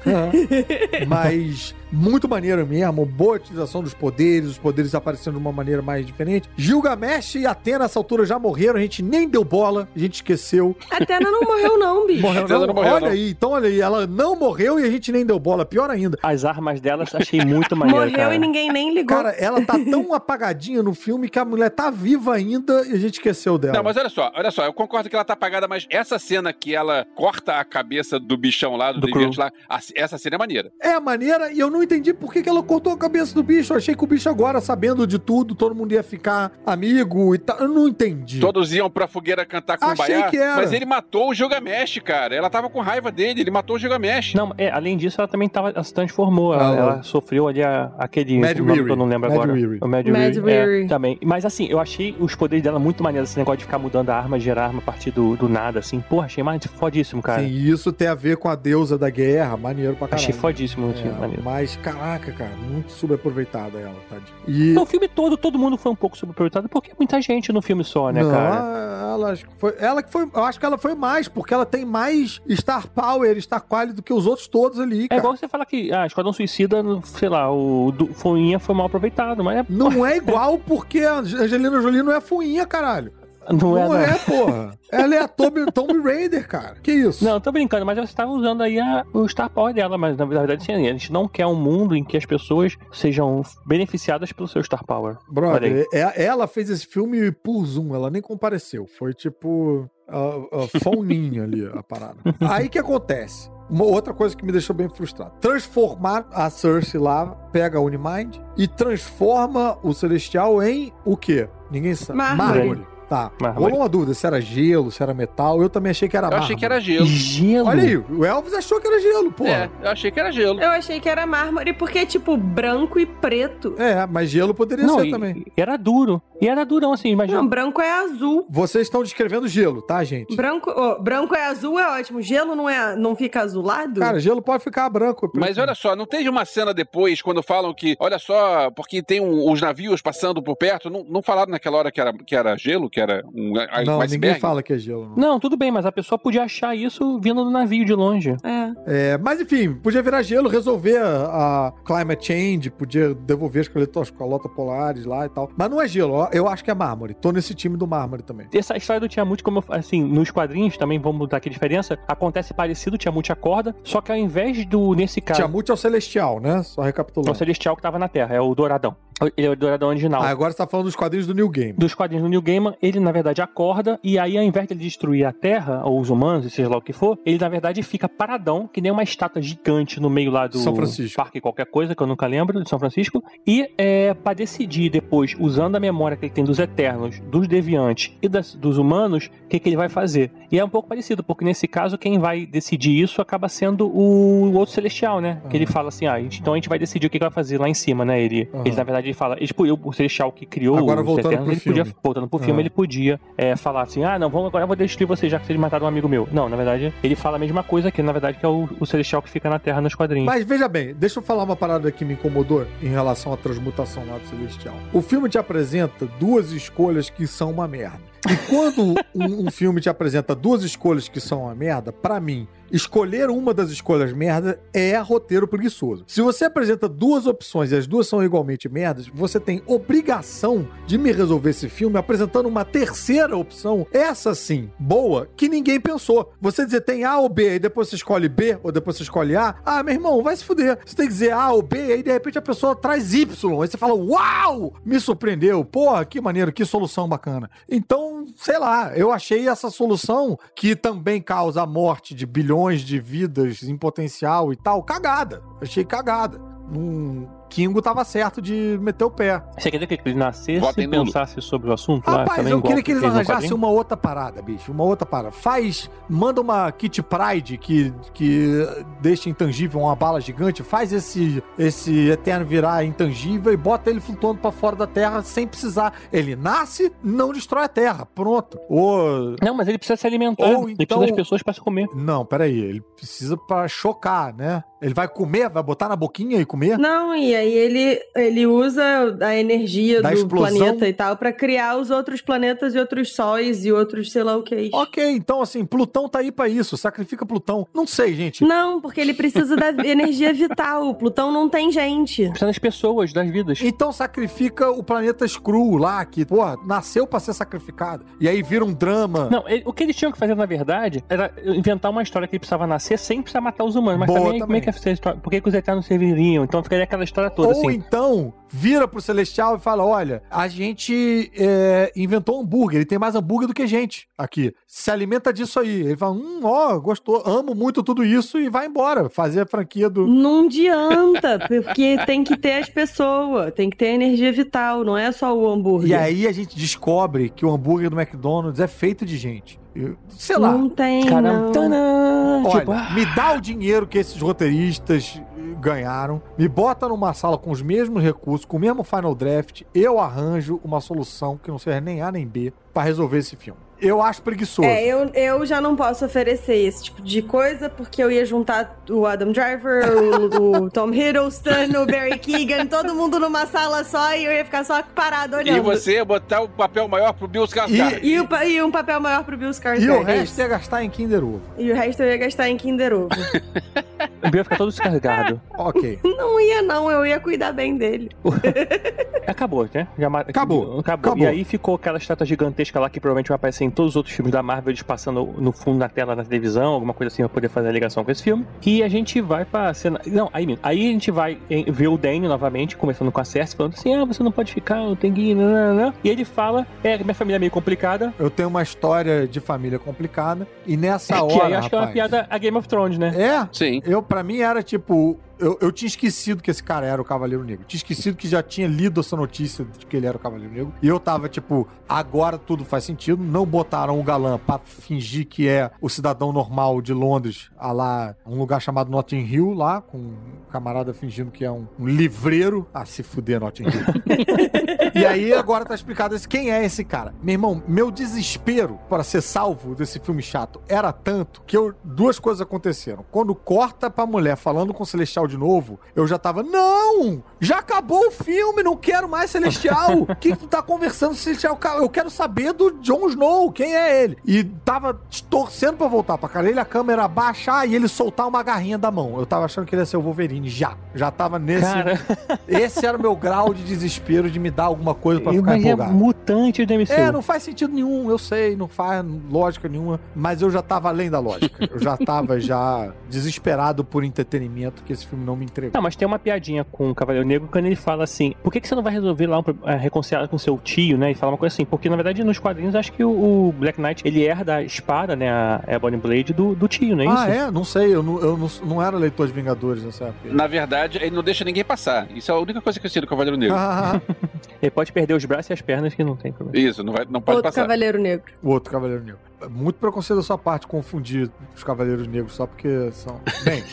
É. *laughs* Mas muito maneiro mesmo, boa utilização dos poderes, os poderes aparecendo de uma maneira mais diferente. Gilgamesh e Atena nessa altura já morreram, a gente nem deu bola, a gente esqueceu. A Atena não morreu, não, bicho. Morreu, não? não morreu, olha não. aí, então olha aí, ela não morreu e a gente nem deu bola, pior ainda. As armas delas achei muito maneiro, Morreu cara. e ninguém nem ligou. Cara, ela tá *laughs* tão apagadinha no filme que a mulher tá viva ainda e a gente esqueceu dela. Não, mas olha só, olha só, eu concordo que ela tá apagada, mas essa cena que ela corta a cabeça do bichão lá, do, Do deviante lá, essa cena é maneira. É maneira e eu não entendi por que, que ela cortou a cabeça do bicho. Eu achei que o bicho agora, sabendo de tudo, todo mundo ia ficar amigo e tal. Eu não entendi. Todos iam pra fogueira cantar com Achei o Baiá, que era. mas ele matou o Gilgamesh, cara. Ela tava com raiva dele, ele matou o Gilgamesh. Não, é, além disso, ela também tava, ela se transformou. Ela, Ah, ela sofreu ali a- aquele Mad nome Weary. que eu não lembro Mad agora. Weary. O Mad, Mad Weary. é, Weary. também. Mas assim, eu achei os poderes dela muito maneiros, esse negócio de ficar mudando a arma, gerar arma a partir do, do nada, assim. Porra, achei mais fodíssimo, cara. E isso tem a ver com a deusa da guerra, maneiro pra caralho. achei fodíssimo, assim, É, maneiro. mas, caraca, cara, muito subaproveitada ela, tadinha. E. No filme todo, todo mundo foi um pouco subaproveitado, porque é muita gente no filme só, né, não, cara? ela, foi, ela que foi. Eu acho que ela foi mais, porque ela tem mais Star Power, Star Quality do que os outros todos ali, É cara. igual você falar que, ah, Esquadrão Suicida, sei lá, o do, Foinha foi mal aproveitado, mas é, Não *laughs* é igual porque a Angelina Jolie não é fuinha, caralho. Não, é, Não não. é, porra. Ela é a Tomb, Tomb Raider, cara. Que isso? Não, tô brincando, mas você tá usando aí a- o Star Power dela, mas na verdade sim, a gente não quer um mundo em que as pessoas sejam beneficiadas pelo seu Star Power. Brother, é- ela fez esse filme por Zoom, ela nem compareceu. Foi tipo. A, a foninha ali, a parada. Aí que acontece? Uma outra coisa que me deixou bem frustrado. Transformar a Cersei lá, pega a Unimind e transforma o Celestial em o quê? Ninguém sabe. Mármore. Tá. Mármore. Rolou uma dúvida se era gelo, se era metal. Eu também achei que era Eu mármore. achei que era gelo. Gelo. Olha aí, o Elvis achou que era gelo, pô. É, eu achei que era gelo. Eu achei que era mármore porque é tipo branco e preto. É, mas gelo poderia Não, ser e, também. e era duro. E era durão, assim, imagina. Não, branco é azul. Vocês estão descrevendo gelo, tá, gente? Branco, ô, branco é azul, é ótimo. Gelo não, é, não fica azulado? Cara, gelo pode ficar branco. Mas olha só, não teve uma cena depois, quando falam que, olha só, porque tem um- os navios passando por perto, não, não falaram naquela hora que era, que era gelo, que era um, i- Não, iceberg? ninguém fala que é gelo. Não. Não, tudo bem, mas a pessoa podia achar isso vindo do navio de longe. É. É, mas enfim, podia virar gelo, resolver a, a climate change, podia devolver as calotas polares lá e tal. Mas não é gelo, eu acho que é mármore. Tô nesse time do mármore também. Essa história do Tiamut, como eu, assim, nos quadrinhos também, vamos botar aqui a diferença, acontece parecido, o Tiamut acorda, só que ao invés do, nesse caso, Tiamut é o celestial, né? Só é o recapitulando. Celestial que tava na Terra, é o Douradão. Ele é o Douradão original. Ah, agora você tá falando dos quadrinhos do New Game. Dos quadrinhos do New Gaiman, ele na verdade acorda e aí ao invés de ele destruir a Terra, ou os humanos, seja lá o que for, ele na verdade fica paradão, que nem uma estátua gigante no meio lá do São Francisco. parque qualquer coisa, que eu nunca lembro, de São Francisco. E é, para decidir depois, usando a memória que ele tem dos Eternos, dos Deviantes e das- dos humanos, o que, que ele vai fazer. E é um pouco parecido, porque nesse caso quem vai decidir isso acaba sendo o outro Celestial, né? Que ele fala assim, ah, então a gente vai decidir o que, que vai fazer lá em cima, né? Ele, Aham. ele na verdade ele fala, ele, tipo, o Celestial que criou Agora voltando Eternos, pro ele podia, filme. voltando pro filme, Aham. ele podia é, falar assim, ah, não, vamos, agora eu vou destruir você já que vocês mataram um amigo meu. Não, na verdade, ele fala a mesma coisa que, na verdade, que é o, o Celestial que fica na Terra nos quadrinhos. Mas veja bem, deixa eu falar uma parada que me incomodou em relação à transmutação lá do Celestial. O filme te apresenta duas escolhas que são uma merda. E quando um, um filme te apresenta duas escolhas que são uma merda, pra mim, escolher uma das escolhas merda é roteiro preguiçoso. Se você apresenta duas opções e as duas são igualmente merdas, você tem obrigação de me resolver esse filme apresentando uma terceira opção, essa sim, boa, que ninguém pensou. Você dizer tem A ou B, e depois você escolhe B, ou depois você escolhe A, ah, meu irmão, vai se fuder. Você tem que dizer A ou B, e aí de repente a pessoa traz Y, aí você fala, uau, me surpreendeu, porra, que maneiro, que solução bacana. Então, sei lá, eu achei essa solução que também causa a morte de bilhões de vidas em potencial e tal, cagada. Achei cagada. Num... Kingo tava certo de meter o pé. Você quer dizer que ele nascesse Vota e pensasse sobre o assunto lá? Rapaz, também, eu queria que eles arranjassem uma outra parada, bicho. Uma outra parada. Faz, manda uma Kit Pride que, que deixa intangível uma bala gigante. Faz esse, esse Eterno virar intangível e bota ele flutuando pra fora da Terra sem precisar. Ele nasce, não destrói a Terra. Pronto. Ou. Não, mas ele precisa se alimentar. Ou Ele então- precisa das pessoas pra se comer. Não, peraí. Ele precisa pra chocar, né? Ele vai comer, vai botar na boquinha e comer? Não, e aí ele, ele usa a energia Da do explosão? planeta e tal pra criar os outros planetas e outros sóis e outros sei lá o que. Ok, então assim, Plutão tá aí pra isso. Sacrifica Plutão. Não sei, gente. Não, porque ele precisa da *laughs* energia vital. Plutão não tem gente. Precisa das pessoas, das vidas. Então sacrifica o planeta Screw lá, que, porra, nasceu pra ser sacrificado. E aí vira um drama. Não, ele- o que eles tinham que fazer, na verdade, era inventar uma história que ele precisava nascer sem precisar matar os humanos. Mas Boa também, como é também. que é essa história? Por que, que os Eternos serviriam? Então ficaria aquela história toda, Ou assim. então vira pro Celestial e fala: olha, a gente é, inventou hambúrguer, ele tem mais hambúrguer do que gente aqui. Se alimenta disso aí. Ele fala: hum, ó, gostou, amo muito tudo isso e vai embora. Fazer a franquia do. Não adianta, porque tem que ter as pessoas, tem que ter a energia vital, não é só o hambúrguer. E aí a gente descobre que o hambúrguer do McDonald's é feito de gente. Eu- sei lá. Não tem, Caramba, não. Olha, tipo, ah, me dá o dinheiro que esses roteiristas ganharam, me bota numa sala com os mesmos recursos, com o mesmo Final Draft, eu arranjo uma solução que não seja nem A nem B pra resolver esse filme. Eu acho preguiçoso. É, eu, eu já não posso oferecer esse tipo de coisa, porque eu ia juntar o Adam Driver, o, o Tom Hiddleston, o Barry Keegan, todo mundo numa sala só e eu ia ficar só parado olhando. E você ia botar o papel maior pro Bill Skarsgård. E, o pa- e um papel maior pro Bill Skarsgård. E o é resto ia gastar em Kinder Ovo. E o resto eu ia gastar em Kinder Ovo. *laughs* o Bill ia ficar todo descarregado. *laughs* Ok. não ia, não. Eu ia cuidar bem dele. *laughs* Acabou, né? Já Acabou, acabou. acabou. E aí ficou aquela estátua gigantesca lá que provavelmente vai aparecer em todos os outros filmes da Marvel, eles passando no fundo da tela da televisão, alguma coisa assim pra poder fazer a ligação com esse filme. E a gente vai pra cena. Não, aí, aí a gente vai ver o Danny novamente, começando com a Cersei, falando assim: ah, você não pode ficar, eu tenho que ir. nananã." E ele fala: é, minha família é meio complicada. Eu tenho uma história de família complicada e nessa que hora, aí acho que é uma rapaz, piada a Game of Thrones, né? É, Sim. eu para mim era tipo eu, eu tinha esquecido que esse cara era o Cavaleiro Negro. Tinha esquecido que já tinha lido essa notícia de que ele era o Cavaleiro Negro. E eu tava, tipo, agora tudo faz sentido. Não botaram o galã pra fingir que é o cidadão normal de Londres, a lá, um lugar chamado Notting Hill, lá, com um camarada fingindo que é um, um livreiro. Ah, se fuder, Notting Hill. *laughs* e aí agora tá explicado esse, quem é esse cara. Meu irmão, meu desespero para ser salvo desse filme chato era tanto que eu, duas coisas aconteceram. Quando corta pra mulher falando com o Celestial de novo, eu já tava, não! Já acabou o filme, não quero mais Celestial! *laughs* O que, tu tá conversando Celestial? Eu quero saber do Jon Snow, quem é ele? E tava torcendo pra voltar pra cara. Ele a câmera baixar e ele soltar uma garrinha da mão. Eu tava achando que ele ia ser o Wolverine já. Já tava nesse. Cara, *laughs* Esse era o meu grau de desespero de me dar alguma coisa pra ficar é empolgado. mutante do MCU. É, não faz sentido nenhum, eu sei, não faz lógica nenhuma, mas eu já tava além da lógica. Eu já tava já desesperado por entretenimento que esse filme não me entregou. Não, mas tem uma piadinha com o Cavaleiro Negro quando ele fala assim: por que, que você não vai resolver lá um, é, reconciliar com seu tio, né? E fala uma coisa assim, porque na verdade nos quadrinhos acho que o, o Black Knight ele herda a espada, né? A Ebony Blade do, do tio, não é isso? ah, é? Não sei, eu, não, eu não, não era leitor de Vingadores nessa época. Na verdade, ele não deixa ninguém passar. Isso é a única coisa que eu sei do Cavaleiro Negro. Ah, *laughs* Ele pode perder os braços e as pernas que não tem problema. Isso, não, vai, não pode Outro passar. Cavaleiro Negro. o outro Cavaleiro Negro. Muito preconceito da sua parte confundir os Cavaleiros Negros só porque são. *laughs* Bem,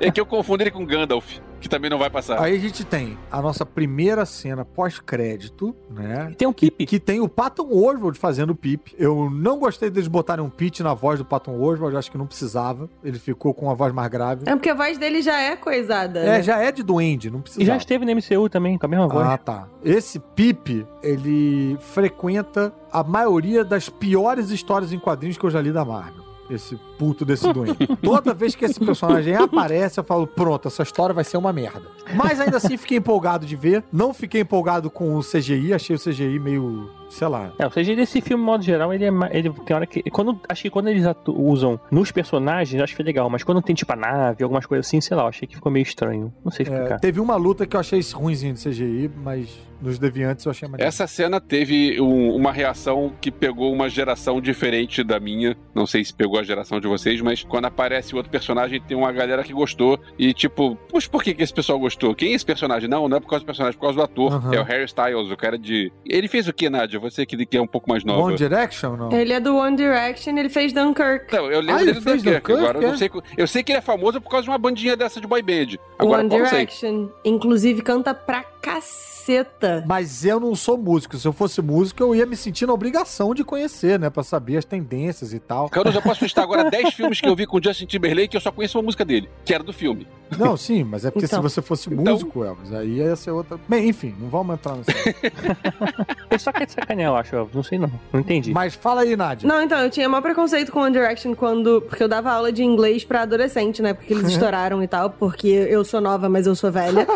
É que eu confundo ele com Gandalf, que também não vai passar. aí a gente tem a nossa primeira cena pós-crédito, né? Tem um Pip. Que tem o Patton Oswald fazendo o Pip. Eu não gostei deles botarem um pitch na voz do Patton Oswald, acho que não precisava. Ele ficou com uma voz mais grave. É porque a voz dele já é coisada. É, né? já é de duende, não E precisa. já esteve no MCU também, com a mesma voz. Ah, tá. Esse Pip, ele frequenta a maioria das piores histórias em quadrinhos que eu já li da Marvel. Esse puto desse duende. Toda vez que esse personagem aparece, eu falo, pronto, essa história vai ser uma merda. Mas ainda assim fiquei empolgado de ver. Não fiquei empolgado com o CGI, achei o CGI meio, sei lá. É, ou seja, desse filme, modo geral, ele é ele tem hora que quando acho que quando eles atu- usam nos personagens, eu acho que foi legal, mas quando tem tipo a nave, algumas coisas assim, sei lá, eu achei que ficou meio estranho. Não sei É, explicar. teve uma luta que eu achei ruimzinho de CGI, mas nos Deviantes eu achei maneiro. Essa cena teve um- uma reação que pegou uma geração diferente da minha. Não sei se pegou a geração de vocês, mas quando aparece outro personagem, tem uma galera que gostou. E tipo, puxa, por que, que esse pessoal gostou? Quem é esse personagem? Não, não é por causa do personagem, é por causa do ator. Aham. É o Harry Styles, o cara de. Ele fez o que, Nádia? Você que, é um pouco mais nova. One Direction, não? Ele é do One Direction, ele fez Dunkirk. Não, eu lembro Ah, ele dele do fez Dunkirk. Dunkirk, Agora eu é? não sei. co- Eu sei que ele é famoso por causa de uma bandinha dessa de boy band. Agora One eu sei. Direction. Inclusive canta pra caceta. Mas eu não sou músico. Se eu fosse músico, eu ia me sentir na obrigação de conhecer, né? Pra saber as tendências e tal. Caruso, eu posso *laughs* listar agora 10 filmes que eu vi com o Justin Timberlake e eu só conheço uma música dele, que era do filme. Não, sim, mas é porque Então. se você fosse Então- músico, Elvis, aí ia ser outra. Bem, enfim, não vamos entrar nessa. *laughs* Ele só quer te sacanear, eu acho. Elvis. Não sei não. Não entendi. mas fala aí, Nádia. Não, então, eu tinha maior preconceito com One Direction quando. Porque eu dava aula de inglês pra adolescente, né? Porque eles *laughs* estouraram e tal, porque eu sou nova, mas eu sou velha.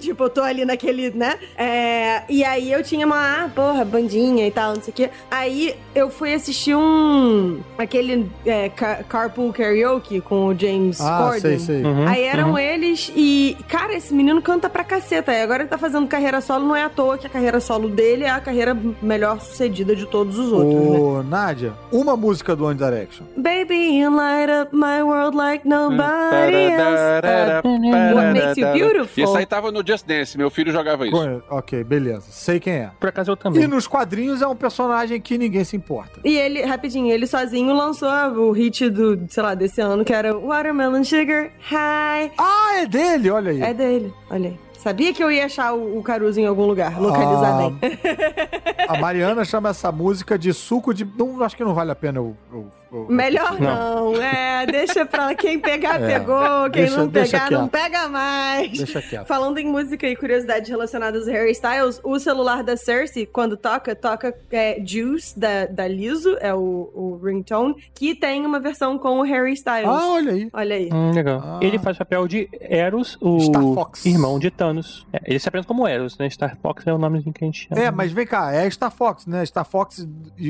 tipo, eu tô ali naquele, né? É, e aí eu tinha uma, ah, porra, bandinha e tal, não sei o quê. Aí eu fui assistir um. aquele é, Car- Carpool Karaoke com o James ah, Corden. sei, sei. Uhum, Aí eram uhum. eles e, cara, esse menino canta pra caceta. E agora ele tá fazendo carreira solo, não é à toa que a carreira solo dele é a carreira melhor sucedida de todos os outros, né? Ô, Nádia, uma música do One Direction. Baby, you light up my world like nobody else. Uh, What makes you beautiful? Isso aí tava no Just Dance, meu filho jogava isso. Conhe- Ok, beleza. Sei quem é. Por acaso eu E também. nos quadrinhos é um personagem que ninguém se importa. E ele, rapidinho, ele sozinho lançou o hit do, sei lá, desse ano, que era Watermelon Sugar High. Ah, é dele, olha aí. É dele, olha aí. Sabia que eu ia achar o, Caruso em algum lugar, localizar Ah, bem. *laughs* A Mariana chama essa música de suco de. Não, acho que não vale a pena eu- eu- Melhor não. é, deixa pra lá. Quem pegar, É, pegou. Quem deixa- não pegar, não pega mais. Deixa quieto. Falando em música e curiosidades relacionadas a Harry Styles, o celular da Cersei, quando toca, toca é, Juice, da, da Liso, é o, o ringtone, que tem uma versão com o Harry Styles. Ah, olha aí. Olha aí. Hum, legal. Ah. Ele faz o papel de Eros, o Star Fox. irmão de Thanos. É, ele se apresenta como Eros, né? Star Fox é o nomezinho que a gente chama. É, mas vem cá, é Star Fox, né? Star Fox.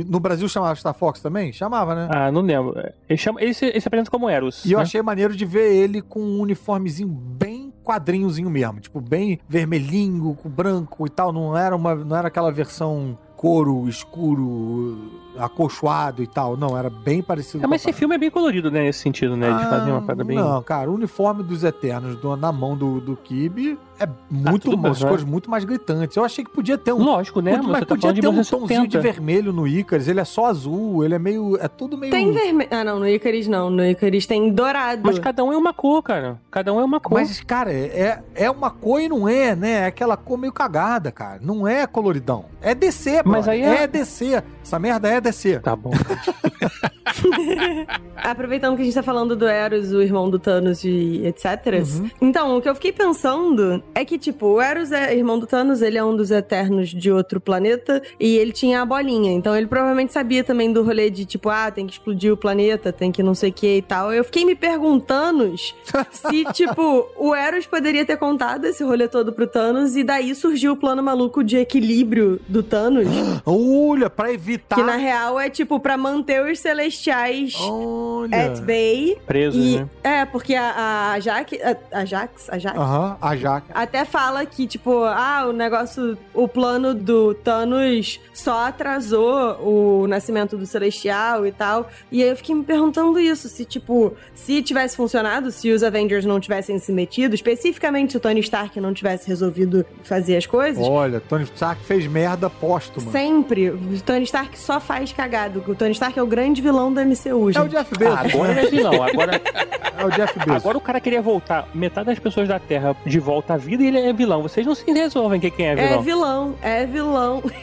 No Brasil chamava Star Fox também? Chamava, né? Ah, não lembro. Ele, chama, ele, se, ele se apresenta como Eros. E eu né? achei maneiro de ver ele com um uniformezinho bem quadrinhozinho mesmo. Tipo, bem vermelhinho, com branco e tal. Não era, uma, não era aquela versão couro escuro, acolchoado e tal. Não, era bem parecido É, mas esse filme é bem colorido, né? Nesse sentido, né? De fazer uma parada bem. Ah, Não, cara, o uniforme dos Eternos do- na mão do, do Kibe é muito, tudo bem, umas né? cores muito mais gritantes. Eu achei que podia ter um. Lógico, né? Muito- Mas mas você tá podia de ter um tonzinho de 1970. vermelho no Icarus. Ele é só azul, ele é meio. É tudo meio. Tem vermelho. Ah, não, no Icaris não. No Icaris tem dourado. Mas cada um é uma cor, cara. Cada um é uma cor. Mas, cara, é, é uma cor e não é, né? É aquela cor meio cagada, cara. Não é coloridão. É DC, Mas brother. aí é- é DC. Essa merda é DC. Tá bom. *laughs* Aproveitando que a gente tá falando do Eros, o irmão do Thanos e etc. Uhum. Então, o que eu fiquei pensando é que, tipo, o Eros é irmão do Thanos, ele é um dos Eternos de outro planeta e ele tinha a bolinha. Então, ele provavelmente sabia também do rolê de, tipo, ah, tem que explodir o planeta, tem que não sei o que e tal. Eu fiquei me perguntando *laughs* se, tipo, o Eros poderia ter contado esse rolê todo pro Thanos e daí surgiu o plano maluco de equilíbrio do Thanos. *gasps* Olha, pra evitar. Que na real é tipo pra manter os celestiais Olha. at bay. Preso, E, né? é, porque a, a Jaque. A, a Jax? A Jax? Aham, a Jaque. Até fala que, tipo, ah, o negócio, o plano do Thanos só atrasou o nascimento do Celestial e tal. E aí eu fiquei me perguntando isso, se, tipo, se tivesse funcionado, se os Avengers não tivessem se metido, especificamente se o Tony Stark não tivesse resolvido fazer as coisas. Olha, Tony Stark fez merda póstuma. Sempre. O Tony Stark só faz cagado. O Tony Stark é o grande vilão da MCU, gente. É o Jeff Bezos. Ah, agora não é vilão. Agora, *laughs* É o Jeff Bezos. agora o cara queria voltar metade das pessoas da Terra de volta à vida e ele é vilão. Vocês não se resolvem quem quem é É vilão. vilão, é vilão. *laughs*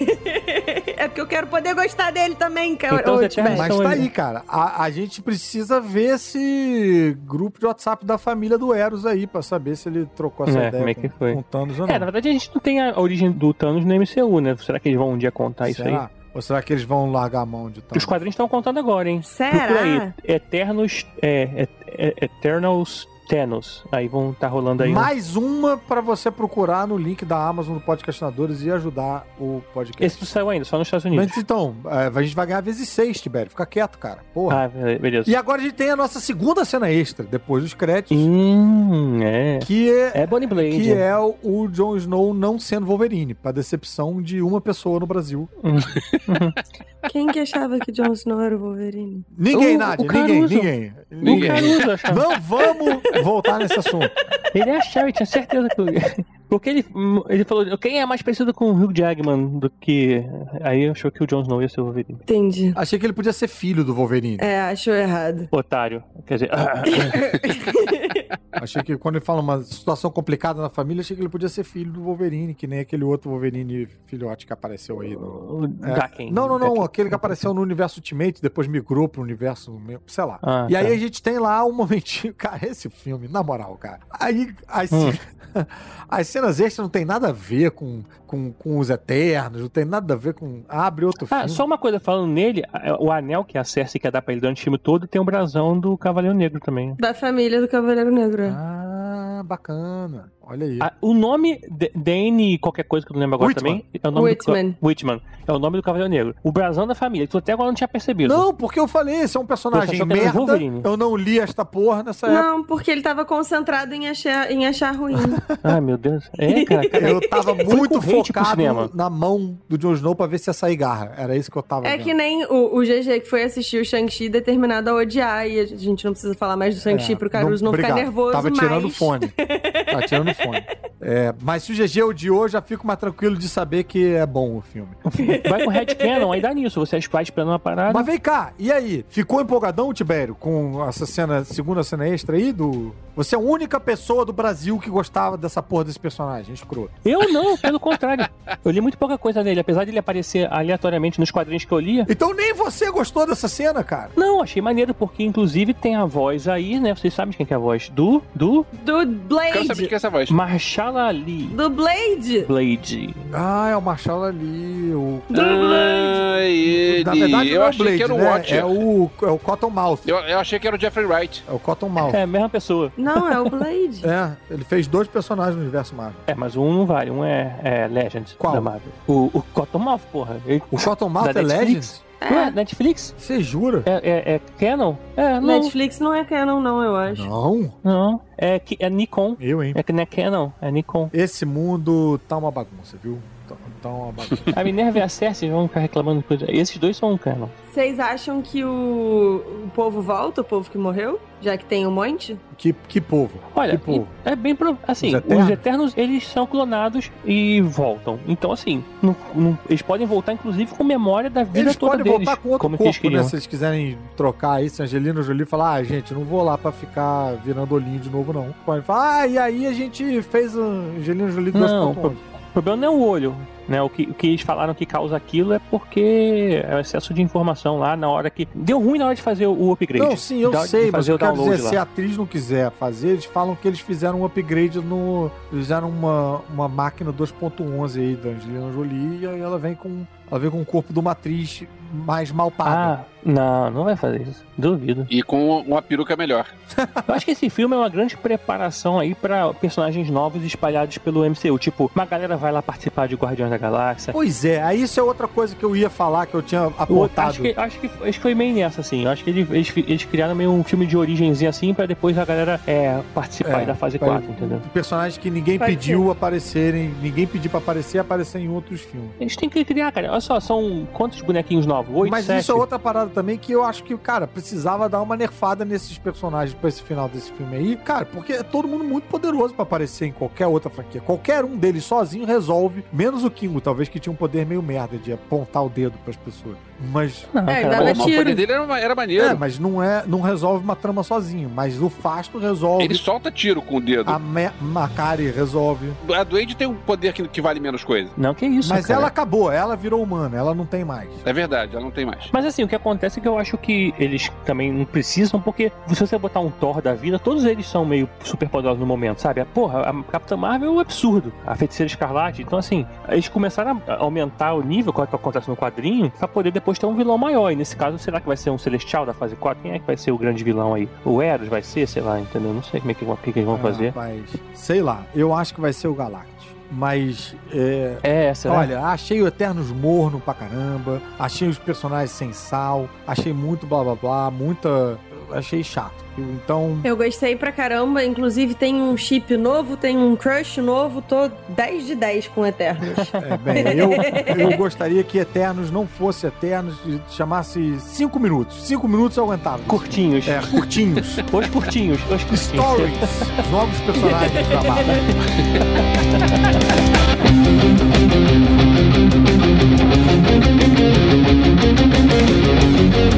é porque eu quero poder gostar dele também, cara. Então, Eternos Tibete. Mas tá aí, cara. A, a gente precisa ver esse grupo de WhatsApp da família do Eros aí, pra saber se ele trocou essa É, ideia como é com, que foi? com o Thanos ou não. É, na verdade a gente não tem a origem do Thanos no MCU, né? Será que eles vão um dia contar isso aí? Ou será que eles vão largar a mão de Thanos? Os quadrinhos estão contando agora, hein? Será? Procura aí. Eternos. É, é, é- Eternals Thanos. Aí vão estar rolando aí. um- Mais uma pra você procurar no link da Amazon do Podcastinadores e ajudar o podcast. Esse não saiu ainda, só nos Estados Unidos. Mas então, é, a gente vai ganhar vezes seis, Tibério. Fica quieto, cara. Porra. Ah, be- beleza. E agora a gente tem a nossa segunda cena extra, depois dos créditos, Hum, é. que é, É Bonnie Blade. que é o, o Jon Snow não sendo Wolverine, pra decepção de uma pessoa no Brasil. *laughs* Quem que achava que Jon Snow era o Wolverine? Ninguém, O- Nádia, o ninguém, Caruso. ninguém. O Ninguém. Caruso achava. Não vamos voltar nesse assunto. Ele é a Sherry, tinha certeza que. *laughs* Porque ele, ele falou, quem é mais parecido com o Hugh Jackman do que. Aí achou que o Jon Snow ia ser o Wolverine. Entendi. Achei que ele podia ser filho do Wolverine. É, achou errado. Otário. Quer dizer. *laughs* Achei que quando ele fala uma situação complicada na família, achei que ele podia ser filho do Wolverine, que nem aquele outro Wolverine filhote que apareceu aí no. o É. Não, não, não. Aquele que apareceu no universo Ultimate, depois migrou pro universo, meu- sei lá. Ah, e aí tá. a gente tem lá um momentinho. *laughs* Cara, esse filme, na moral, cara. Aí as, Hum. *laughs* as cenas extras não tem nada a ver com, com, com os Eternos, não tem nada a ver com. Abre outro Ah, filme. só uma coisa, falando nele, o anel que a Cersei quer dar pra ele durante o filme todo tem o brasão do Cavaleiro Negro também. Da família do Cavaleiro Negro. é. Ah, bacana. Olha aí. Ah, o nome Dane qualquer coisa que eu não lembro agora Whitman. também é o nome Whitman. do Whitman. É o nome do Cavaleiro Negro. O brasão da família, que tu até agora não tinha percebido. Não, porque eu falei, esse é um personagem o merda. Eu não li esta porra nessa época. Não, porque ele tava concentrado em achar, em achar ruim. *laughs* Ai, meu Deus. É, cara. cara Eu tava muito focado na mão do Jon Snow pra ver se ia sair garra. Era isso que eu tava É vendo. que nem o, o GG que foi assistir o Shang-Chi determinado a odiar. E a gente não precisa falar mais do Shang-Chi É, pro Caruso não, ficar obrigado. nervoso Tava mais. *laughs* tirando o fone. Tava tirando o *laughs* É, mas se o GG odiou, já fico mais tranquilo de saber que é bom o filme. *laughs* Vai com Red Cannon, aí dá nisso. Você vai esperando uma parada. Mas vem cá, e aí? Ficou empolgadão, Tibério, com essa cena, segunda cena extra aí do. Você é a única pessoa do Brasil que gostava dessa porra desse personagem, escroto. Eu não, *laughs* pelo contrário. Eu li muito pouca coisa dele, apesar de ele aparecer aleatoriamente nos quadrinhos que eu lia. Então nem você gostou dessa cena, cara. Não, achei maneiro, porque inclusive tem a voz aí, né? Vocês sabem quem que é a voz? Do. Do. Do Quero saber de Blade. quem é essa voz. Marshala Ali. Do Blade. Blade. Ah, é o Marshall ali, o. Ah, ele. Na verdade, eu não é o achei Blade, que era o né? Watcher. É o, é o Cottonmouth. Eu, eu achei que era o Jeffrey Wright. É o Cottonmouth. É a mesma pessoa. Não, é o Blade. *laughs* É, ele fez dois personagens no universo Marvel. É, mas um não vale, um é, é Legend Qual? da Marvel. O, o Cottonmouth, porra. Ele, O Cottonmouth Da é Netflix? É Netflix? Você jura? É, é, é Canon? É, não. Netflix não é canon, não, eu acho. Não. Não. É, que- é Nikon. Eu, hein? É que não é Canon, é Nikon. Esse mundo tá uma bagunça, viu? Então, então uma bagunça. *laughs* A Minerva e a Cersei vão ficar reclamando coisa. Esses dois são um canon. Vocês acham que o, o povo volta, o povo que morreu? Já que tem um monte? que, que povo? Olha, que povo? é bem pro... assim, Os os Eternos? eternos? eles são clonados e voltam. Então assim, não- não- eles podem voltar inclusive com memória da vida Eles toda podem deles, voltar com outro como que eles corpo, né? Se eles quiserem trocar aí, se Angelina Jolie falar, ah, gente, não vou lá pra ficar virando olhinho de novo, não. Pode falar, ah, e aí a gente fez a Angelina Jolie Não, 2.11. O problema não é o olho, né? O que, o que eles falaram que causa aquilo é porque é o excesso de informação lá na hora que deu ruim na hora de fazer o, upgrade. Não, sim, eu Da sei, mas eu quero dizer, lá. se a atriz não quiser fazer, eles falam que eles fizeram um upgrade no. Fizeram uma, uma máquina 2.11 aí da Angelina Jolie e aí ela vem com. Ela vem com o corpo de uma atriz mais mal paga. Ah, não, não vai fazer isso. Duvido. E com uma peruca melhor. *laughs* Eu acho que esse filme é uma grande preparação aí pra personagens novos espalhados pelo MCU. Tipo, uma galera vai lá participar de Guardiões da Galáxia. Pois é, aí isso é outra coisa que eu ia falar, que eu tinha apontado. acho, que, acho, que, acho que foi meio nessa, assim. Eu acho que eles, eles, eles criaram meio um filme de origenzinha assim pra depois a galera é, participar É, da fase pra- 4, entendeu? Personagens que ninguém pediu aparecerem, ninguém pediu pra aparecer, aparecer em outros filmes. Eles têm que criar, cara. Olha só, são quantos bonequinhos novos? Oito, Mas sete? isso é outra parada também que eu acho que, cara, precisava dar uma nerfada nesses personagens pra esse final desse filme aí. Cara, porque é todo mundo muito poderoso pra aparecer em qualquer outra franquia. Qualquer um deles sozinho resolve, menos o Kingo, talvez que tinha um poder meio merda de apontar o dedo pras pessoas. Mas. Não, É, cara, o poder dele era, era maneiro. É, mas não é, não resolve uma trama sozinho. Mas o Fasto resolve. Ele solta tiro com o dedo. A Me- Macari resolve. A Duende tem um poder que, que vale menos coisa. Não, que isso, Mas cara. ela acabou, ela virou humana, ela não tem mais. É verdade, ela não tem mais. Mas assim, o que acontece é que eu acho que eles também não precisam, porque se você botar um Thor da vida, todos eles são meio super poderosos no momento, sabe? A, porra, a Capitã Marvel é um absurdo. A Feiticeira Escarlate. Então, assim, eles começaram a aumentar o nível, que acontece no quadrinho, pra poder depois ter um vilão maior. E nesse caso, será que vai ser um Celestial da fase 4? Quem é que vai ser o grande vilão aí? O Eros vai ser, sei lá, entendeu? Não sei como é que, o que, eles vão Ah, fazer. Rapaz, sei lá, eu acho que vai ser o Galactus. Mas, é, É, será? olha, achei o Eternos morno pra caramba, achei os personagens sem sal, achei muito blá blá blá, muita. Achei chato. Então, Eu gostei pra caramba, inclusive tem um chip novo, tem um crush novo, tô 10 de 10 com Eternos. *laughs* é, bem, eu, eu gostaria que Eternos não fosse Eternos e chamasse cinco minutos. Cinco minutos eu aguentava. Curtinhos. É, curtinhos. *laughs* Os curtinhos. Os curtinhos. Stories. Novos personagens da Marvel.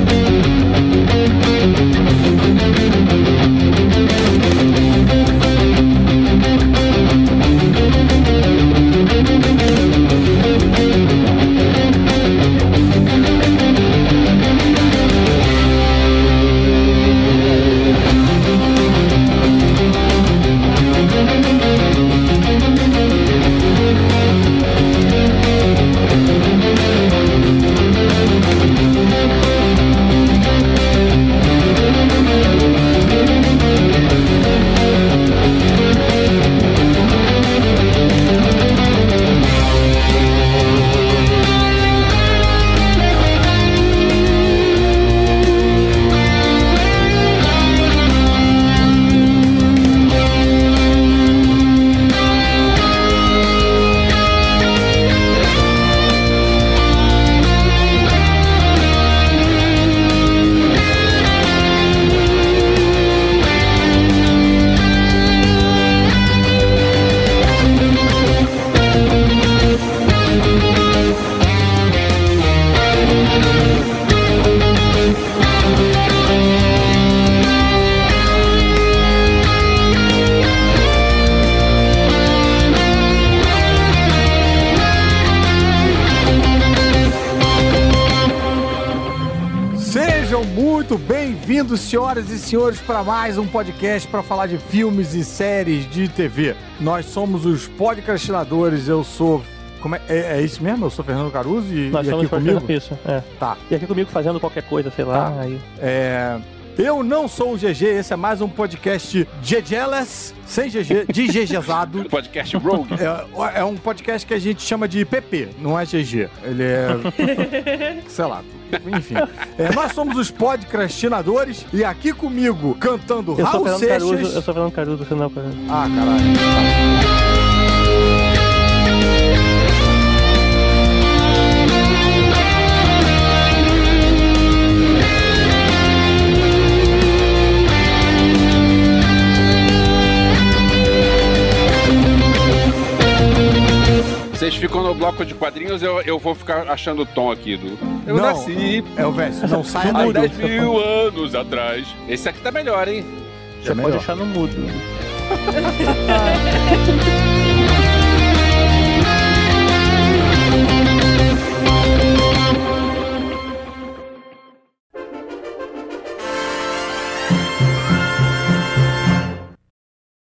*laughs* senhores, para mais um podcast para falar de filmes e séries de TV. Nós somos os podcastinadores, eu sou. Como é, é, é isso mesmo? Eu sou Fernando Caruso e, Nós e aqui comigo. Isso, é. Tá. E aqui comigo fazendo qualquer coisa, sei lá. Tá. Aí. É, eu não sou o GG, esse é mais um podcast GGless, sem GG, de GGzado. *laughs* Podcast Rogue. É, é um podcast que a gente chama de PP, não é GG. Ele é. *laughs* sei lá. Enfim. É, nós somos os podcastinadores e aqui comigo, cantando Eu Raul Fernando Caruso, Seixas. eu sou Fernando Caruso, você não é Fernando. Ah, caralho. Ficam no bloco de quadrinhos, eu, eu vou ficar achando o tom aqui do. Eu Não, nasci É o verso, não saia há daí. 10 mil *laughs* anos atrás. Esse aqui tá melhor, hein? Você É pode melhor. deixar no mudo. *laughs*